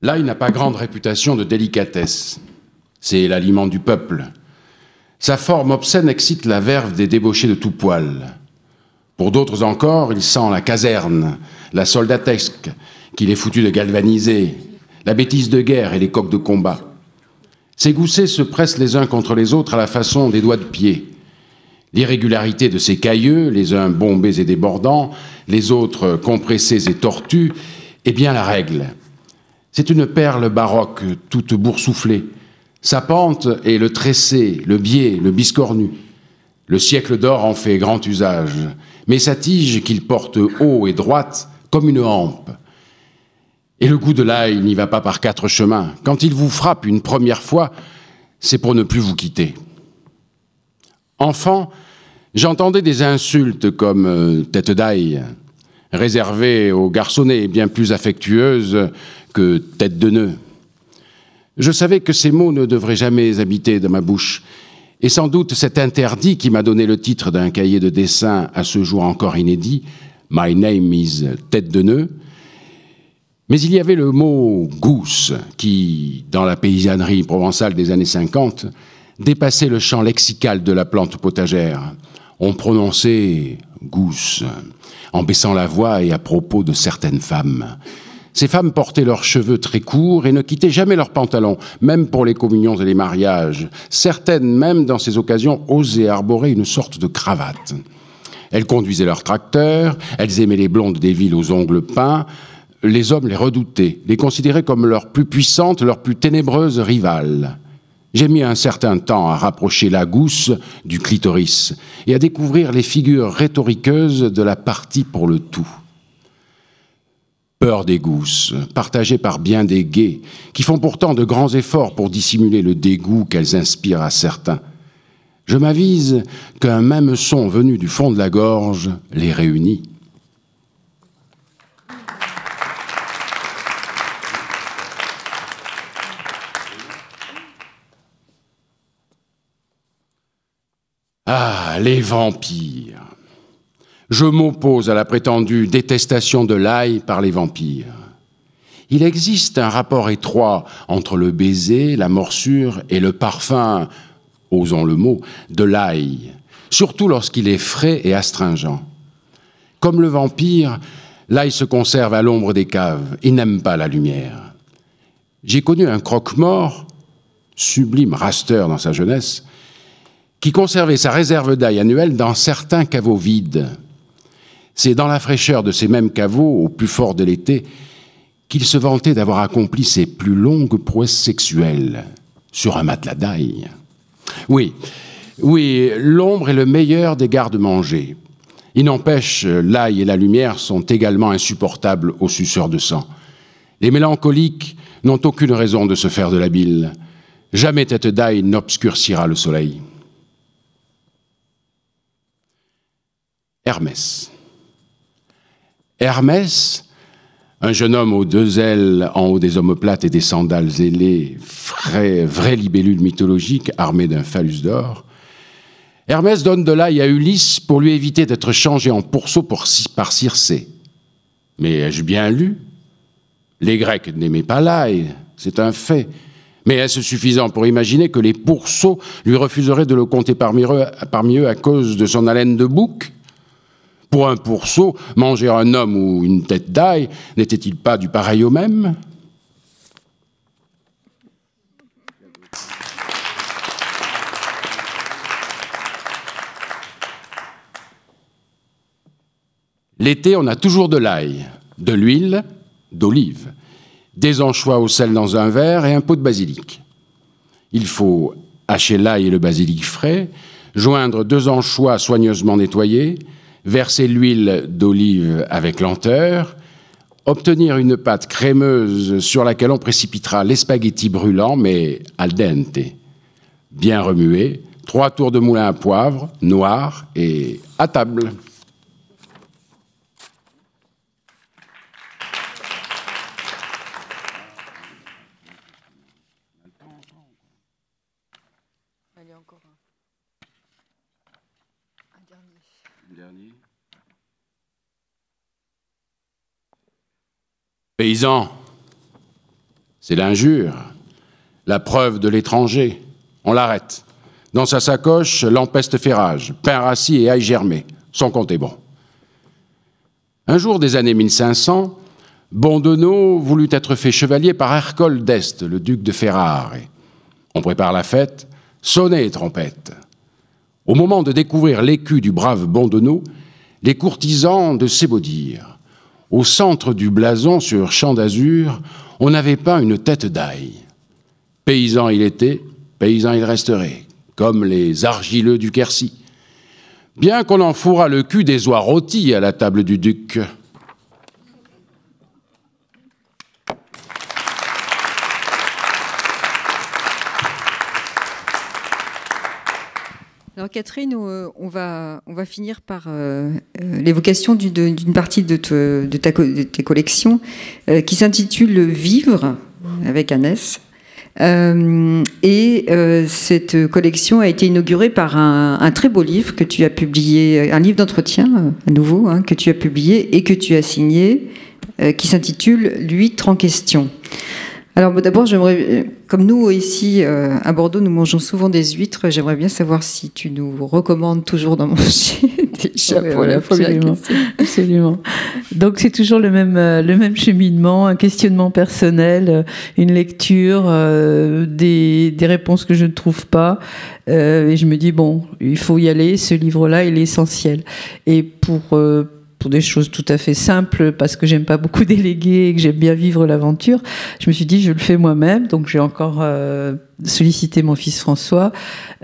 L'ail n'a pas grande réputation de délicatesse. C'est l'aliment du peuple. Sa forme obscène excite la verve des débauchés de tout poil. Pour d'autres encore, il sent la caserne, la soldatesque, qu'il est foutu de galvaniser, la bêtise de guerre et les coqs de combat. Ces goussets se pressent les uns contre les autres à la façon des doigts de pied. L'irrégularité de ces cailleux, les uns bombés et débordants, les autres compressés et tortus, est bien la règle. C'est une perle baroque, toute boursouflée. Sa pente est le tressé, le biais, le biscornu. Le siècle d'or en fait grand usage, mais sa tige qu'il porte haut et droite, comme une hampe. Et le goût de l'ail n'y va pas par quatre chemins. Quand il vous frappe une première fois, c'est pour ne plus vous quitter. Enfant, j'entendais des insultes comme euh, tête d'ail, réservées aux garçonnets, bien plus affectueuses que tête de nœud. Je savais que ces mots ne devraient jamais habiter dans ma bouche, et sans doute cet interdit qui m'a donné le titre d'un cahier de dessin à ce jour encore inédit, My name is tête de nœud, mais il y avait le mot gousse qui, dans la paysannerie provençale des années 50, dépassait le champ lexical de la plante potagère. On prononçait gousse en baissant la voix et à propos de certaines femmes. Ces femmes portaient leurs cheveux très courts et ne quittaient jamais leurs pantalons, même pour les communions et les mariages. Certaines, même dans ces occasions, osaient arborer une sorte de cravate. Elles conduisaient leurs tracteurs, elles aimaient les blondes des villes aux ongles peints. Les hommes les redoutaient, les considéraient comme leurs plus puissantes, leurs plus ténébreuses rivales. J'ai mis un certain temps à rapprocher la gousse du clitoris et à découvrir les figures rhétoriqueuses de la partie pour le tout. Peur des gousses, partagée par bien des gays, qui font pourtant de grands efforts pour dissimuler le dégoût qu'elles inspirent à certains. Je m'avise qu'un même son venu du fond de la gorge les réunit. Ah, les vampires. Je m'oppose à la prétendue détestation de l'ail par les vampires. Il existe un rapport étroit entre le baiser, la morsure et le parfum, osons le mot, de l'ail, surtout lorsqu'il est frais et astringent. Comme le vampire, l'ail se conserve à l'ombre des caves, il n'aime pas la lumière. J'ai connu un croque-mort, sublime raster dans sa jeunesse, qui conservait sa réserve d'ail annuelle dans certains caveaux vides. C'est dans la fraîcheur de ces mêmes caveaux, au plus fort de l'été, qu'il se vantait d'avoir accompli ses plus longues prouesses sexuelles sur un matelas d'ail. Oui, oui, l'ombre est le meilleur des gardes-manger. Il n'empêche, l'ail et la lumière sont également insupportables aux suceurs de sang. Les mélancoliques n'ont aucune raison de se faire de la bile. Jamais tête d'ail n'obscurcira le soleil. Hermès. Hermès, un jeune homme aux deux ailes en haut des omoplates et des sandales ailées, vrai, libellule mythologique armé d'un phallus d'or. Hermès donne de l'ail à Ulysse pour lui éviter d'être changé en pourceau pour, par Circé. Mais ai-je bien lu? Les Grecs n'aimaient pas l'ail, c'est un fait. Mais est-ce suffisant pour imaginer que les pourceaux lui refuseraient de le compter parmi eux à cause de son haleine de bouc? Pour un pourceau, manger un homme ou une tête d'ail n'était-il pas du pareil au même? L'été, on a toujours de l'ail, de l'huile, d'olive, des anchois au sel dans un verre et un pot de basilic. Il faut hacher l'ail et le basilic frais, joindre deux anchois soigneusement nettoyés, verser l'huile d'olive avec lenteur, obtenir une pâte crémeuse sur laquelle on précipitera les spaghettis brûlants mais al dente. Bien remuer, trois tours de moulin à poivre, noir et à table. Paysan, c'est l'injure, la preuve de l'étranger. On l'arrête. Dans sa sacoche, l'empeste fait rage, pain rassis et ail germé. Son compte est bon. Un jour des années 1500, Bondenot voulut être fait chevalier par Ercole d'Est, le duc de Ferrare. On prépare la fête, sonnez et trompette. Au moment de découvrir l'écu du brave Bondenot, les courtisans de s'ébaudir. Au centre du blason, sur champ d'azur, on n'avait pas une tête d'ail. Paysan il était, paysan il resterait, comme les argileux du Quercy. Bien qu'on en fourra le cul des oies rôties à la table du duc. Catherine, euh, on va, finir par euh, euh, l'évocation d'une partie de, ta, tes collections qui s'intitule Vivre avec un et cette collection a été inaugurée par un, très beau livre que tu as publié, un livre d'entretien à nouveau, hein, que tu as publié et que tu as signé, qui s'intitule L'huître en question. Alors d'abord, j'aimerais, comme nous ici euh, à Bordeaux, nous mangeons souvent des huîtres. J'aimerais bien savoir si tu nous recommandes toujours d'en (laughs) manger déjà pour la absolument, absolument. Donc c'est toujours le même euh, le même cheminement, un questionnement personnel, euh, une lecture, des, des, réponses que je ne trouve pas, et je me dis bon, il faut y aller. Ce livre-là, il est essentiel. Et pour pour des choses tout à fait simples, parce que j'aime pas beaucoup (laughs) déléguer et que j'aime bien vivre l'aventure, je me suis dit, je le fais moi-même. Donc j'ai encore euh, sollicité mon fils François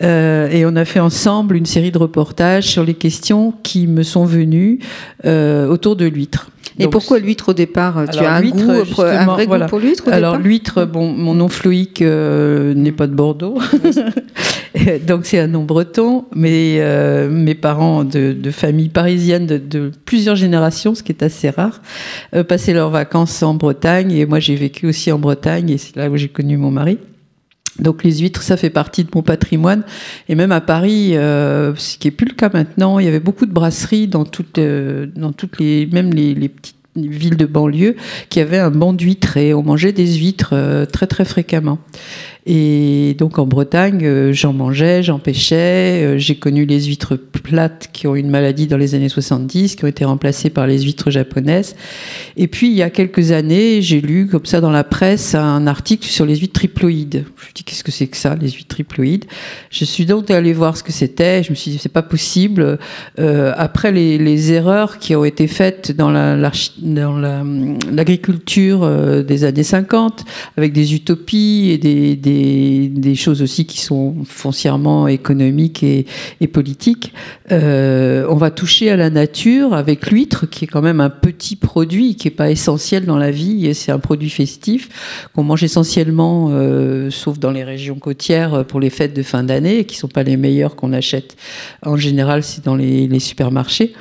euh, et on a fait ensemble une série de reportages sur les questions qui me sont venues euh, autour de l'huître. Et pourquoi l'huître au départ Tu as un, goût, un vrai goût pour l'huître Alors l'huître, bon, mon nom Floïc n'est pas de Bordeaux. (laughs) Donc c'est un nom breton, mais euh, mes parents de, famille parisienne de, plusieurs générations, ce qui est assez rare, euh, passaient leurs vacances en Bretagne et moi j'ai vécu aussi en Bretagne et c'est là où j'ai connu mon mari. Donc les huîtres, ça fait partie de mon patrimoine. Et même à Paris, euh, ce qui est plus le cas maintenant, il y avait beaucoup de brasseries dans toutes, dans toutes les, même les, les petites villes de banlieue, qui avaient un banc d'huîtres et on mangeait des huîtres très très fréquemment. Et donc en Bretagne, euh, j'en mangeais, j'en pêchais. Euh, j'ai connu les huîtres plates qui ont eu une maladie dans les années 70, qui ont été remplacées par les huîtres japonaises. Et puis il y a quelques années, j'ai lu comme ça dans la presse un article sur les huîtres triploïdes. Je me dit qu'est-ce que c'est que ça, les huîtres triploïdes? Je suis donc allée voir ce que c'était. Je me suis dit c'est pas possible. Euh, après les, erreurs qui ont été faites dans l'agriculture la, des années 50, avec des utopies et des des, choses aussi qui sont foncièrement économiques et, politiques. Euh, on va toucher à la nature avec l'huître, qui est quand même un petit produit, qui n'est pas essentiel dans la vie, c'est un produit festif qu'on mange essentiellement, euh, sauf dans les régions côtières, pour les fêtes de fin d'année, qui ne sont pas les meilleures qu'on achète. En général, c'est dans les, supermarchés.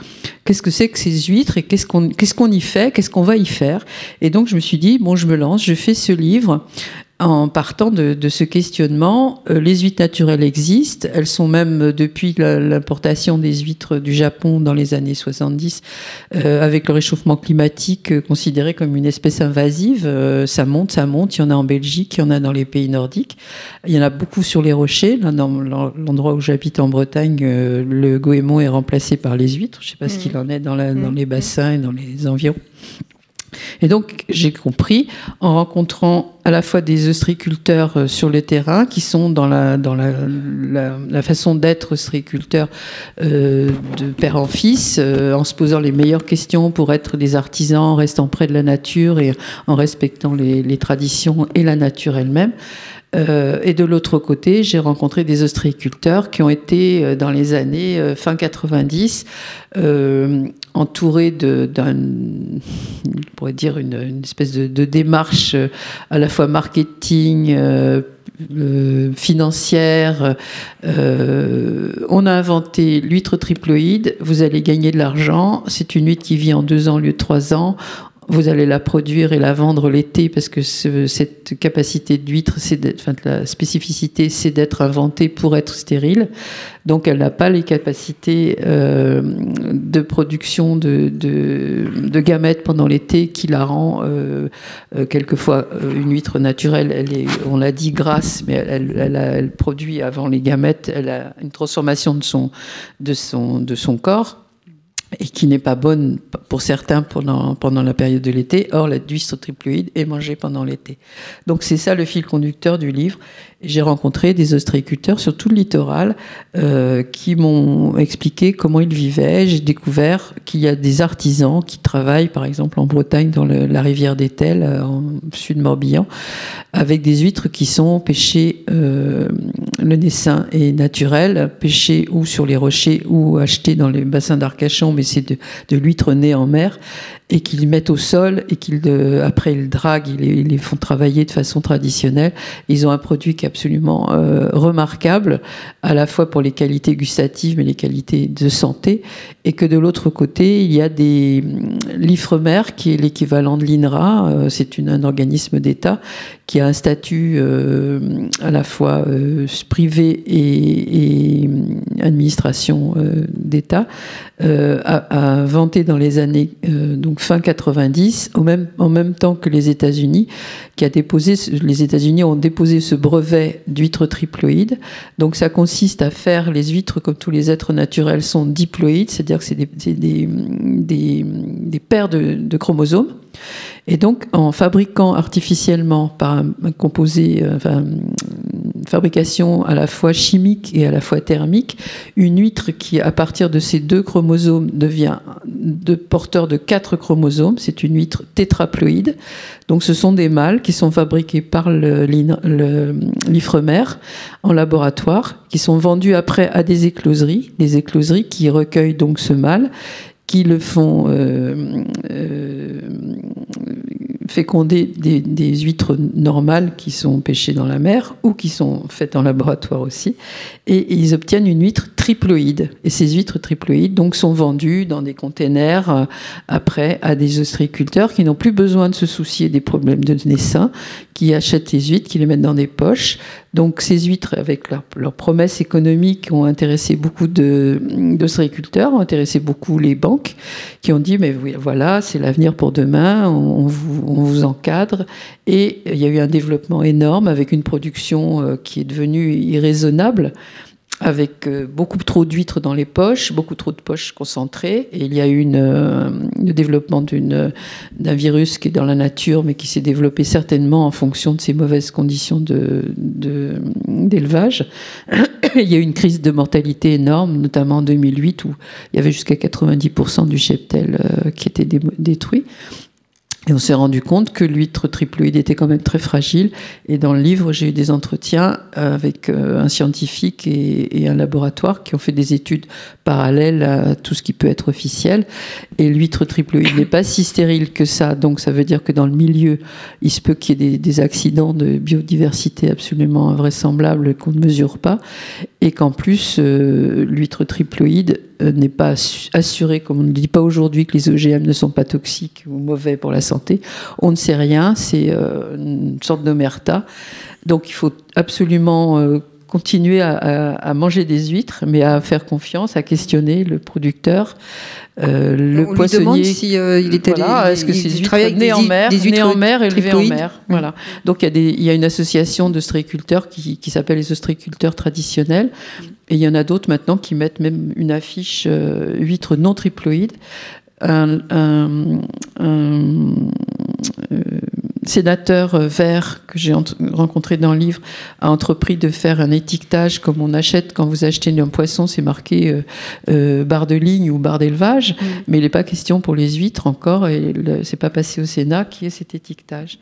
Qu'est-ce que c'est que ces huîtres et qu'est-ce qu'on qu'est-ce qu'on y fait, qu'est-ce qu'on va y faire? Et donc je me suis dit bon, je me lance, je fais ce livre en partant de, de ce questionnement. Euh, les huîtres naturelles existent, elles sont même euh, depuis l'importation des huîtres du Japon dans les années 70, euh, avec le réchauffement climatique, euh, considérées comme une espèce invasive. Ça monte, ça monte, il y en a en Belgique, il y en a dans les pays nordiques, il y en a beaucoup sur les rochers. Là, dans l'en- l'endroit où j'habite en Bretagne, le goémon est remplacé par les huîtres. Je ne sais pas ce qu'il en est dans, la- dans les bassins et dans les environs. Et donc, j'ai compris, en rencontrant à la fois des ostréiculteurs euh, sur le terrain, qui sont dans la, dans la, façon d'être ostréiculteur euh, de père en fils, euh, en se posant les meilleures questions pour être des artisans, en restant près de la nature et en respectant les traditions et la nature elle-même. Euh, et de l'autre côté, j'ai rencontré des ostréiculteurs qui ont été euh, dans les années euh, fin 90 euh, entourés d'un, pourrait dire une, espèce de, démarche à la fois marketing. financière. On a inventé l'huître triploïde. Vous allez gagner de l'argent. C'est une huître qui vit en deux ans au lieu de trois ans. Vous allez la produire et la vendre l'été parce que ce- cette capacité d'huître, enfin, la spécificité, c'est d'être inventée pour être stérile. Donc elle n'a pas les capacités euh, de production de, de, de gamètes pendant l'été qui la rend euh, euh, quelquefois euh, une huître naturelle. Elle est, on l'a dit, grasse, mais elle, elle, a- elle produit avant les gamètes. Elle a une transformation de son, de son, de son corps et qui n'est pas bonne pour certains pendant, pendant la période de l'été. Or, la huître triploïde est mangée pendant l'été. Donc c'est ça le fil conducteur du livre. J'ai rencontré des ostréiculteurs sur tout le littoral euh, qui m'ont expliqué comment ils vivaient. J'ai découvert qu'il y a des artisans qui travaillent, par exemple en Bretagne, dans la rivière d'Etel, euh, en sud Morbihan, avec des huîtres qui sont pêchées. euh, le naissin est naturel, pêché ou sur les rochers ou acheté dans les bassins d'Arcachon, mais c'est de, de l'huître née en mer et qu'ils mettent au sol et qu'ils après ils draguent, ils les, font travailler de façon traditionnelle. Ils ont un produit qui est absolument euh, remarquable, à la fois pour les qualités gustatives mais les qualités de santé, et que de l'autre côté il y a des hum, l'Ifremer qui est l'équivalent de l'INRA, euh, c'est un organisme d'État qui a un statut euh, à la fois privé et, hum, administration d'État, euh, a, inventé dans les années euh, donc fin 90, au même, en même temps que les États-Unis, qui a déposé, les États-Unis ont déposé ce brevet d'huître triploïde. Donc ça consiste à faire les huîtres comme tous les êtres naturels sont diploïdes, c'est-à-dire que c'est des, des, des, paires de, de chromosomes. Et donc, en fabriquant artificiellement par un, composé, euh, enfin, fabrication à la fois chimique et à la fois thermique, une huître qui, à partir de ces deux chromosomes, devient de porteur de quatre chromosomes. C'est une huître tétraploïde. Donc, ce sont des mâles qui sont fabriqués par l'Ifremer en laboratoire, qui sont vendus après à des écloseries, des écloseries qui recueillent donc ce mâle qui le font euh, euh, féconder des, huîtres normales qui sont pêchées dans la mer ou qui sont faites en laboratoire aussi. Et, ils obtiennent une huître triploïde. Et ces huîtres triploïdes donc, sont vendues dans des containers euh, après à des ostréiculteurs qui n'ont plus besoin de se soucier des problèmes de naissin, qui achètent les huîtres, qui les mettent dans des poches. Donc ces huîtres, avec leurs promesses économiques, ont intéressé beaucoup de- d'ostréiculteurs, ont intéressé beaucoup les banques, qui ont dit, mais voilà, c'est l'avenir pour demain, on, on vous, on vous encadre. Et il y a eu un développement énorme avec une production euh, qui est devenue irraisonnable avec euh, beaucoup trop d'huîtres dans les poches, beaucoup trop de poches concentrées. Et il y a eu euh, le développement d'une- d'un virus qui est dans la nature, mais qui s'est développé certainement en fonction de ces mauvaises conditions de- de- d'élevage. (coughs) il y a eu une crise de mortalité énorme, notamment en 2008, où il y avait jusqu'à 90% du cheptel euh, qui était dé- détruit. Et on s'est rendu compte que l'huître triploïde était quand même très fragile. Et dans le livre, j'ai eu des entretiens avec euh, un scientifique et, un laboratoire qui ont fait des études parallèles à tout ce qui peut être officiel. Et l'huître triploïde n'est pas si stérile que ça. Donc ça veut dire que dans le milieu, il se peut qu'il y ait des, accidents de biodiversité absolument invraisemblables qu'on ne mesure pas. Et qu'en plus, euh, l'huître triploïde euh, n'est pas assu- assuré, comme on ne dit pas aujourd'hui que les OGM ne sont pas toxiques ou mauvais pour la santé. On ne sait rien, c'est euh, une sorte d'omerta. Donc il faut absolument euh, continuer à, à- à manger des huîtres, mais à faire confiance, à questionner le producteur, euh, le On lui poissonnier. demande si, euh, il était Voilà, est-ce que huîtres nées en mer, nées en mer, élevées en mer Voilà. Donc il y, a des- il y a une association d'ostréiculteurs qui, qui s'appelle les ostréiculteurs traditionnels. Et il y en a d'autres maintenant qui mettent même une affiche euh, huîtres non triploïdes. Un, un- un, euh, sénateur euh, vert que j'ai rencontré dans le livre a entrepris de faire un étiquetage comme on achète quand vous achetez un poisson, c'est marqué euh, euh, barre de ligne ou barre d'élevage, mais il n'est pas question pour les huîtres encore et c'est pas passé au Sénat qui est cet étiquetage.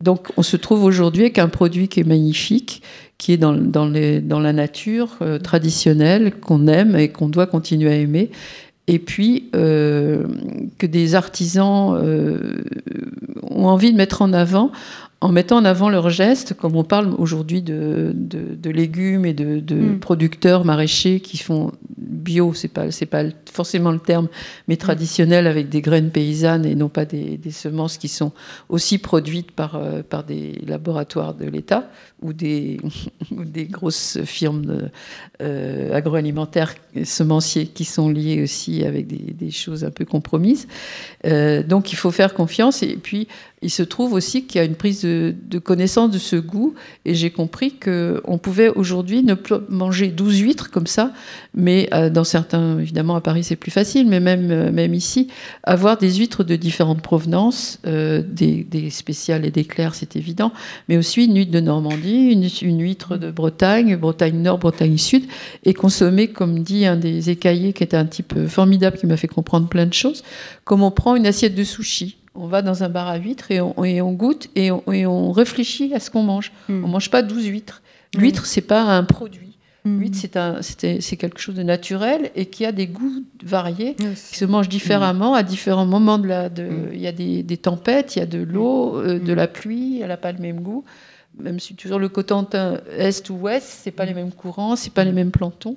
Donc on se trouve aujourd'hui avec un produit qui est magnifique, qui est dans, dans, les- dans la nature euh, traditionnelle, qu'on aime et qu'on doit continuer à aimer. Et puis euh, que des artisans euh, ont envie de mettre en avant en mettant en avant leurs gestes, comme on parle aujourd'hui de, de- de légumes et de, de Mm. producteurs maraîchers qui font bio, c'est pas c'est pas forcément le terme, mais traditionnel avec des graines paysannes et non pas des, des semences qui sont aussi produites par euh, par des laboratoires de l'État (laughs) ou des grosses firmes de- euh, agroalimentaires semenciers qui sont liées aussi avec des, choses un peu compromises. Euh, donc il faut faire confiance. Et puis il se trouve aussi qu'il y a une prise de, connaissance de ce goût. Et j'ai compris qu'on pouvait aujourd'hui ne plus manger 12 huîtres comme ça, mais euh, dans certains, évidemment à Paris c'est plus facile, mais même, euh, ici, avoir des huîtres de différentes provenances, euh, des, des spéciales et des clairs c'est évident, mais aussi une huître de Normandie, une, une huître de Bretagne, Bretagne Nord, Bretagne Sud, et consommer, comme dit un des écaillés qui était un type formidable qui m'a fait comprendre plein de choses, comme on prend une assiette de sushi. On va dans un bar à huîtres et on, et on goûte et on, et on réfléchit à ce qu'on mange. On mange pas 12 huîtres. L'huître, c'est pas un produit. L'huître, c'est quelque chose de naturel et qui a des goûts variés, qui se mangent différemment à différents moments de la. de- Il y a des, des tempêtes, il y a de l'eau, euh, de la pluie, elle n'a pas le même goût. Même si toujours le Cotentin est ou ouest, c'est pas les mêmes courants, c'est pas les mêmes plantons.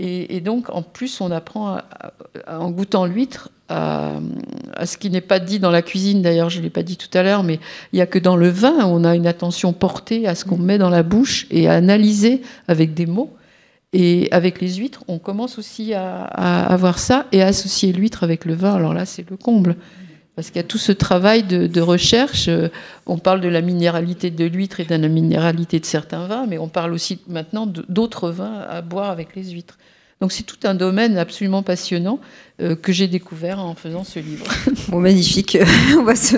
Et, donc, en plus, on apprend, à- en goûtant l'huître, à, ce qui n'est pas dit dans la cuisine, d'ailleurs, je l'ai pas dit tout à l'heure, mais il n'y a que dans le vin, on a une attention portée à ce qu'on met dans la bouche et à analyser avec des mots. Et avec les huîtres, on commence aussi à, à avoir ça et à associer l'huître avec le vin. Alors là, c'est le comble. Parce qu'il y a tout ce travail de, recherche. euh, On parle de la minéralité de l'huître et de la minéralité de certains vins, mais on parle aussi maintenant d'autres vins à boire avec les huîtres. Donc c'est tout un domaine absolument passionnant euh, que j'ai découvert en faisant ce livre. (laughs) Bon, magnifique. (laughs) On va se...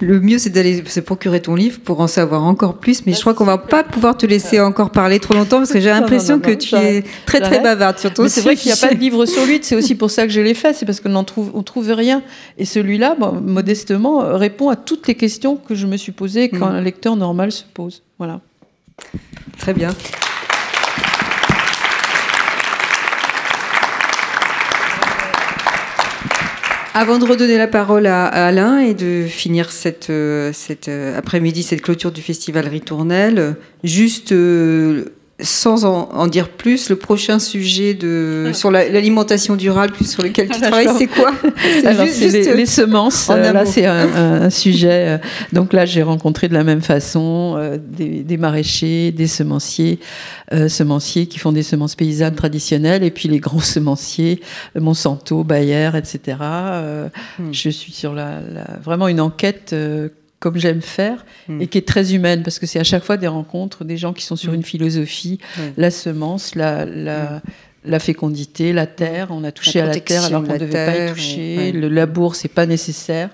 Le mieux, c'est d'aller se procurer ton livre pour en savoir encore plus. Mais je crois qu'on va pas pouvoir te laisser encore parler trop longtemps parce que j'ai (laughs) l'impression que tu es très très bavarde sur ton c'est vrai qu'il n'y a pas de livre sur l'huître, c'est aussi pour ça que je l'ai fait, c'est parce qu'on n'en trouve, on trouve rien. Et celui-là, bon, modestement, répond à toutes les questions que je me suis posées quand Mm. un lecteur normal se pose. Voilà. Très bien. Avant de redonner la parole à, Alain et de finir cette, euh, euh, après-midi, cette clôture du festival Ritournelle, juste euh, sans en, en dire plus, le prochain sujet de, sur la- l'alimentation durable sur lequel tu travailles, c'est quoi (laughs) Alors, juste- c'est les, juste, les semences. en euh, là, c'est un, un- sujet. euh, Donc là, j'ai rencontré de la même façon euh, des, des maraîchers, des semenciers, euh, semenciers qui font des semences paysannes traditionnelles, et puis les gros (laughs) semenciers, euh, Monsanto, Bayer, etc. Euh, Hmm. Je suis sur la, la- vraiment une enquête. Comme j'aime faire, Hmm. et qui est très humaine, parce que c'est à chaque fois des rencontres, des gens qui sont sur Hmm. une philosophie, Ouais. la semence, la, la, la fécondité, la terre, on a touché à la terre alors qu'on ne devait pas y toucher, ouais. le labour, c'est pas nécessaire.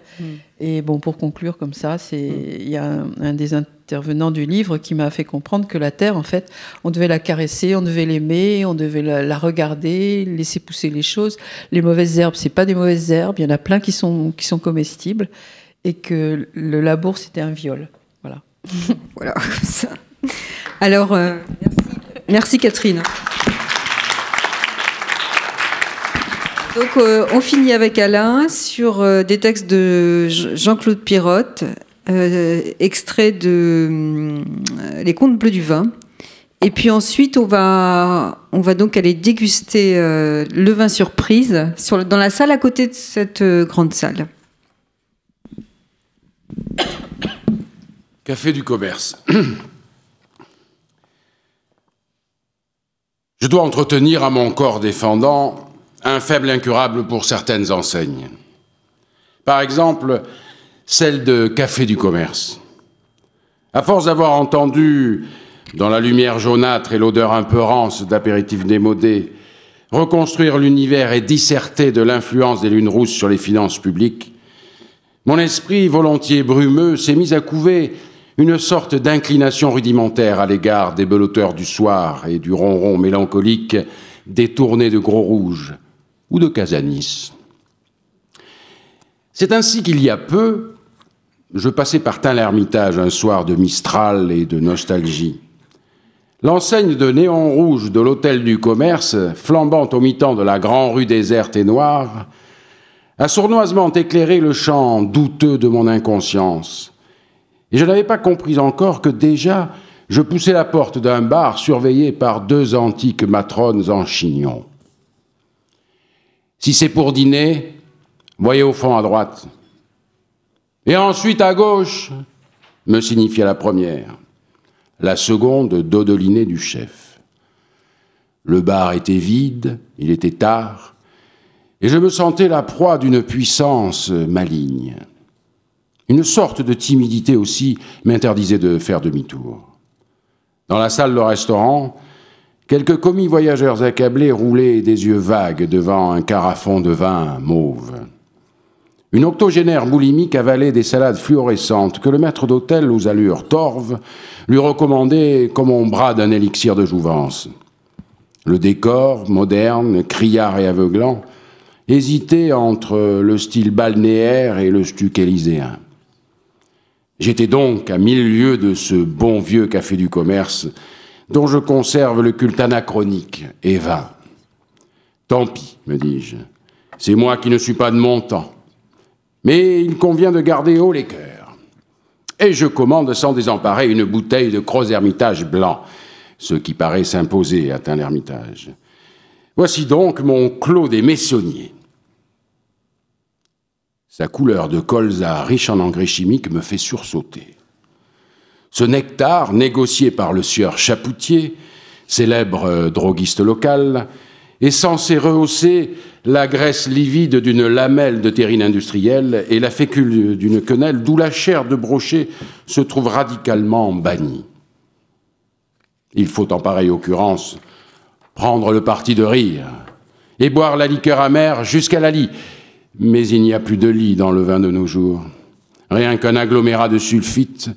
Et bon, pour conclure comme ça, il y a un, un des intervenants du livre qui m'a fait comprendre que la terre, en fait, on devait la caresser, on devait l'aimer, on devait la, la regarder, laisser pousser les choses. Les mauvaises herbes, c'est pas des mauvaises herbes, il y en a plein qui sont qui sont comestibles, et que le labour c'était un viol. Voilà. (laughs) Voilà, comme ça. Alors, euh, merci. Catherine. Donc, euh, on finit avec Alain sur euh, des textes de Jean- Jean-Claude Pirotte, euh, extrait de Les Contes bleus du vin. Et puis ensuite, on va, on va donc aller déguster le vin surprise sur, dans la salle à côté de cette grande salle. Café du commerce. Je dois entretenir à mon corps défendant un faible incurable pour certaines enseignes. Par exemple, celle de Café du commerce. À force d'avoir entendu, dans la lumière jaunâtre et l'odeur un peu rance d'apéritifs démodés, reconstruire l'univers et disserter de l'influence des lunes rousses sur les finances publiques, mon esprit volontiers brumeux s'est mis à couver une sorte d'inclination rudimentaire à l'égard des beloteurs du soir et du ronron mélancolique détourné de Gros Rouge ou de Casanis. C'est ainsi qu'il y a peu, je passais par Tain-l'Hermitage un soir de Mistral et de nostalgie. L'enseigne de néon rouge de l'hôtel du commerce, flambant au mi-temps de la grande rue déserte et noire, a sournoisement éclairé le champ douteux de mon inconscience. Et je n'avais pas compris encore que déjà je poussais la porte d'un bar surveillé par deux antiques matrones en chignon. Si c'est pour dîner, voyez au fond à droite. Et ensuite à gauche, me signifia la première. La seconde dodelinée du chef. Le bar était vide, il était tard, et je me sentais la proie d'une puissance maligne. Une sorte de timidité aussi m'interdisait de faire demi-tour. Dans la salle de restaurant, quelques commis voyageurs accablés roulaient des yeux vagues devant un carafon de vin mauve. Une octogénaire boulimique avalait des salades fluorescentes que le maître d'hôtel aux allures torves lui recommandait comme on bras d'un élixir de jouvence. Le décor, moderne, criard et aveuglant, hésitait entre le style balnéaire et le stuc élyséen. J'étais donc à mille lieues de ce bon vieux café du commerce dont je conserve le culte anachronique et vain. Tant pis, me dis-je, c'est moi qui ne suis pas de mon temps. Mais il convient de garder haut les cœurs. Et je commande sans désemparer une bouteille de Gros Hermitage blanc, ce qui paraît s'imposer à un ermitage. Voici donc mon clos des Messonniers. Sa couleur de colza riche en engrais chimiques me fait sursauter. Ce nectar, négocié par le sieur Chapoutier, célèbre euh, droguiste local, est censé rehausser la graisse livide d'une lamelle de terrine industrielle et la fécule d'une quenelle, d'où la chair de brochet se trouve radicalement bannie. Il faut en pareille occurrence prendre le parti de rire et boire la liqueur amère jusqu'à la lie, mais il n'y a plus de lit dans le vin de nos jours. Rien qu'un agglomérat de sulfite,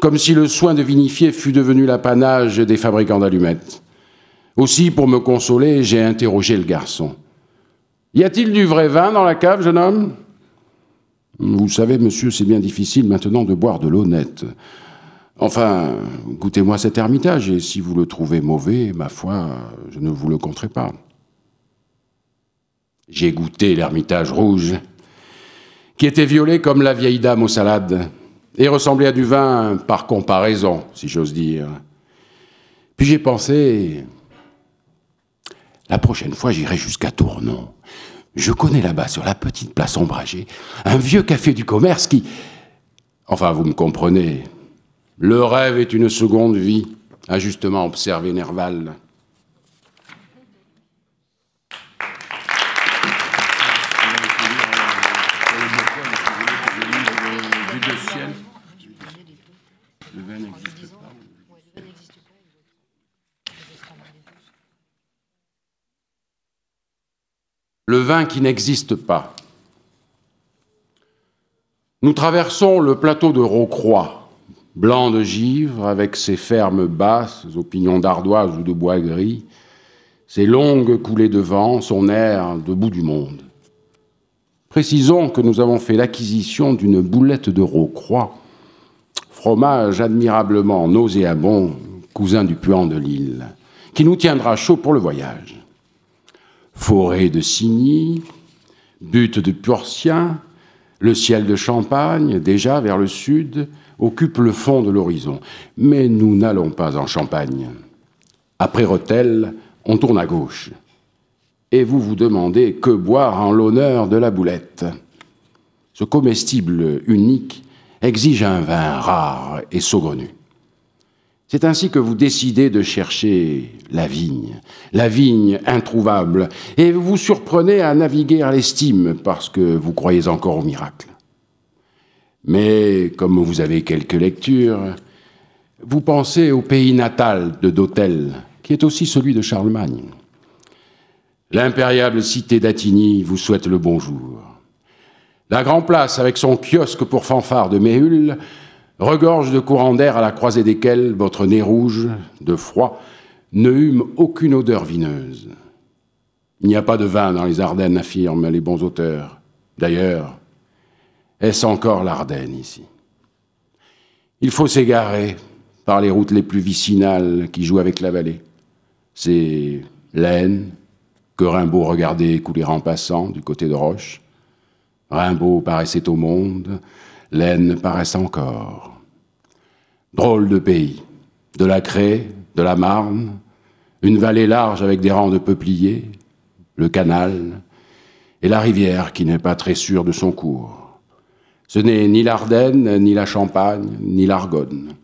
comme si le soin de vinifier fût devenu l'apanage des fabricants d'allumettes. Aussi, pour me consoler, j'ai interrogé le garçon. Y a-t-il du vrai vin dans la cave, jeune homme? Vous savez, monsieur, c'est bien difficile maintenant de boire de l'eau nette. Enfin, goûtez-moi cet ermitage, et si vous le trouvez mauvais, ma foi, je ne vous le compterai pas. J'ai goûté l'ermitage rouge, qui était violet comme la vieille dame aux salades, et ressemblait à du vin par comparaison, si j'ose dire. Puis j'ai pensé, la prochaine fois j'irai jusqu'à Tournon. Je connais là-bas, sur la petite place ombragée, un vieux café du commerce qui... Enfin, vous me comprenez. Le rêve est une seconde vie, a justement observé Nerval. le vin qui n'existe pas. Nous traversons le plateau de Rocroi, blanc de givre, avec ses fermes basses, aux pignons d'ardoise ou de bois gris, ses longues coulées de vent, son air de bout du monde. Précisons que nous avons fait l'acquisition d'une boulette de Rocroi, fromage admirablement nauséabond, cousin du puant de l'île, qui nous tiendra chaud pour le voyage forêt de Signy, butte de Purcien, le ciel de Champagne, déjà vers le sud, occupe le fond de l'horizon. Mais nous n'allons pas en Champagne. Après Rotel, on tourne à gauche. Et vous vous demandez que boire en l'honneur de la boulette. Ce comestible unique exige un vin rare et saugrenu. C'est ainsi que vous décidez de chercher la vigne, la vigne introuvable, et vous vous surprenez à naviguer à l'estime parce que vous croyez encore au miracle. Mais comme vous avez quelques lectures, vous pensez au pays natal de Dautel, qui est aussi celui de Charlemagne. L'impériable cité d'Attigny vous souhaite le bonjour. La Grand Place, avec son kiosque pour fanfare de Méhul, regorge de courants d'air à la croisée desquels votre nez rouge, de froid, ne hume aucune odeur vineuse. Il n'y a pas de vin dans les Ardennes, affirment les bons auteurs. D'ailleurs, est-ce encore l'Ardenne ici? Il faut s'égarer par les routes les plus vicinales qui jouent avec la vallée. C'est l'Aisne que Rimbaud regardait couler en passant du côté de Roche. Rimbaud paraissait au monde, l'Aisne paraissait encore. Drôle de pays, de la Craie, de la Marne, une vallée large avec des rangs de peupliers, le canal, et la rivière qui n'est pas très sûre de son cours. Ce n'est ni l'Ardenne, ni la Champagne, ni l'Argonne.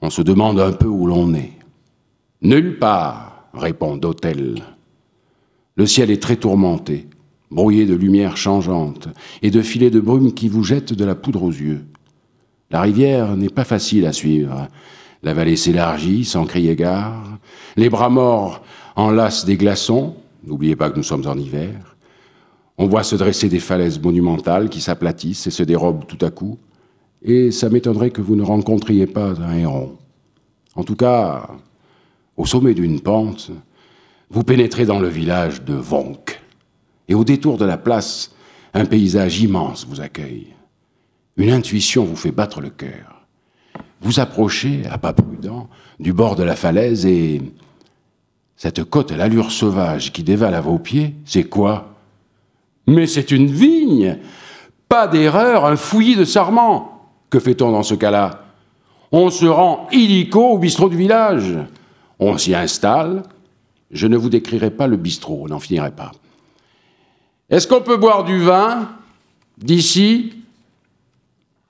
On se demande un peu où l'on est. Nulle part, répond Dautel. Le ciel est très tourmenté, brouillé de lumières changeantes et de filets de brume qui vous jettent de la poudre aux yeux. La rivière n'est pas facile à suivre. La vallée s'élargit sans crier gare. Les bras morts enlacent des glaçons. N'oubliez pas que nous sommes en hiver. On voit se dresser des falaises monumentales qui s'aplatissent et se dérobent tout à coup, et ça m'étonnerait que vous ne rencontriez pas un héron. En tout cas, au sommet d'une pente, vous pénétrez dans le village de Vonk, et au détour de la place, un paysage immense vous accueille. Une intuition vous fait battre le cœur. Vous approchez, à pas prudent, du bord de la falaise et cette côte à l'allure sauvage qui dévale à vos pieds, c'est quoi? Mais c'est une vigne. Pas d'erreur, un fouillis de sarment. Que fait-on dans ce cas-là? On se rend illico au bistrot du village. On s'y installe. Je ne vous décrirai pas le bistrot, on n'en finirait pas. Est-ce qu'on peut boire du vin? D'ici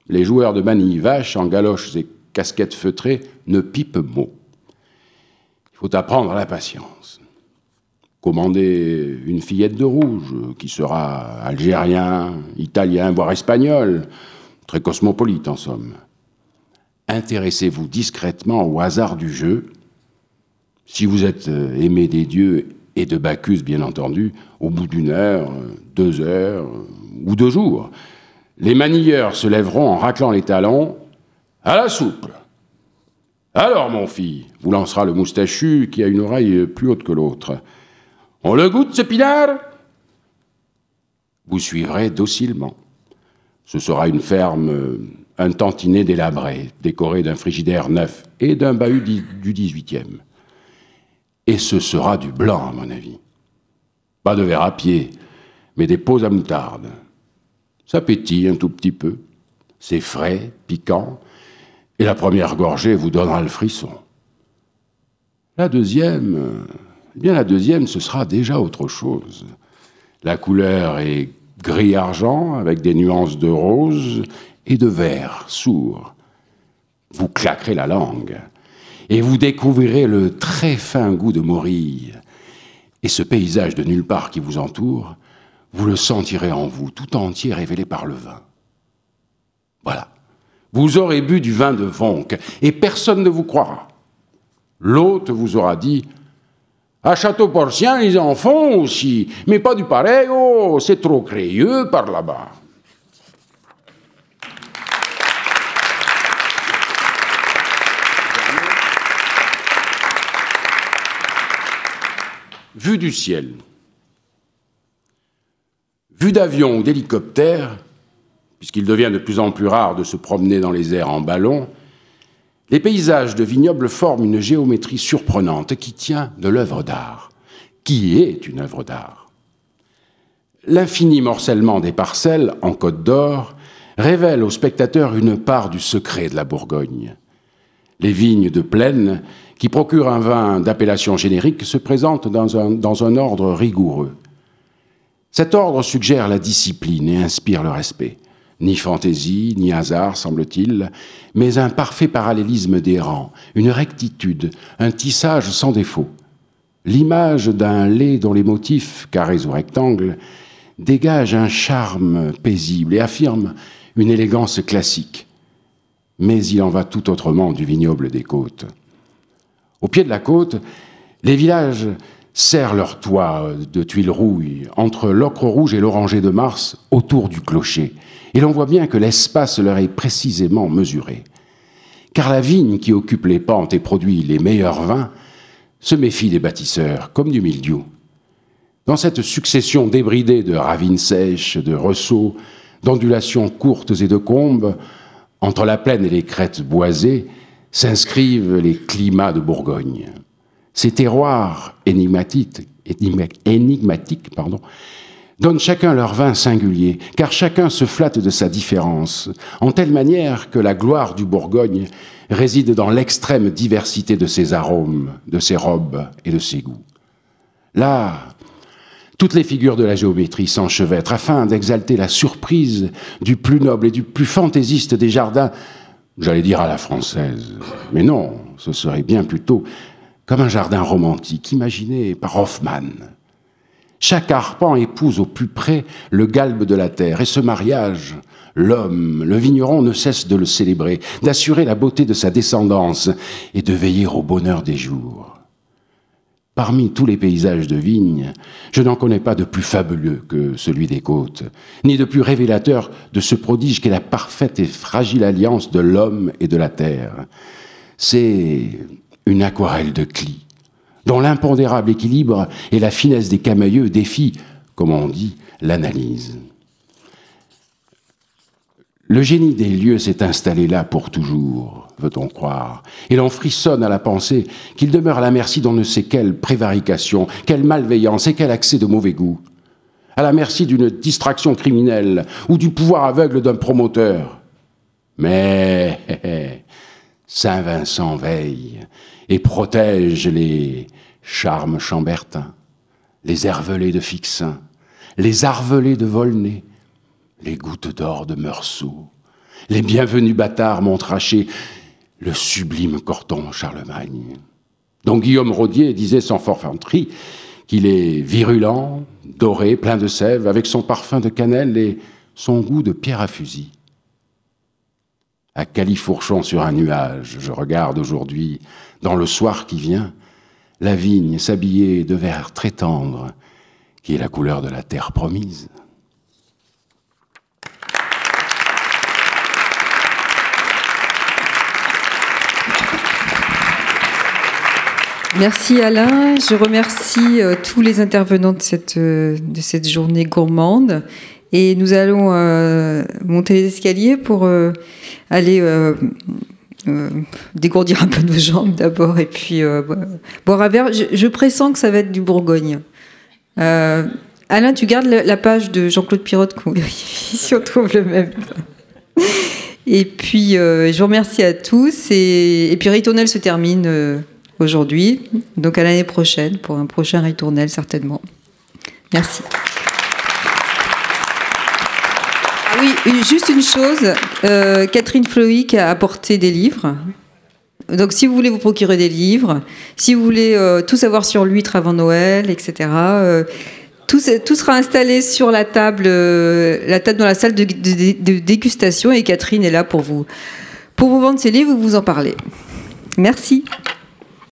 Les joueurs de manille vache en galoches et casquettes feutrées ne pipent mot. Il faut apprendre la patience commander une fillette de rouge, qui sera algérien, italien, voire espagnol, très cosmopolite en somme. Intéressez-vous discrètement au hasard du jeu. Si vous êtes euh, aimé des dieux et de Bacchus, bien entendu, au bout d'une heure, deux heures ou deux jours, les manilleurs se lèveront en raclant les talons à la soupe. Alors, mon fils, vous lancera le moustachu qui a une oreille plus haute que l'autre. On le goûte, ce pinard? Vous suivrez docilement. Ce sera une ferme, un tantinet délabré, décoré d'un frigidaire neuf et d'un bahut du 18e. Et ce sera du blanc, à mon avis. Pas de verre à pied, mais des pots à moutarde. Ça pétille un tout petit peu. C'est frais, piquant, et la première gorgée vous donnera le frisson. La deuxième, eh bien, la deuxième, ce sera déjà autre chose. La couleur est gris-argent avec des nuances de rose et de vert sourd. Vous claquerez la langue et vous découvrirez le très fin goût de morille. Et ce paysage de nulle part qui vous entoure, vous le sentirez en vous, tout entier révélé par le vin. Voilà. Vous aurez bu du vin de Vonck et personne ne vous croira. L'hôte vous aura dit à Château-Porcien, ils en font aussi, mais pas du pareil, oh, c'est trop crayeux par là-bas. Vue du ciel. Vue d'avion ou d'hélicoptère, puisqu'il devient de plus en plus rare de se promener dans les airs en ballon, les paysages de vignobles forment une géométrie surprenante qui tient de l'œuvre d'art. Qui est une œuvre d'art L'infini morcellement des parcelles en Côte d'Or révèle au spectateur une part du secret de la Bourgogne. Les vignes de plaine qui procure un vin d'appellation générique, se présente dans un, dans un ordre rigoureux. Cet ordre suggère la discipline et inspire le respect. Ni fantaisie, ni hasard, semble-t-il, mais un parfait parallélisme des rangs, une rectitude, un tissage sans défaut. L'image d'un lait dont les motifs, carrés ou rectangles, dégagent un charme paisible et affirment une élégance classique. Mais il en va tout autrement du vignoble des côtes. Au pied de la côte, les villages serrent leurs toits de tuiles rouilles entre l'ocre rouge et l'oranger de Mars autour du clocher. Et l'on voit bien que l'espace leur est précisément mesuré. Car la vigne qui occupe les pentes et produit les meilleurs vins se méfie des bâtisseurs, comme du mildiou. Dans cette succession débridée de ravines sèches, de ressauts, d'ondulations courtes et de combes, entre la plaine et les crêtes boisées, s'inscrivent les climats de Bourgogne. Ces terroirs énigmatiques, énigmatiques pardon, donnent chacun leur vin singulier, car chacun se flatte de sa différence, en telle manière que la gloire du Bourgogne réside dans l'extrême diversité de ses arômes, de ses robes et de ses goûts. Là, toutes les figures de la géométrie s'enchevêtrent afin d'exalter la surprise du plus noble et du plus fantaisiste des jardins, j'allais dire à la française, mais non, ce serait bien plutôt comme un jardin romantique imaginé par Hoffmann. Chaque arpent épouse au plus près le galbe de la terre, et ce mariage, l'homme, le vigneron ne cesse de le célébrer, d'assurer la beauté de sa descendance et de veiller au bonheur des jours. Parmi tous les paysages de vigne, je n'en connais pas de plus fabuleux que celui des côtes, ni de plus révélateur de ce prodige qu'est la parfaite et fragile alliance de l'homme et de la terre. C'est une aquarelle de Cli, dont l'impondérable équilibre et la finesse des camailleux défient, comme on dit, l'analyse. Le génie des lieux s'est installé là pour toujours, veut-on croire, et l'on frissonne à la pensée qu'il demeure à la merci d'on ne sait quelle prévarication, quelle malveillance et quel accès de mauvais goût, à la merci d'une distraction criminelle ou du pouvoir aveugle d'un promoteur. Mais (laughs) Saint Vincent veille et protège les charmes chambertins, les hervelés de Fixin, les arvelés de Volnay, les gouttes d'or de Meursault, les bienvenus bâtards Montrachet, le sublime Corton Charlemagne. dont Guillaume Rodier disait sans forfanterie qu'il est virulent, doré, plein de sève, avec son parfum de cannelle et son goût de pierre à fusil. À califourchon sur un nuage, je regarde aujourd'hui, dans le soir qui vient, la vigne s'habiller de vert très tendre, qui est la couleur de la terre promise. Merci Alain. Je remercie euh, tous les intervenants de cette, euh, de cette journée gourmande. Et nous allons euh, monter les escaliers pour euh, aller euh, euh, dégourdir un peu nos jambes d'abord et puis bo- boire un verre. Je, pressens que ça va être du Bourgogne. Alain, tu gardes la, page de Jean-Claude Pirotte qu'on vérifie si on trouve le même. Et puis, je vous remercie à tous. Et, et puis, Ritournelle se termine aujourd'hui. Donc, à l'année prochaine pour un prochain Ritournelle, certainement. Merci. Ah oui, juste une chose. euh, Catherine Floïc a apporté des livres. Donc, si vous voulez vous procurer des livres, si vous voulez euh, tout savoir sur l'huître avant Noël, etc., euh, tout, se- tout sera installé sur la table, euh, la table dans la salle de, dégustation et Catherine est là pour vous, pour vous vendre ces livres ou vous en parler. Merci.